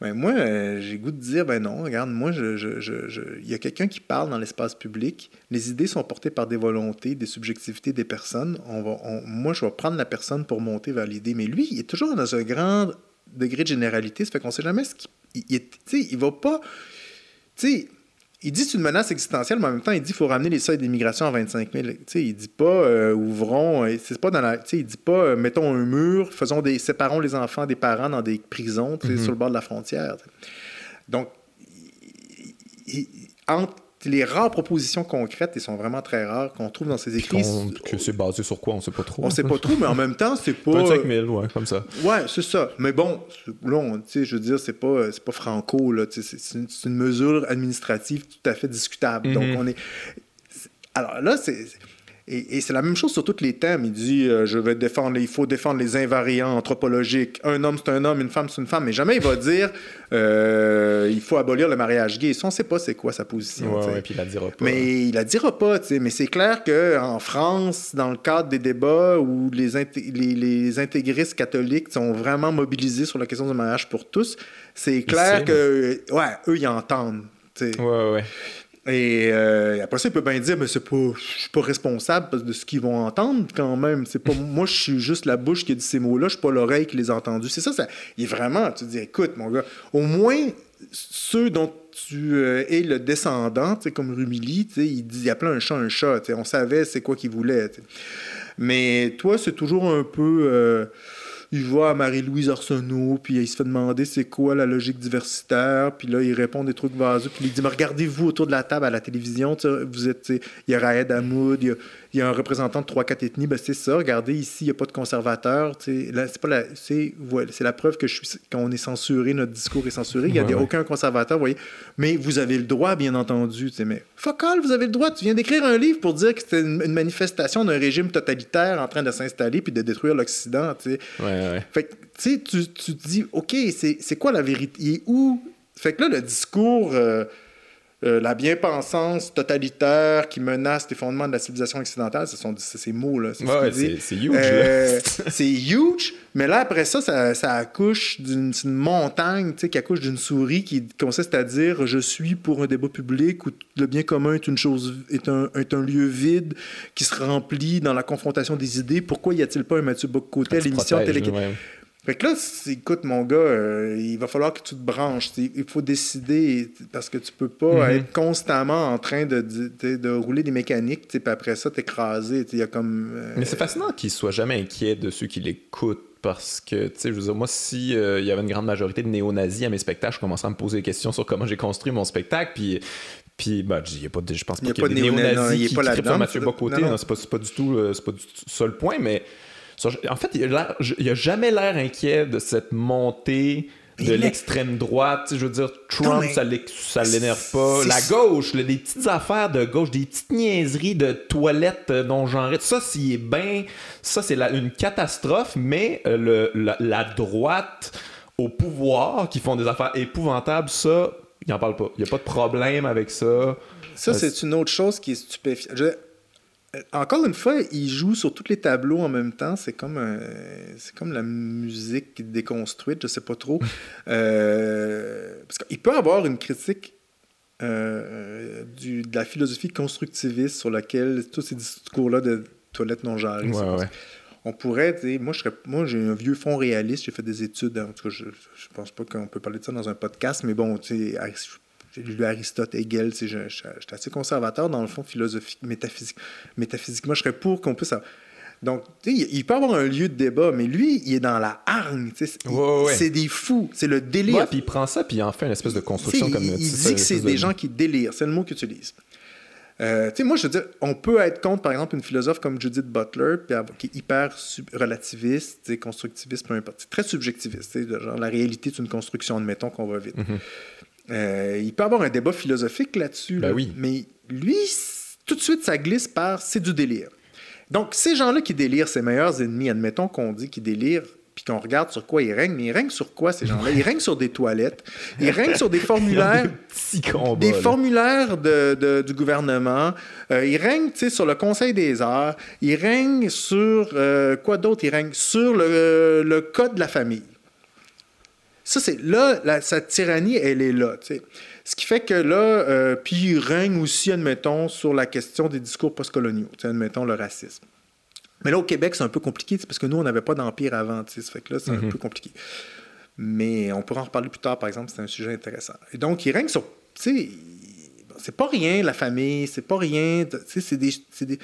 ben, moi, euh, j'ai goût de dire, ben non, regarde, moi, je, je- je- je- il y a quelqu'un qui parle dans l'espace public, les idées sont portées par des volontés, des subjectivités des personnes. On va, on- moi, je vais prendre la personne pour monter vers l'idée, mais lui, il est toujours dans un grand degré de généralité, ça fait qu'on sait jamais ce qu'il il, il il va pas tu sais, il dit c'est une menace existentielle, mais en même temps, il dit qu'il faut ramener les seuils d'immigration à 25 000. Tu sais, il dit pas euh, ouvrons, euh, c'est pas dans la, il dit pas euh, mettons un mur, faisons des, séparons les enfants des parents dans des prisons, sais, sur le bord de la frontière. Donc, il- il- entre les rares propositions concrètes, ils sont vraiment très rares qu'on trouve dans ses écrits. Que c'est basé sur quoi, on sait pas trop. On sait pas trop, mais en même temps, c'est pas. 25 000, ouais, comme ça. Ouais, c'est ça. Mais bon, là, on- je veux dire, c'est pas, c'est pas franco, là. C'est une, mesure administrative tout à fait discutable. Donc, Mhm. on est. Alors là, c'est. Et, et c'est la même chose sur tous les thèmes. Il dit euh, je vais défendre, il faut défendre les invariants anthropologiques. Un homme, c'est un homme, une femme, c'est une femme. Mais jamais il va dire euh, il faut abolir le mariage gay. Ça, on sait pas c'est quoi sa position. Ouais, ouais, puis il la dira pas. Mais il la dira pas. Mais c'est clair qu'en France, dans le cadre des débats où les, inté- les, les intégristes catholiques sont vraiment mobilisés sur la question du mariage pour tous, c'est clair que, ouais, eux, ils entendent. ouais, ouais. Et euh, après ça, il peut bien dire, mais c'est pas, je suis pas responsable de ce qu'ils vont entendre quand même. C'est pas, moi, je suis juste la bouche qui a dit ces mots-là, je suis pas l'oreille qui les a entendus. C'est ça, ça, il est vraiment, tu te dis, écoute, mon gars, au moins, ceux dont tu euh, es le descendant, tu sais, comme Rumilly, tu sais, il, dit, il appelait un chat un chat, on savait c'est quoi qu'il voulait. Mais toi, c'est toujours un peu... euh, il va à Marie-Louise Arsenault, puis il se fait demander c'est quoi la logique diversitaire, puis là, il répond des trucs vaseux, puis il dit, mais regardez-vous autour de la table à la télévision, vous êtes, il y a Raed Hamoud, il y a, il y a un représentant de 3-4 ethnies, ben c'est ça, regardez ici, il n'y a pas de conservateurs, là, c'est pas la, c'est, voilà, c'est la preuve que je suis, qu'on est censuré, notre discours est censuré, il n'y a Ouais, des- ouais. aucun conservateur, vous voyez, mais vous avez le droit, bien entendu, mais fuck all, vous avez le droit, tu viens d'écrire un livre pour dire que c'était une, une manifestation d'un régime totalitaire en train de s'installer puis de détruire l'Occident. Ouais. Fait que, tu tu, tu te dis, OK, c'est c'est quoi la vérité? Il est où? Fait que là, le discours, euh, euh, la bien-pensance totalitaire qui menace les fondements de la civilisation occidentale, ce sont ces mots-là. c'est Ouais, huge, Euh, c'est huge, mais là, après ça, ça, ça accouche d'une montagne, qui accouche d'une souris qui consiste à dire je suis pour un débat public où le bien commun est une chose, est un, est un lieu vide qui se remplit dans la confrontation des idées. Pourquoi y a-t-il pas un Mathieu Bocoté à l'émission télé. Fait que là, écoute, mon gars, euh, il va falloir que tu te branches. Il faut décider parce que tu peux pas mm-hmm. être constamment en train de, de, rouler des mécaniques, puis après ça, t'écraser. Il y a comme. Euh, Mais c'est fascinant qu'il soit jamais inquiet de ceux qui l'écoutent parce que, tu sais, je veux dire, moi, si euh, il y avait une grande majorité de néo-nazis à mes spectacles, je commençais à me poser des questions sur comment j'ai construit mon spectacle, puis puis, bah, je pense pas qu'il y a, des néo-nazis qui, qui, qui Mathieu Bocoté. Non, c'est pas, pas, du tout, pas du tout ça le point, mais en fait, il a, jamais l'air inquiet de cette montée de l'extrême droite. Je veux dire, Trump, ça l'énerve pas. La gauche, des petites affaires de gauche, des petites niaiseries de toilettes euh, non genrées. Ça, s'il est bien, ça, c'est une catastrophe, mais euh, la, droite au pouvoir qui font des affaires épouvantables, ça, il n'en parle pas. Il n'y a pas de problème avec ça. Ça, euh, c'est une autre chose qui est stupéfiante. Euh, encore une fois, il joue sur tous les tableaux en même temps. C'est comme, c'est comme la musique déconstruite, je sais pas trop. euh, parce qu'il peut avoir une critique euh, du, de la philosophie constructiviste sur laquelle tous ces discours-là de toilettes non genrées. On pourrait, moi, je serais, moi, j'ai un vieux fond réaliste, j'ai fait des études, en tout cas, je, je pense pas qu'on peut parler de ça dans un podcast, mais bon, tu sais, j'ai lu Aristote, Hegel, je, je, suis assez conservateur dans le fond philosophique, métaphysique. Métaphysiquement, je serais pour qu'on puisse... Donc, il peut avoir un lieu de débat, mais lui, il est dans la hargne. C'est des fous. C'est le délire. puis il prend ça, puis il en fait une espèce de construction comme Il, il dit que c'est des gens qui délirent. C'est le mot qu'il utilise. Euh, moi, je veux dire, on peut être contre, par exemple, une philosophe comme Judith Butler, qui est hyper relativiste, constructiviste, peu importe. très subjectiviste. Genre, la réalité, c'est une construction, admettons qu'on va vite. Mm-hmm. Euh, il peut avoir un débat philosophique là-dessus, ben oui. mais lui, tout de suite, ça glisse par c'est du délire. Donc, ces gens-là qui délirent, ses meilleurs ennemis, admettons qu'on dit qu'ils délirent, puis qu'on regarde sur quoi ils règnent, mais ils règnent sur quoi ces gens-là? Ils règnent sur des toilettes, ils règnent sur des formulaires, des, formulaires de, du gouvernement, euh, ils règnent sur le Conseil des arts, ils règnent sur euh, quoi d'autre? Ils règnent sur le, le code de la famille. Ça, c'est là, la, sa tyrannie, elle est là. Ce qui fait que là, euh, puis il règne aussi, admettons, sur la question des discours postcoloniaux, admettons le racisme. Mais là, au Québec, c'est un peu compliqué, parce que nous, on n'avait pas d'empire avant, ça fait que là, c'est un mm-hmm. peu compliqué. Mais on pourra en reparler plus tard, par exemple, c'est un sujet intéressant. Et donc, il règne sur, tu sais, c'est pas rien, la famille, c'est pas rien, c'est des, des...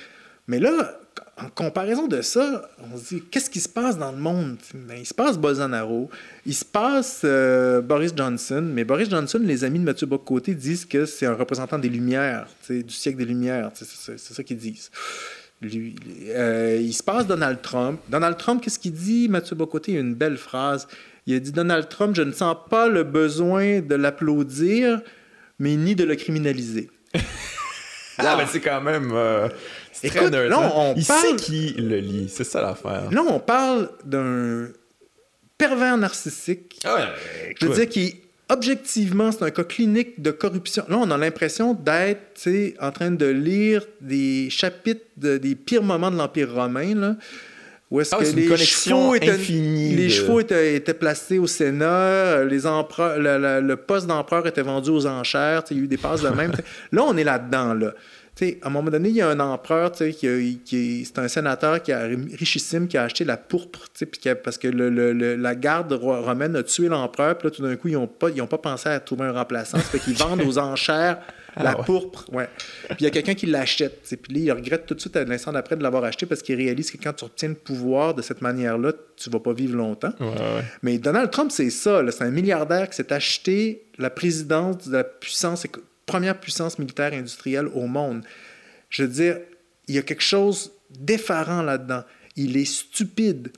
Mais là, en comparaison de ça, on se dit, qu'est-ce qui se passe dans le monde? Ben, il se passe Bolsonaro, il se passe euh, Boris Johnson, mais Boris Johnson, les amis de Mathieu Bocoté disent que c'est un représentant des Lumières, du siècle des Lumières, c'est ça qu'ils disent. Euh, il se passe Donald Trump. Donald Trump, qu'est-ce qu'il dit? Mathieu Bocoté, a une belle phrase. Il a dit Donald Trump, je ne sens pas le besoin de l'applaudir, mais ni de le criminaliser. Ah, ben c'est quand même. Euh, Écoute, là, hein. on Il parle... sait qui le lit, c'est ça l'affaire. Là, on parle d'un pervers narcissique. Ah ouais, je veux dire, objectivement, c'est un cas clinique de corruption. Là, on a l'impression d'être en train de lire des chapitres des pires moments de l'Empire romain. Là, où est-ce ah, que les, chevaux étaient, les chevaux étaient, placés au Sénat, les empereurs, le, poste d'empereur était vendu aux enchères, il y a eu des passes de même. là, on est là-dedans. Là à un moment donné, il y a un empereur, qui, qui c'est un sénateur qui a, richissime qui a acheté la pourpre, parce que la garde romaine a tué l'empereur, puis là, tout d'un coup, ils n'ont pas, pas pensé à trouver un remplaçant, c'est qu'ils vendent aux enchères ah la pourpre. Ouais. Puis il y a quelqu'un qui l'achète. Puis là, il regrette tout de suite à l'instant d'après de l'avoir acheté parce qu'il réalise que quand tu obtiens le pouvoir de cette manière-là, tu vas pas vivre longtemps. Mais Donald Trump, c'est ça. C'est un milliardaire qui s'est acheté la présidence de la puissance première puissance militaire industrielle au monde. Je veux dire, il y a quelque chose d'effarant là-dedans. Il est stupide.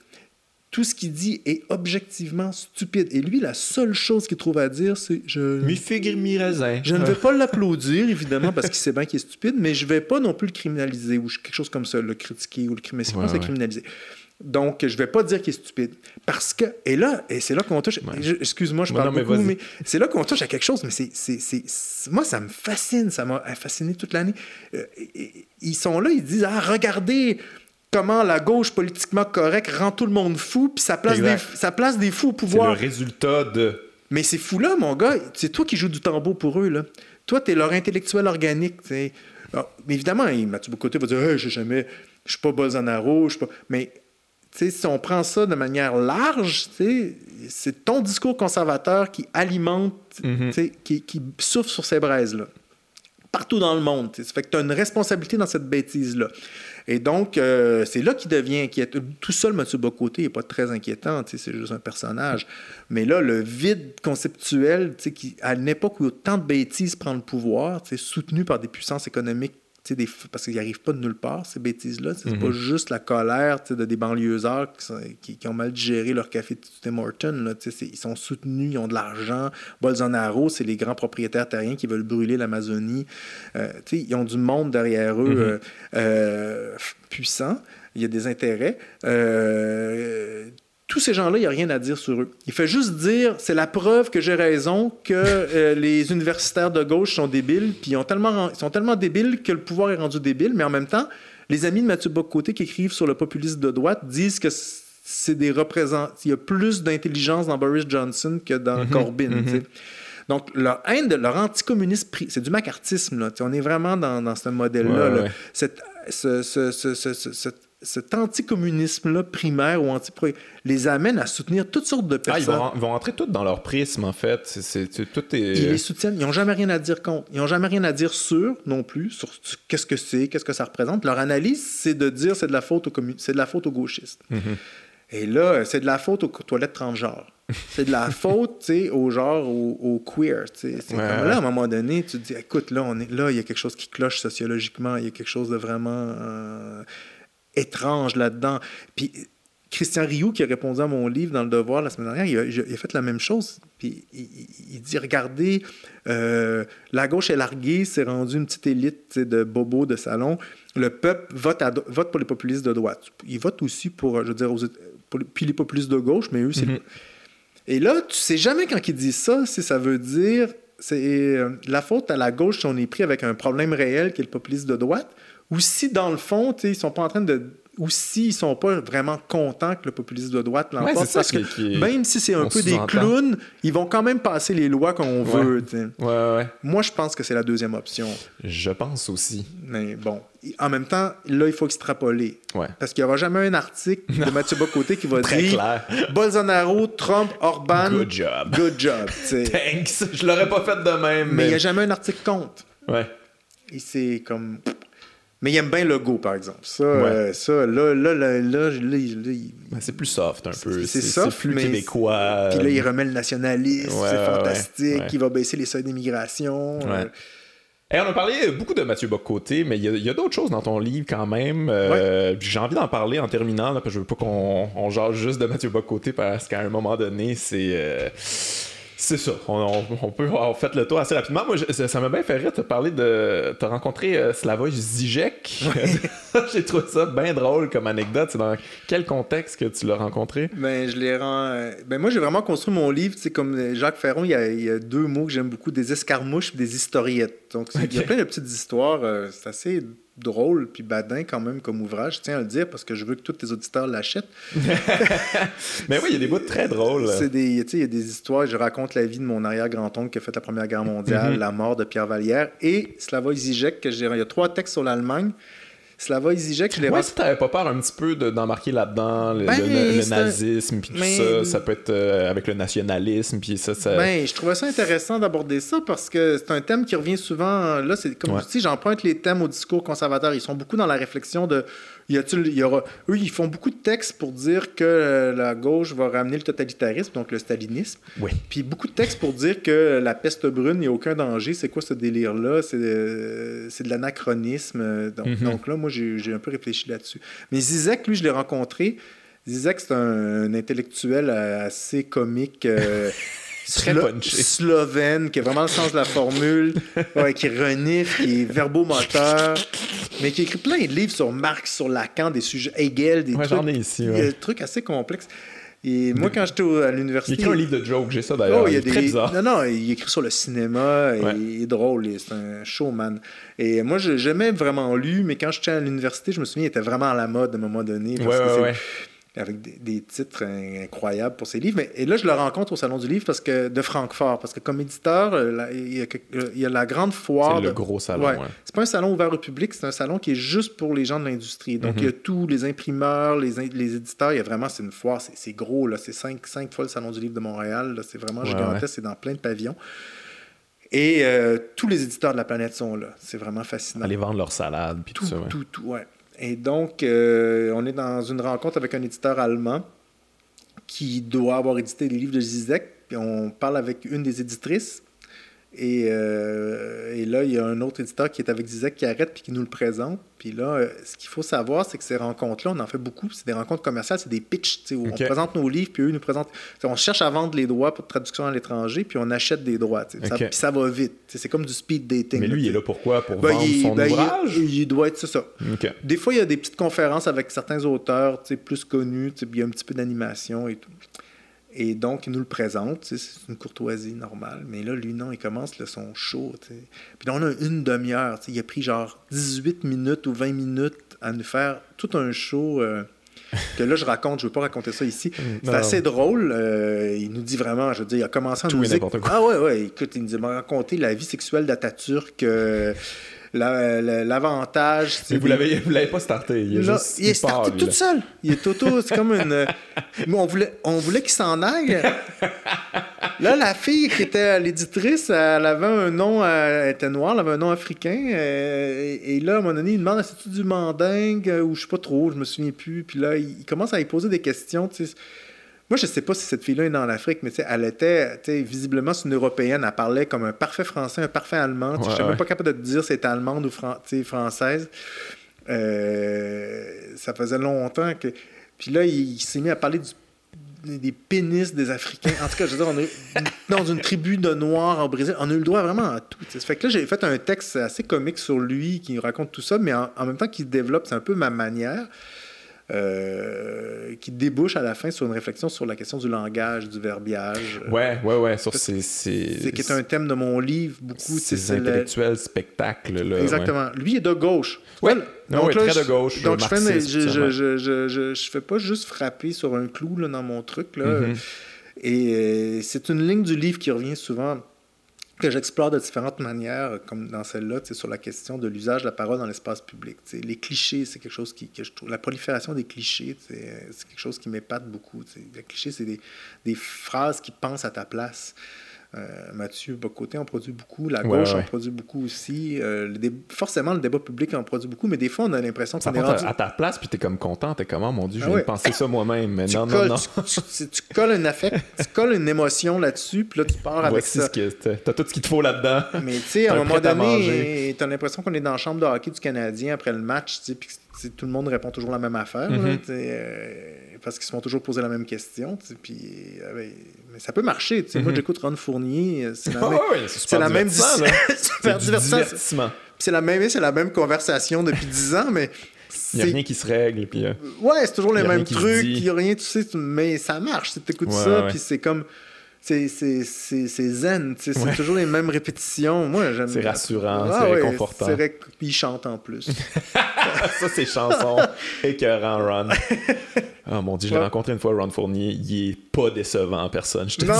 Tout ce qu'il dit est objectivement stupide. Et lui, la seule chose qu'il trouve à dire, c'est je. Mi figure mi raisin. Je ne vais pas l'applaudir, évidemment, parce qu'il sait bien qu'il est stupide, mais je ne vais pas non plus le criminaliser ou quelque chose comme ça, le critiquer ou le criminaliser. Ouais, ouais. criminaliser. Donc, je ne vais pas dire qu'il est stupide. Parce que, et là, et c'est là qu'on touche. Excuse-moi, je parle beaucoup, mais, c'est là qu'on touche à quelque chose. Mais c'est, moi, ça me fascine. Ça m'a fasciné toute l'année. Euh, ils sont là, ils disent Ah, regardez comment la gauche politiquement correcte rend tout le monde fou, puis ça place, des, ça place des fous au pouvoir. C'est le résultat de. Mais c'est fou là, mon gars. C'est toi qui joues du tambour pour eux. Là. Toi, tu es leur intellectuel organique. mais évidemment, Mathieu Bocoté va dire hey, j'ai jamais. Je suis pas Bolsonaro, je suis pas. Mais si on prend ça de manière large, c'est ton discours conservateur qui alimente, mhm. qui, qui, souffle sur ces braises-là. Partout dans le monde. Ça fait que tu as une responsabilité dans cette bêtise-là. Et donc, euh, c'est là qu'il devient inquiétant. Tout seul, Mathieu Bocoté n'est pas très inquiétant, c'est juste un personnage. Mais là, le vide conceptuel, qui, à une époque où tant de bêtises prennent le pouvoir, soutenu par des puissances économiques des, parce qu'ils n'arrivent pas de nulle part, ces bêtises-là. C'est pas mhm. juste la colère de des banlieusards qui, qui, ont mal digéré leur café de Tim Horton. ils sont soutenus, ils ont de l'argent. Bolsonaro, c'est les grands propriétaires terriens qui veulent brûler l'Amazonie. Euh, ils ont du monde derrière eux mhm. euh, euh, puissant. Il y a des intérêts tous ces gens-là, il n'y a rien à dire sur eux. Il fait juste dire, c'est la preuve que j'ai raison, que euh, les universitaires de gauche sont débiles, puis ils, sont tellement débiles que le pouvoir est rendu débile, mais en même temps, les amis de Mathieu Bocoté qui écrivent sur le populisme de droite disent que c'est des représentants. Il y a plus d'intelligence dans Boris Johnson que dans mhm, Corbyn. Mhm. Donc, leur haine, de, leur anticommunisme, c'est du macartisme. Là. On est vraiment dans, ce modèle-là. Cette, ce, cet anticommunisme-là primaire ou anti les amène à soutenir toutes sortes de personnes. Ah, ils, vont, entrer toutes dans leur prisme, en fait. C'est, tout est... Ils les soutiennent. Ils n'ont jamais rien à dire contre. Ils n'ont jamais rien à dire sur, non plus, sur qu'est-ce que c'est, qu'est-ce que ça représente. Leur analyse, c'est de dire c'est de la faute aux, c'est de la faute aux gauchistes. Mm-hmm. Et là, c'est de la faute aux toilettes transgenres. C'est de la faute, tu sais, au genre, au, queer. C'est comme là, à un moment donné, tu te dis, écoute, là, on est là, il y a quelque chose qui cloche sociologiquement, il y a quelque chose de vraiment... Euh, étrange là-dedans. Puis Christian Rioux, qui a répondu à mon livre dans Le Devoir la semaine dernière, il a, fait la même chose. Puis il, dit Regardez, euh, la gauche est larguée, c'est rendu une petite élite de bobos de salon. Le peuple vote, vote pour les populistes de droite. Il vote aussi pour, je veux dire, puis les populistes de gauche, mais eux, c'est. Mm-hmm. Et là, tu sais jamais quand ils disent ça, si ça veut dire c'est euh, la faute à la gauche si on est pris avec un problème réel qui est le populisme de droite, ou si dans le fond, ils sont pas en train de ou s'ils sont pas vraiment contents que le populisme de droite l'emporte. parce que même si c'est un peu des clowns, ils vont quand même passer les lois qu'on veut. Moi, je pense que c'est la deuxième option. Je pense aussi. Mais bon, en même temps, là, il faut extrapoler. Parce qu'il n'y aura jamais un article de Mathieu Bocoté qui va dire Bolsonaro, Trump, Orban. Good job. Good job. Thanks. Je l'aurais pas fait de même. Mais il n'y a jamais un article contre. Ouais. Et c'est comme. Mais il aime bien le go, par exemple. Ça, euh, ça là, là, là, là, ben, c'est plus soft un peu. C'est soft, plus québécois. Puis là, il remet le nationalisme, c'est fantastique. Il va baisser les seuils d'immigration. Euh. on a parlé beaucoup de Mathieu Bocoté, mais il y a, d'autres choses dans ton livre quand même. Euh, j'ai envie d'en parler en terminant, parce que je veux pas qu'on jase juste de Mathieu Bocoté, parce qu'à un moment donné, c'est c'est ça. On, peut avoir fait le tour assez rapidement. Moi, ça m'a bien fait rire de parler de. T'as rencontré euh, Slavoj Zizek. J'ai trouvé ça bien drôle comme anecdote. C'est dans quel contexte que tu l'as rencontré? Ben, je l'ai euh, Ben, moi, j'ai vraiment construit mon livre. C'est comme Jacques Ferron, il y, a, deux mots que j'aime beaucoup des escarmouches et des historiettes. Donc, il y a plein de petites histoires. Euh, c'est assez drôle puis badin quand même comme ouvrage, je tiens à le dire parce que je veux que tous tes auditeurs l'achètent. Mais oui, il y a des bouts très drôles. C'est des, il y a des histoires, je raconte la vie de mon arrière-grand-oncle qui a fait la Première Guerre mondiale, mhm. la mort de Pierre Vallière et Slavoj Zizek, que j'ai, il y a trois textes sur l'Allemagne. Slava Zizek, je l'ai Ouais, si t'avais pas peur un petit peu d'embarquer là-dedans, le, ben, nazisme, puis tout ça, ça peut être euh, avec le nationalisme, puis ça, ça... Ben, je trouvais ça intéressant d'aborder ça parce que c'est un thème qui revient souvent. Là, c'est comme tu dis, j'emprunte les thèmes au discours conservateur. Ils sont beaucoup dans la réflexion de y il y aura, eux, ils font beaucoup de textes pour dire que euh, la gauche va ramener le totalitarisme, donc le stalinisme. Oui. Puis beaucoup de textes pour dire que la peste brune, il n'y a aucun danger. C'est quoi ce délire-là? C'est, euh, c'est de l'anachronisme. Donc, mhm. donc là, moi, j'ai, un peu réfléchi là-dessus. Mais Zizek, lui, je l'ai rencontré. Zizek, c'est un, intellectuel assez comique. Euh, slovène, qui a vraiment le sens de la formule, qui renifle, qui est verbomoteur, mais qui écrit plein de livres sur Marx, sur Lacan, des sujets Hegel, des trucs, ici, des trucs assez complexes. Et moi, quand j'étais à l'université. Il écrit un livre de jokes, j'ai ça d'ailleurs. Oh, il, est très bizarre. Non, non, il écrit sur le cinéma, il est drôle, c'est un showman. Et moi, je jamais vraiment lu, mais quand j'étais à l'université, je me souviens, il était vraiment à la mode à un moment donné. Parce ouais, ouais, avec des, titres incroyables pour ses livres. Mais, et là, je le rencontre au Salon du Livre parce que, de Francfort, parce que comme éditeur, euh, il, y a, la grande foire. C'est le gros salon. Ouais. C'est pas un salon ouvert au public, c'est un salon qui est juste pour les gens de l'industrie. Donc, il y a mhm. tous les imprimeurs, les, les éditeurs. Il y a vraiment, c'est une foire, c'est gros, là. C'est cinq, cinq, fois le Salon du Livre de Montréal. C'est vraiment gigantesque, c'est dans plein de pavillons. Et euh, tous les éditeurs de la planète sont là. C'est vraiment fascinant. Aller vendre leur salade, puis tout, ça. Tout, tout, ouais. Et donc, euh, on est dans une rencontre avec un éditeur allemand qui doit avoir édité les livres de Zizek. Puis on parle avec une des éditrices et, euh, et, là, il y a un autre éditeur qui est avec Zizek qui arrête puis qui nous le présente. Puis là, euh, ce qu'il faut savoir, c'est que ces rencontres-là, on en fait beaucoup. C'est des rencontres commerciales, c'est des pitchs où on présente nos livres, puis eux nous présentent. On cherche à vendre les droits pour traduction à l'étranger, puis on achète des droits. puis ça va vite. C'est comme du speed dating. Mais lui, il est là pourquoi? Pour ben, vendre son ben, ouvrage? il, doit être ça. Des fois, il y a des petites conférences avec certains auteurs plus connus, il y a un petit peu d'animation et tout. Et donc, il nous le présente, c'est une courtoisie normale. Mais là, lui, non, il commence le son chaud. Puis là, on a une demi-heure. Il a pris genre 18 minutes ou 20 minutes à nous faire tout un show. Euh, que là, je raconte, je ne veux pas raconter ça ici. C'est assez drôle. Euh, il nous dit vraiment, je veux dire, il a commencé à nous dire. Ah ouais, ouais, écoute, il nous a raconté la vie sexuelle d'Atatürk. Euh, l'avantage. Mais vous l'avez, vous l'avez pas starté. Il est, juste, il est starté tout seul. Il est auto. C'est comme une. on voulait, on voulait qu'il s'en aille. Là, la fille qui était l'éditrice, elle avait un nom, elle était noire, elle avait un nom africain. Euh, et, là, à un moment donné, il demande c'est-tu du mandingue ou je sais pas trop, je me souviens plus. Puis là, il, commence à y poser des questions. Tu sais moi, je ne sais pas si cette fille-là est dans l'Afrique, mais elle était visiblement une Européenne. Elle parlait comme un parfait français, un parfait allemand. je ne suis même pas capable de te dire si c'était allemande ou française. Euh, ça faisait longtemps que. Puis là, il, s'est mis à parler des pénis des Africains. En tout cas, je veux dire, on est dans une tribu de Noirs au Brésil. On a eu le droit vraiment à tout. Ça fait que là, j'ai fait un texte assez comique sur lui qui raconte tout ça, mais en, en même temps qu'il développe, c'est un peu ma manière. Euh, qui débouche à la fin sur une réflexion sur la question du langage, du verbiage. Ouais, ouais, ouais. C'est qui est un thème de mon livre, beaucoup. Ces intellectuels spectacles. Là, Exactement. Lui est de gauche. Ouais. Donc, très de gauche. Donc, je fais, je, je, je, je, fais pas juste frapper sur un clou là, dans mon truc. Là. Mm-hmm. Et euh, c'est une ligne du livre qui revient souvent que j'explore de différentes manières, comme dans celle-là, sur la question de l'usage de la parole dans l'espace public. Les clichés, c'est quelque chose qui, que je trouve... La prolifération des clichés, c'est quelque chose qui m'épate beaucoup. Les clichés, c'est des, des, phrases qui pensent à ta place. Euh, Mathieu Bocoté en produit beaucoup, la gauche en produit beaucoup aussi. Euh, forcément, le débat public en produit beaucoup, mais des fois, on a l'impression que ça rendu... à ta place, puis t'es comme content, t'es comme, oh, mon Dieu, ah j'ai pensé ça moi-même, mais non, non, non. Tu, colles un affect, tu colles une émotion là-dessus, puis là, tu pars avec ça. T'as tout ce qu'il te faut là-dedans. Mais tu sais, à un moment donné, t'as l'impression qu'on est dans la chambre de hockey du Canadien après le match, puis tout le monde répond toujours la même affaire, mm-hmm. euh, parce qu'ils se font toujours poser la même question. Puis, euh, ben, mais ça peut marcher. Moi, mm-hmm. j'écoute Ron Fournier. Euh, c'est la, même, c'est la même super divertissement. C'est la même, c'est la même conversation depuis dix ans, mais il n'y a rien qui se règle. Puis, ouais, c'est toujours les mêmes trucs. Il n'y a rien, tu sais, mais ça marche. Tu écoutes ça, puis c'est comme c'est zen, c'est toujours les mêmes répétitions. Moi, j'aime. C'est rassurant, ah c'est réconfortant. C'est vrai qu'il chante en plus. ça, c'est chanson écœurant, Ron. Oh mon dieu, je l'ai rencontré une fois, Ron Fournier. Il est pas décevant en personne, je te non,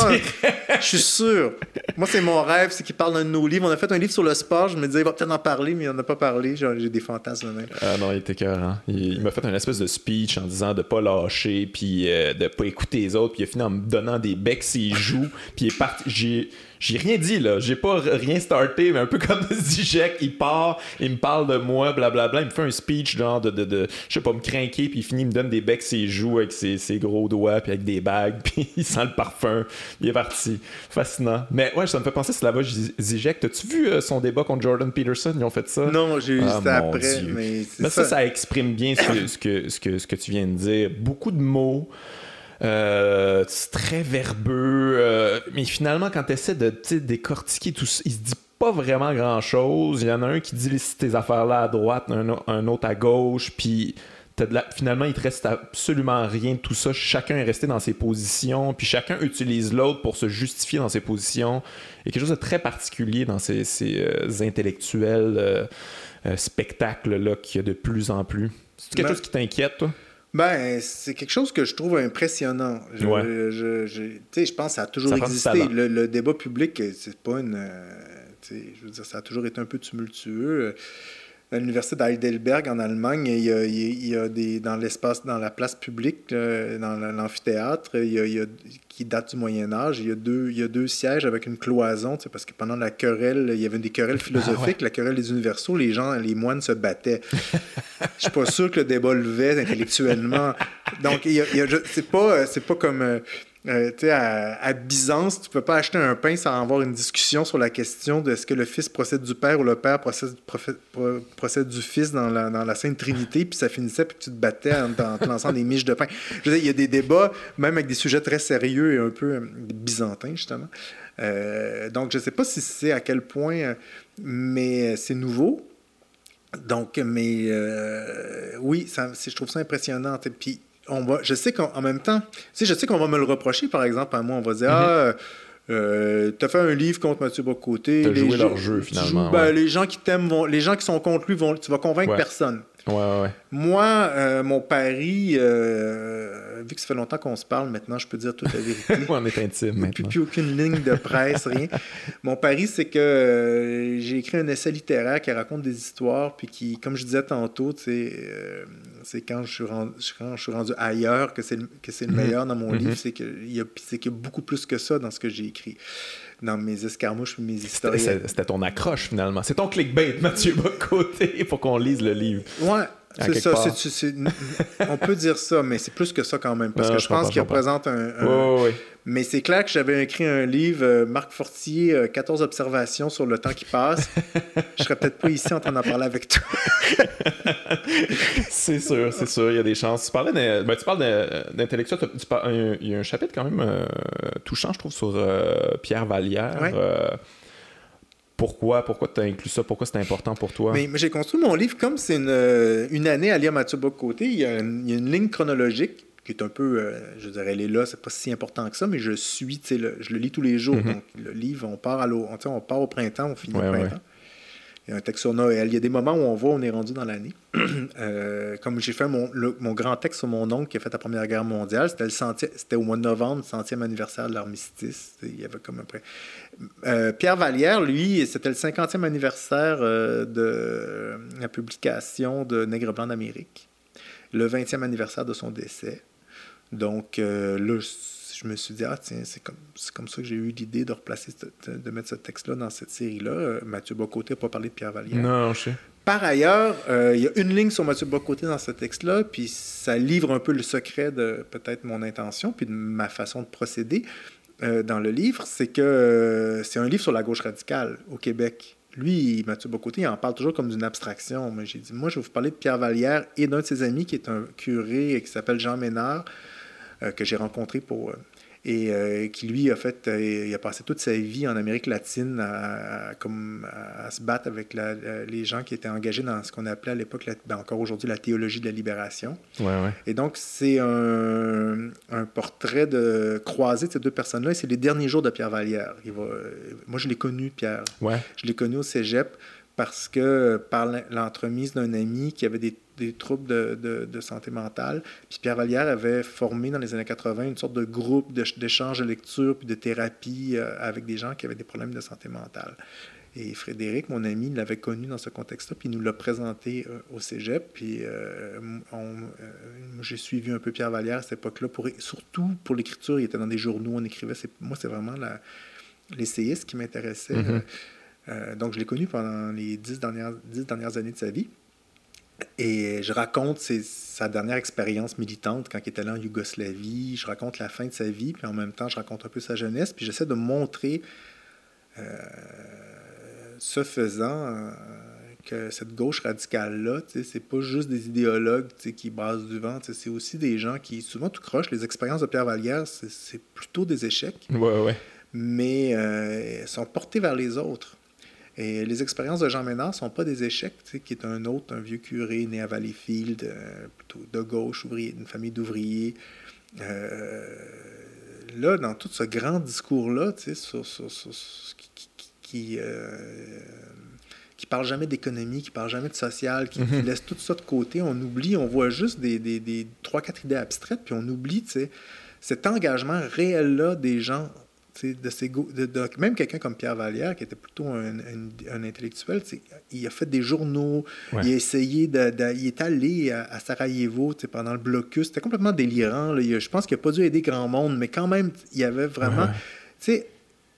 Je suis sûr. Moi, c'est mon rêve, c'est qu'il parle d'un de nos livres. On a fait un livre sur le sport. Je me disais, il va peut-être en parler, mais il n'en a pas parlé. J'ai des fantasmes même. Ah non, il était écœurant. Il, m'a fait une espèce de speech en disant de pas lâcher, puis euh, de pas écouter les autres. Puis il a fini en me donnant des becs ses joues. Puis il est parti. J'ai rien dit, là. J'ai pas rien starté, mais un peu comme Zizek, il part, il me parle de moi, blablabla. Il me fait un speech, genre, de, de, de je sais pas, me craquer, puis il finit, il me donne des becs ses joues avec ses, ses, gros doigts, puis avec des bagues, puis il sent le parfum. Il est parti. Fascinant. Mais ouais, ça me fait penser, c'est là-bas, Zizek. T'as-tu vu euh, son débat contre Jordan Peterson? Ils ont fait ça? Non, j'ai vu ah, après, mais, mais ça. ça, exprime bien ce, que, ce, que, ce que tu viens de dire. Beaucoup de mots. Euh, c'est très verbeux. Euh, mais finalement, quand tu essaies de décortiquer tout ça, il se dit pas vraiment grand chose. Il y en a un qui dit tes affaires-là à droite, un, autre à gauche, puis finalement, il te reste absolument rien de tout ça. Chacun est resté dans ses positions, puis chacun utilise l'autre pour se justifier dans ses positions. Il y a quelque chose de très particulier dans ces, euh, intellectuels spectacles-là qu'il y a de plus en plus. C'est quelque ben chose qui t'inquiète, toi? Ben, c'est quelque chose que je trouve impressionnant. Je, je, je, pense que ça a toujours existé. Le, débat public, c'est pas une. Euh, je veux dire, ça a toujours été un peu tumultueux à l'université d'Heidelberg en Allemagne, il y a, il y a des, dans l'espace, dans la place publique, dans l'amphithéâtre, il y a, qui date du Moyen Âge, il y a deux, il y a deux sièges avec une cloison, parce que pendant la querelle, il y avait des querelles ah philosophiques, la querelle des universaux, les gens, les moines se battaient. Je suis pas sûr que le débat levait intellectuellement. Donc, il y a, c'est pas, c'est pas comme euh, euh, à, à, Byzance, tu peux pas acheter un pain sans avoir une discussion sur la question de est-ce que le fils procède du père ou le père procède, du fils dans la, Sainte Trinité, puis ça finissait, puis tu te battais en, te lançant des miches de pain. Je veux dire, il y a des débats, même avec des sujets très sérieux et un peu euh, byzantins, justement. Euh, donc, je sais pas si c'est à quel point, mais c'est nouveau. Donc, mais oui, je trouve ça impressionnant. Puis, on va, je sais qu'en même temps, tu je sais qu'on va me le reprocher, par exemple, à moi, on va dire, mm-hmm. ah, euh, t'as fait un livre contre Mathieu Bocoté. T'as joué leur jeu, finalement. Ben, les gens qui t'aiment vont, les gens qui sont contre lui vont, tu vas convaincre personne. Moi, euh, mon pari, euh, vu que ça fait longtemps qu'on se parle, maintenant, je peux dire toute la vérité. on est intime maintenant. Plus, aucune ligne de presse, rien. Mon pari, c'est que euh, j'ai écrit un essai littéraire qui raconte des histoires, puis qui, comme je disais tantôt, c'est quand, je suis rendu, quand je suis rendu ailleurs que c'est le, le mhm. meilleur dans mon mhm. livre, c'est qu'il y, y, a beaucoup plus que ça dans ce que j'ai écrit dans mes escarmouches mes histoires. C'était ton accroche finalement. C'est ton clickbait, Mathieu Bocoté, pour qu'on lise le livre. Ouais. C'est ça, on peut dire ça, mais c'est plus que ça quand même, parce que je, pense qu'il représente un. Mais c'est clair que j'avais écrit un livre, euh, Marc Fortier, 14 euh, observations sur le temps qui passe. je serais peut-être pas ici en train d'en parler avec toi. c'est sûr, c'est sûr, il y a des chances. Tu, parlais ben, tu parles d'intellectuel, il y a un chapitre quand même euh, touchant, je trouve, sur Pierre Vallière pourquoi pourquoi tu as inclus ça pourquoi c'est important pour toi? Mais, j'ai construit mon livre comme c'est une, une, année à lire Mathieu Bocoté il, y a une, il y a une ligne chronologique qui est un peu, euh, je dirais, elle est là, c'est pas si important que ça, mais je suis, tu sais, je le lis tous les jours. Mm-hmm. Donc, le livre, on part, à on, on part au printemps, on finit au printemps. Il y a un texte sur Noël. Il y a des moments où on voit, on est rendu dans l'année. Euh, comme j'ai fait mon, mon, grand texte sur mon oncle qui a fait la Première Guerre mondiale, c'était, le c'était au mois de novembre, le centième anniversaire de l'armistice. Il y avait comme un près. Euh, Pierre Vallière, lui, c'était le cinquantième anniversaire de la publication de Nègre blanc d'Amérique, le vingtième anniversaire de son décès. Donc euh, là, je me suis dit, ah tiens, c'est comme, comme ça que j'ai eu l'idée de replacer, de mettre ce texte-là dans cette série-là. Euh, Mathieu Bocoté n'a pas parlé de Pierre Vallière. Non, je sais. Par ailleurs, euh, il y a une ligne sur Mathieu Bocoté dans ce texte-là, puis ça livre un peu le secret de peut-être mon intention, puis de ma façon de procéder dans le livre. C'est que c'est un livre sur la gauche radicale au Québec. Lui, Mathieu Bocoté, il en parle toujours comme d'une abstraction. Mais j'ai dit, moi, je vais vous parler de Pierre Vallière et d'un de ses amis qui est un curé qui s'appelle Jean Ménard, que j'ai rencontré pour euh, et euh, qui lui a fait il a passé toute sa vie en Amérique latine à, comme, à, se battre avec les gens qui étaient engagés dans ce qu'on appelait à l'époque ben, encore aujourd'hui la théologie de la libération. Et donc c'est un, un, portrait de croisé de ces deux personnes là et c'est les derniers jours de Pierre Vallière. Il va, moi je l'ai connu Pierre. Ouais. je l'ai connu au Cégep parce que par l'entremise d'un ami qui avait des des troubles de, de, santé mentale. Puis Pierre Vallière avait formé dans les années 80 une sorte de groupe d'échange de, lecture puis de thérapie euh, avec des gens qui avaient des problèmes de santé mentale. Et Frédéric, mon ami, l'avait connu dans ce contexte-là, puis il nous l'a présenté euh, au cégep. Puis euh, j'ai suivi un peu Pierre Vallière à cette époque-là, pour, surtout pour l'écriture. Il était dans des journaux, on écrivait. Moi, c'est vraiment l'essayiste qui m'intéressait. Mm-hmm. donc, je l'ai connu pendant les dix dernières, dix dernières années de sa vie. Et je raconte sa dernière expérience militante quand il était là en Yougoslavie. Je raconte la fin de sa vie, puis en même temps, je raconte un peu sa jeunesse. Puis j'essaie de montrer, euh, ce faisant, euh, que cette gauche radicale-là, c'est pas juste des idéologues qui basent du vent. C'est aussi des gens qui, souvent, tout croche. Les expériences de Pierre Vallière, c'est plutôt des échecs. Ouais, ouais. Mais euh, sont portés vers les autres. Et les expériences de Jean Ménard ne sont pas des échecs, qui est un autre, un vieux curé né à Valleyfield, euh, plutôt de gauche, ouvrier, d'une famille d'ouvriers. Euh, là, dans tout ce grand discours-là, sur, sur, qui, qui, euh, parle jamais d'économie, qui parle jamais de social, qui, qui, mhm. laisse tout ça de côté. On oublie, on voit juste des, des, des 3-4 idées abstraites, puis on oublie, tu sais, cet engagement réel-là des gens de ces de, même quelqu'un comme Pierre Vallière, qui était plutôt un, un, intellectuel, il a fait des journaux, il a essayé de, il est allé à, Sarajevo pendant le blocus. C'était complètement délirant. je pense qu'il n'a pas dû aider grand monde, mais quand même, il y avait vraiment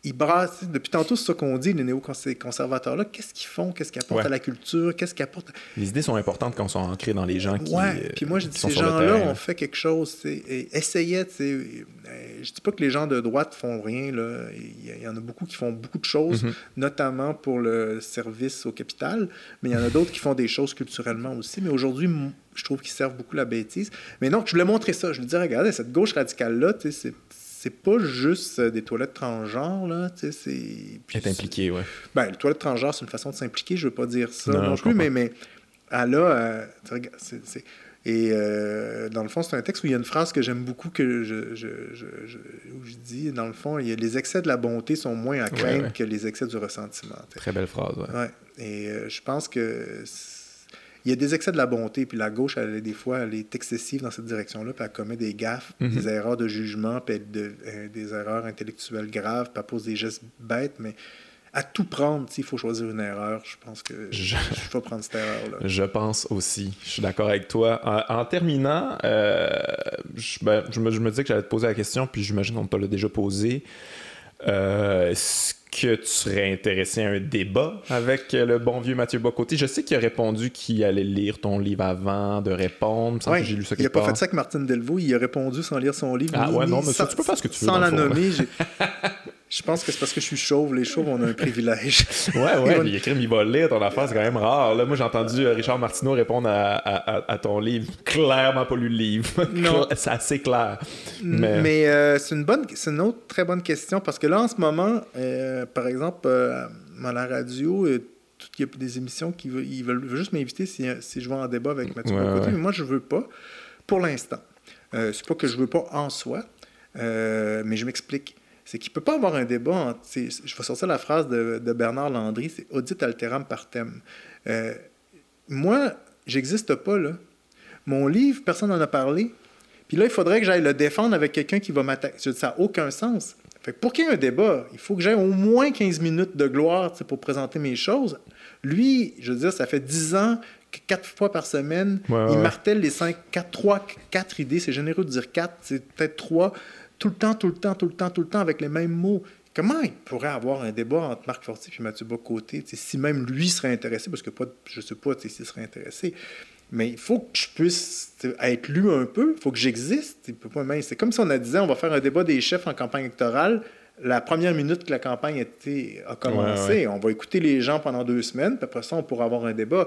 ils brassent, depuis tantôt, c'est ça qu'on dit, les néoconservateurs-là, qu'est-ce qu'ils font, qu'est-ce qu'ils apportent à la culture, qu'est-ce qu'ils apportent. Les idées sont importantes quand elles sont ancrées dans les gens qui. Ouais, puis moi, je dis, ces gens-là ont fait quelque chose, essayaient, euh, je dis pas que les gens de droite font rien, là. Il y en a beaucoup qui font beaucoup de choses, mm-hmm. notamment pour le service au capital, mais il y en a d'autres qui font des choses culturellement aussi. Mais aujourd'hui, je trouve qu'ils servent beaucoup la bêtise. Mais non, je voulais montrer ça. Je voulais dire, regardez, cette gauche radicale-là, c'est c'est pas juste euh, des toilettes transgenres, là, tu sais, c'est... Être impliqué, ouais. Ben, les toilettes transgenres, c'est une façon de s'impliquer, je veux pas dire ça non, plus, mais, mais elle a... Euh, c'est, et euh, dans le fond, c'est un texte où il y a une phrase que j'aime beaucoup, que je, je, je, où je dis, dans le fond, il y a, les excès de la bonté sont moins à craindre que les excès du ressentiment. Très belle phrase, ouais. ouais. Et je pense que il y a des excès de la bonté, puis la gauche, elle, des fois, elle est excessive dans cette direction-là, puis elle commet des gaffes, mhm. des erreurs de jugement, puis euh, des erreurs intellectuelles graves, puis elle pose des gestes bêtes, mais à tout prendre, s'il faut choisir une erreur, je pense que je, faut prendre cette erreur-là. Je pense aussi. Je suis d'accord avec toi. En, terminant, euh, ben, je, me, je, me, disais que j'allais te poser la question, puis j'imagine qu'on te l'a déjà posé. Euh, est-ce que tu serais intéressé à un débat avec le bon vieux Mathieu Bocoté? Je sais qu'il a répondu qu'il allait lire ton livre avant de répondre. j'ai lu ça il n'a pas fait ça avec Martine Delvaux. Il a répondu sans lire son livre. Ah ouais, non, mais tu peux faire ce que tu veux. Sans la nommer. Je pense que c'est parce que je suis chauve. Les chauves, on a un privilège. ouais, ouais. il écrit, il va lire ton affaire, c'est quand même rare. Là, moi, j'ai entendu euh, Richard Martineau répondre à, ton livre. Clairement pas lu le livre. Non. c'est assez clair. Mais, euh, c'est une bonne, c'est une autre très bonne question parce que là, en ce moment, euh, par exemple, à la radio, il y a des émissions qui veulent, ils veulent juste m'inviter si, je vais en débat avec Mathieu ouais, mais moi, je veux pas pour l'instant. c'est pas que je veux pas en soi, mais je m'explique c'est qu'il ne peut pas avoir un débat. je vais sortir la phrase de, Bernard Landry, c'est audit alteram partem. Euh, moi, j'existe pas là. Mon livre, personne n'en a parlé. Puis là, il faudrait que j'aille le défendre avec quelqu'un qui va m'attaquer. Ça n'a aucun sens. Fait pour qu'il y ait un débat, il faut que j'aie au moins 15 minutes de gloire pour présenter mes choses. Lui, je veux dire, ça fait 10 ans, quatre fois par semaine, il martèle les 5, 4, 3, 4 idées. C'est généreux de dire 4, c'est peut-être 3 tout le temps, tout le temps, tout le temps, tout le temps avec les mêmes mots. Comment il pourrait avoir un débat entre Marc Fortier et Mathieu Bocoté, si même lui serait intéressé, parce que pas, je ne sais pas s'il serait intéressé, mais il faut que je puisse être lu un peu, il faut que j'existe. C'est comme si on a dit on va faire un débat des chefs en campagne électorale. La première minute que la campagne a commencé, on va écouter les gens pendant deux semaines, puis après ça, on pourra avoir un débat.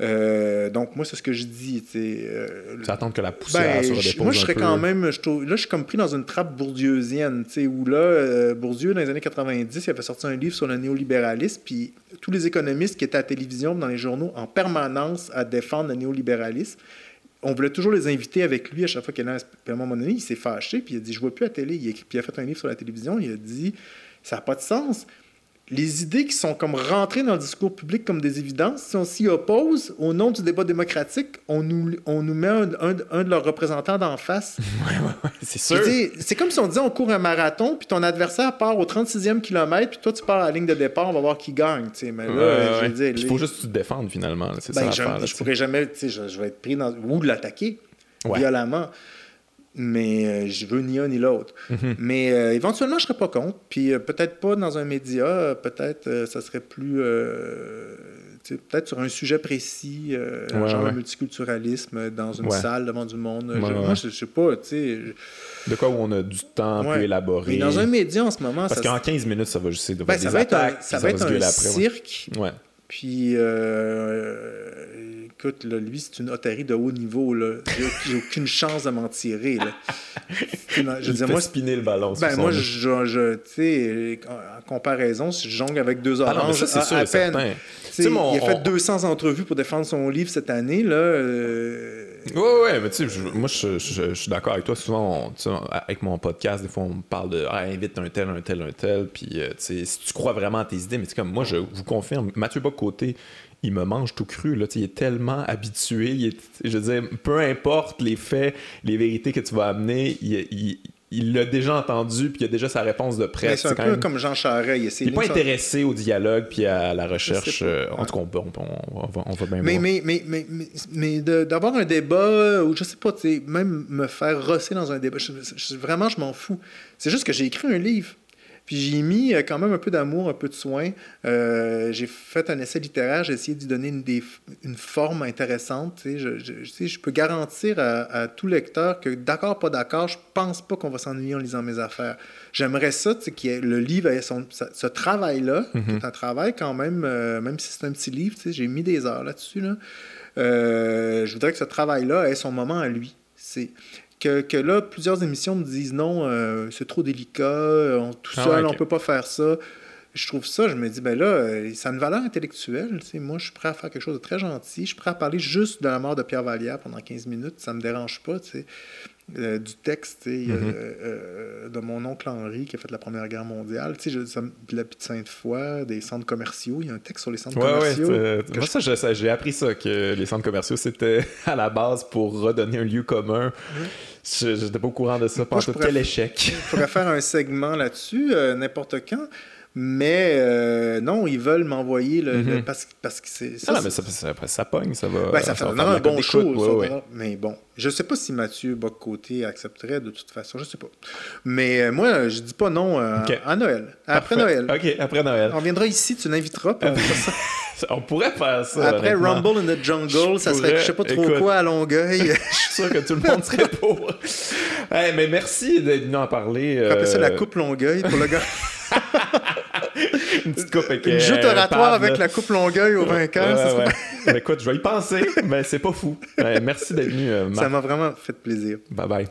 Euh, donc, moi, c'est ce que je dis. Euh, tu attends que la poussière ben, se Moi, je serais quand même. Je là, je suis comme pris dans une trappe bourdieusienne, où là, euh, Bourdieu, dans les années 90, il avait sorti un livre sur le néolibéralisme, puis tous les économistes qui étaient à la télévision, dans les journaux, en permanence à défendre le néolibéralisme, on voulait toujours les inviter avec lui à chaque fois qu'il allait à un moment donné, il s'est fâché, puis il a dit Je vois plus la télé. Il puis il a fait un livre sur la télévision, il a dit Ça n'a pas de sens les idées qui sont comme rentrées dans le discours public comme des évidences, si on s'y oppose, au nom du débat démocratique, on nous, on nous met un, de leurs représentants d'en face. Oui, oui, oui, c'est sûr. C'est comme si on disait on court un marathon, puis ton adversaire part au 36e kilomètre, puis toi tu pars à la ligne de départ, on va voir qui gagne. Mais là, Il faut juste te défendre finalement. C'est ben, ça je, je pourrais jamais, je, je vais être pris dans. ou de l'attaquer violemment mais euh, je veux ni un ni l'autre. Mhm. Mais euh, éventuellement, je ne serais pas contre. Puis euh, peut-être pas dans un média, peut-être ça serait plus. peut-être sur un sujet précis, genre le multiculturalisme, dans une salle devant du monde. moi, je ne sais pas, tu sais. De quoi où on a du temps peu élaboré. Mais dans un média en ce moment. Parce qu'en 15 minutes, ça va juste ben, ça, va être un, ça, va être un cirque. Puis écoute, lui, c'est une otarie de haut niveau. J'ai aucune chance de m'en tirer. Là. Je disais, moi, spinner le ballon. Ben, moi, je, je tu sais, en comparaison, je jongle avec deux ah oranges ah à, peine. Il a fait 200 entrevues pour défendre son livre cette année. Là, euh, Ouais, ouais, mais tu sais, moi, je, je, suis d'accord avec toi. Souvent, avec mon podcast, des fois, on me parle de ah, invite un tel, un tel, un tel. Puis, tu sais, si tu crois vraiment à tes idées, mais comme moi, je vous confirme, Mathieu Bock-Côté, il me mange tout cru. Là. il est tellement habitué. Il est, je veux dire, peu importe les faits, les vérités que tu vas amener, il, il l'a déjà entendu, puis il a déjà sa réponse de près. C'est un peu comme Jean Charest. Il n'est pas intéressé au dialogue puis à la recherche. Euh, en tout cas, on, on, va, on va bien mais, mais, mais, mais, mais, d'avoir un débat, ou je sais pas, même me faire rosser dans un débat, vraiment, je m'en fous. C'est juste que j'ai écrit un livre. Puis j'ai mis euh, quand même un peu d'amour, un peu de soin. Euh, j'ai fait un essai littéraire, j'ai essayé d'y donner une, une, forme intéressante. Sais, je, je, peux garantir à, tout lecteur que, d'accord, pas d'accord, je pense pas qu'on va s'ennuyer en lisant mes affaires. J'aimerais ça, que le livre ait son, ce travail-là, mm un travail quand même, euh, même si c'est un petit livre, j'ai mis des heures là-dessus. Là. je voudrais que ce travail-là ait son moment à lui. C'est que, là, plusieurs émissions me disent non, euh, c'est trop délicat, euh, tout ah seul, on peut pas faire ça. Je trouve ça, je me dis, ben là, euh, ça a une valeur intellectuelle. Moi, je suis prêt à faire quelque chose de très gentil. Je suis prêt à parler juste de la mort de Pierre Vallière pendant 15 minutes. Ça me dérange pas. sais. Euh, du texte euh, de mon oncle Henri qui a fait la Première Guerre mondiale. Tu sais, la petite Sainte-Foy, des centres commerciaux. Il y a un texte sur les centres commerciaux. moi, ça, j'ai appris ça, que les centres commerciaux, c'était à la base pour redonner un lieu commun. Je J'étais pas au courant de ça pendant tel échec. Je pourrais faire un segment là-dessus, n'importe quand. Mais euh, non, ils veulent m'envoyer le, mhm. parce, parce que c'est ça. Ah mais ça, ça, ça, pogne, ça va. Ben, ça, fait un bon show. Mais bon, je sais pas si Mathieu Bock-Côté accepterait de toute façon, je sais pas. Mais euh, moi, je dis pas non euh, à Noël. Après Noël. OK, après Noël. On viendra ici, tu l'inviteras. On pourrait faire ça. Après Rumble in the Jungle, ça serait je sais pas trop quoi à Longueuil. je suis sûr que tout le monde serait pour. mais merci d'être venu en parler. On ça la coupe Longueuil pour le gars. une petite coupe avec Une joute euh, oratoire avec la coupe Longueuil au vainqueur. Ouais, Écoute, je vais y penser, mais c'est pas fou. merci d'être venu, euh, Ça m'a vraiment fait plaisir. Bye bye.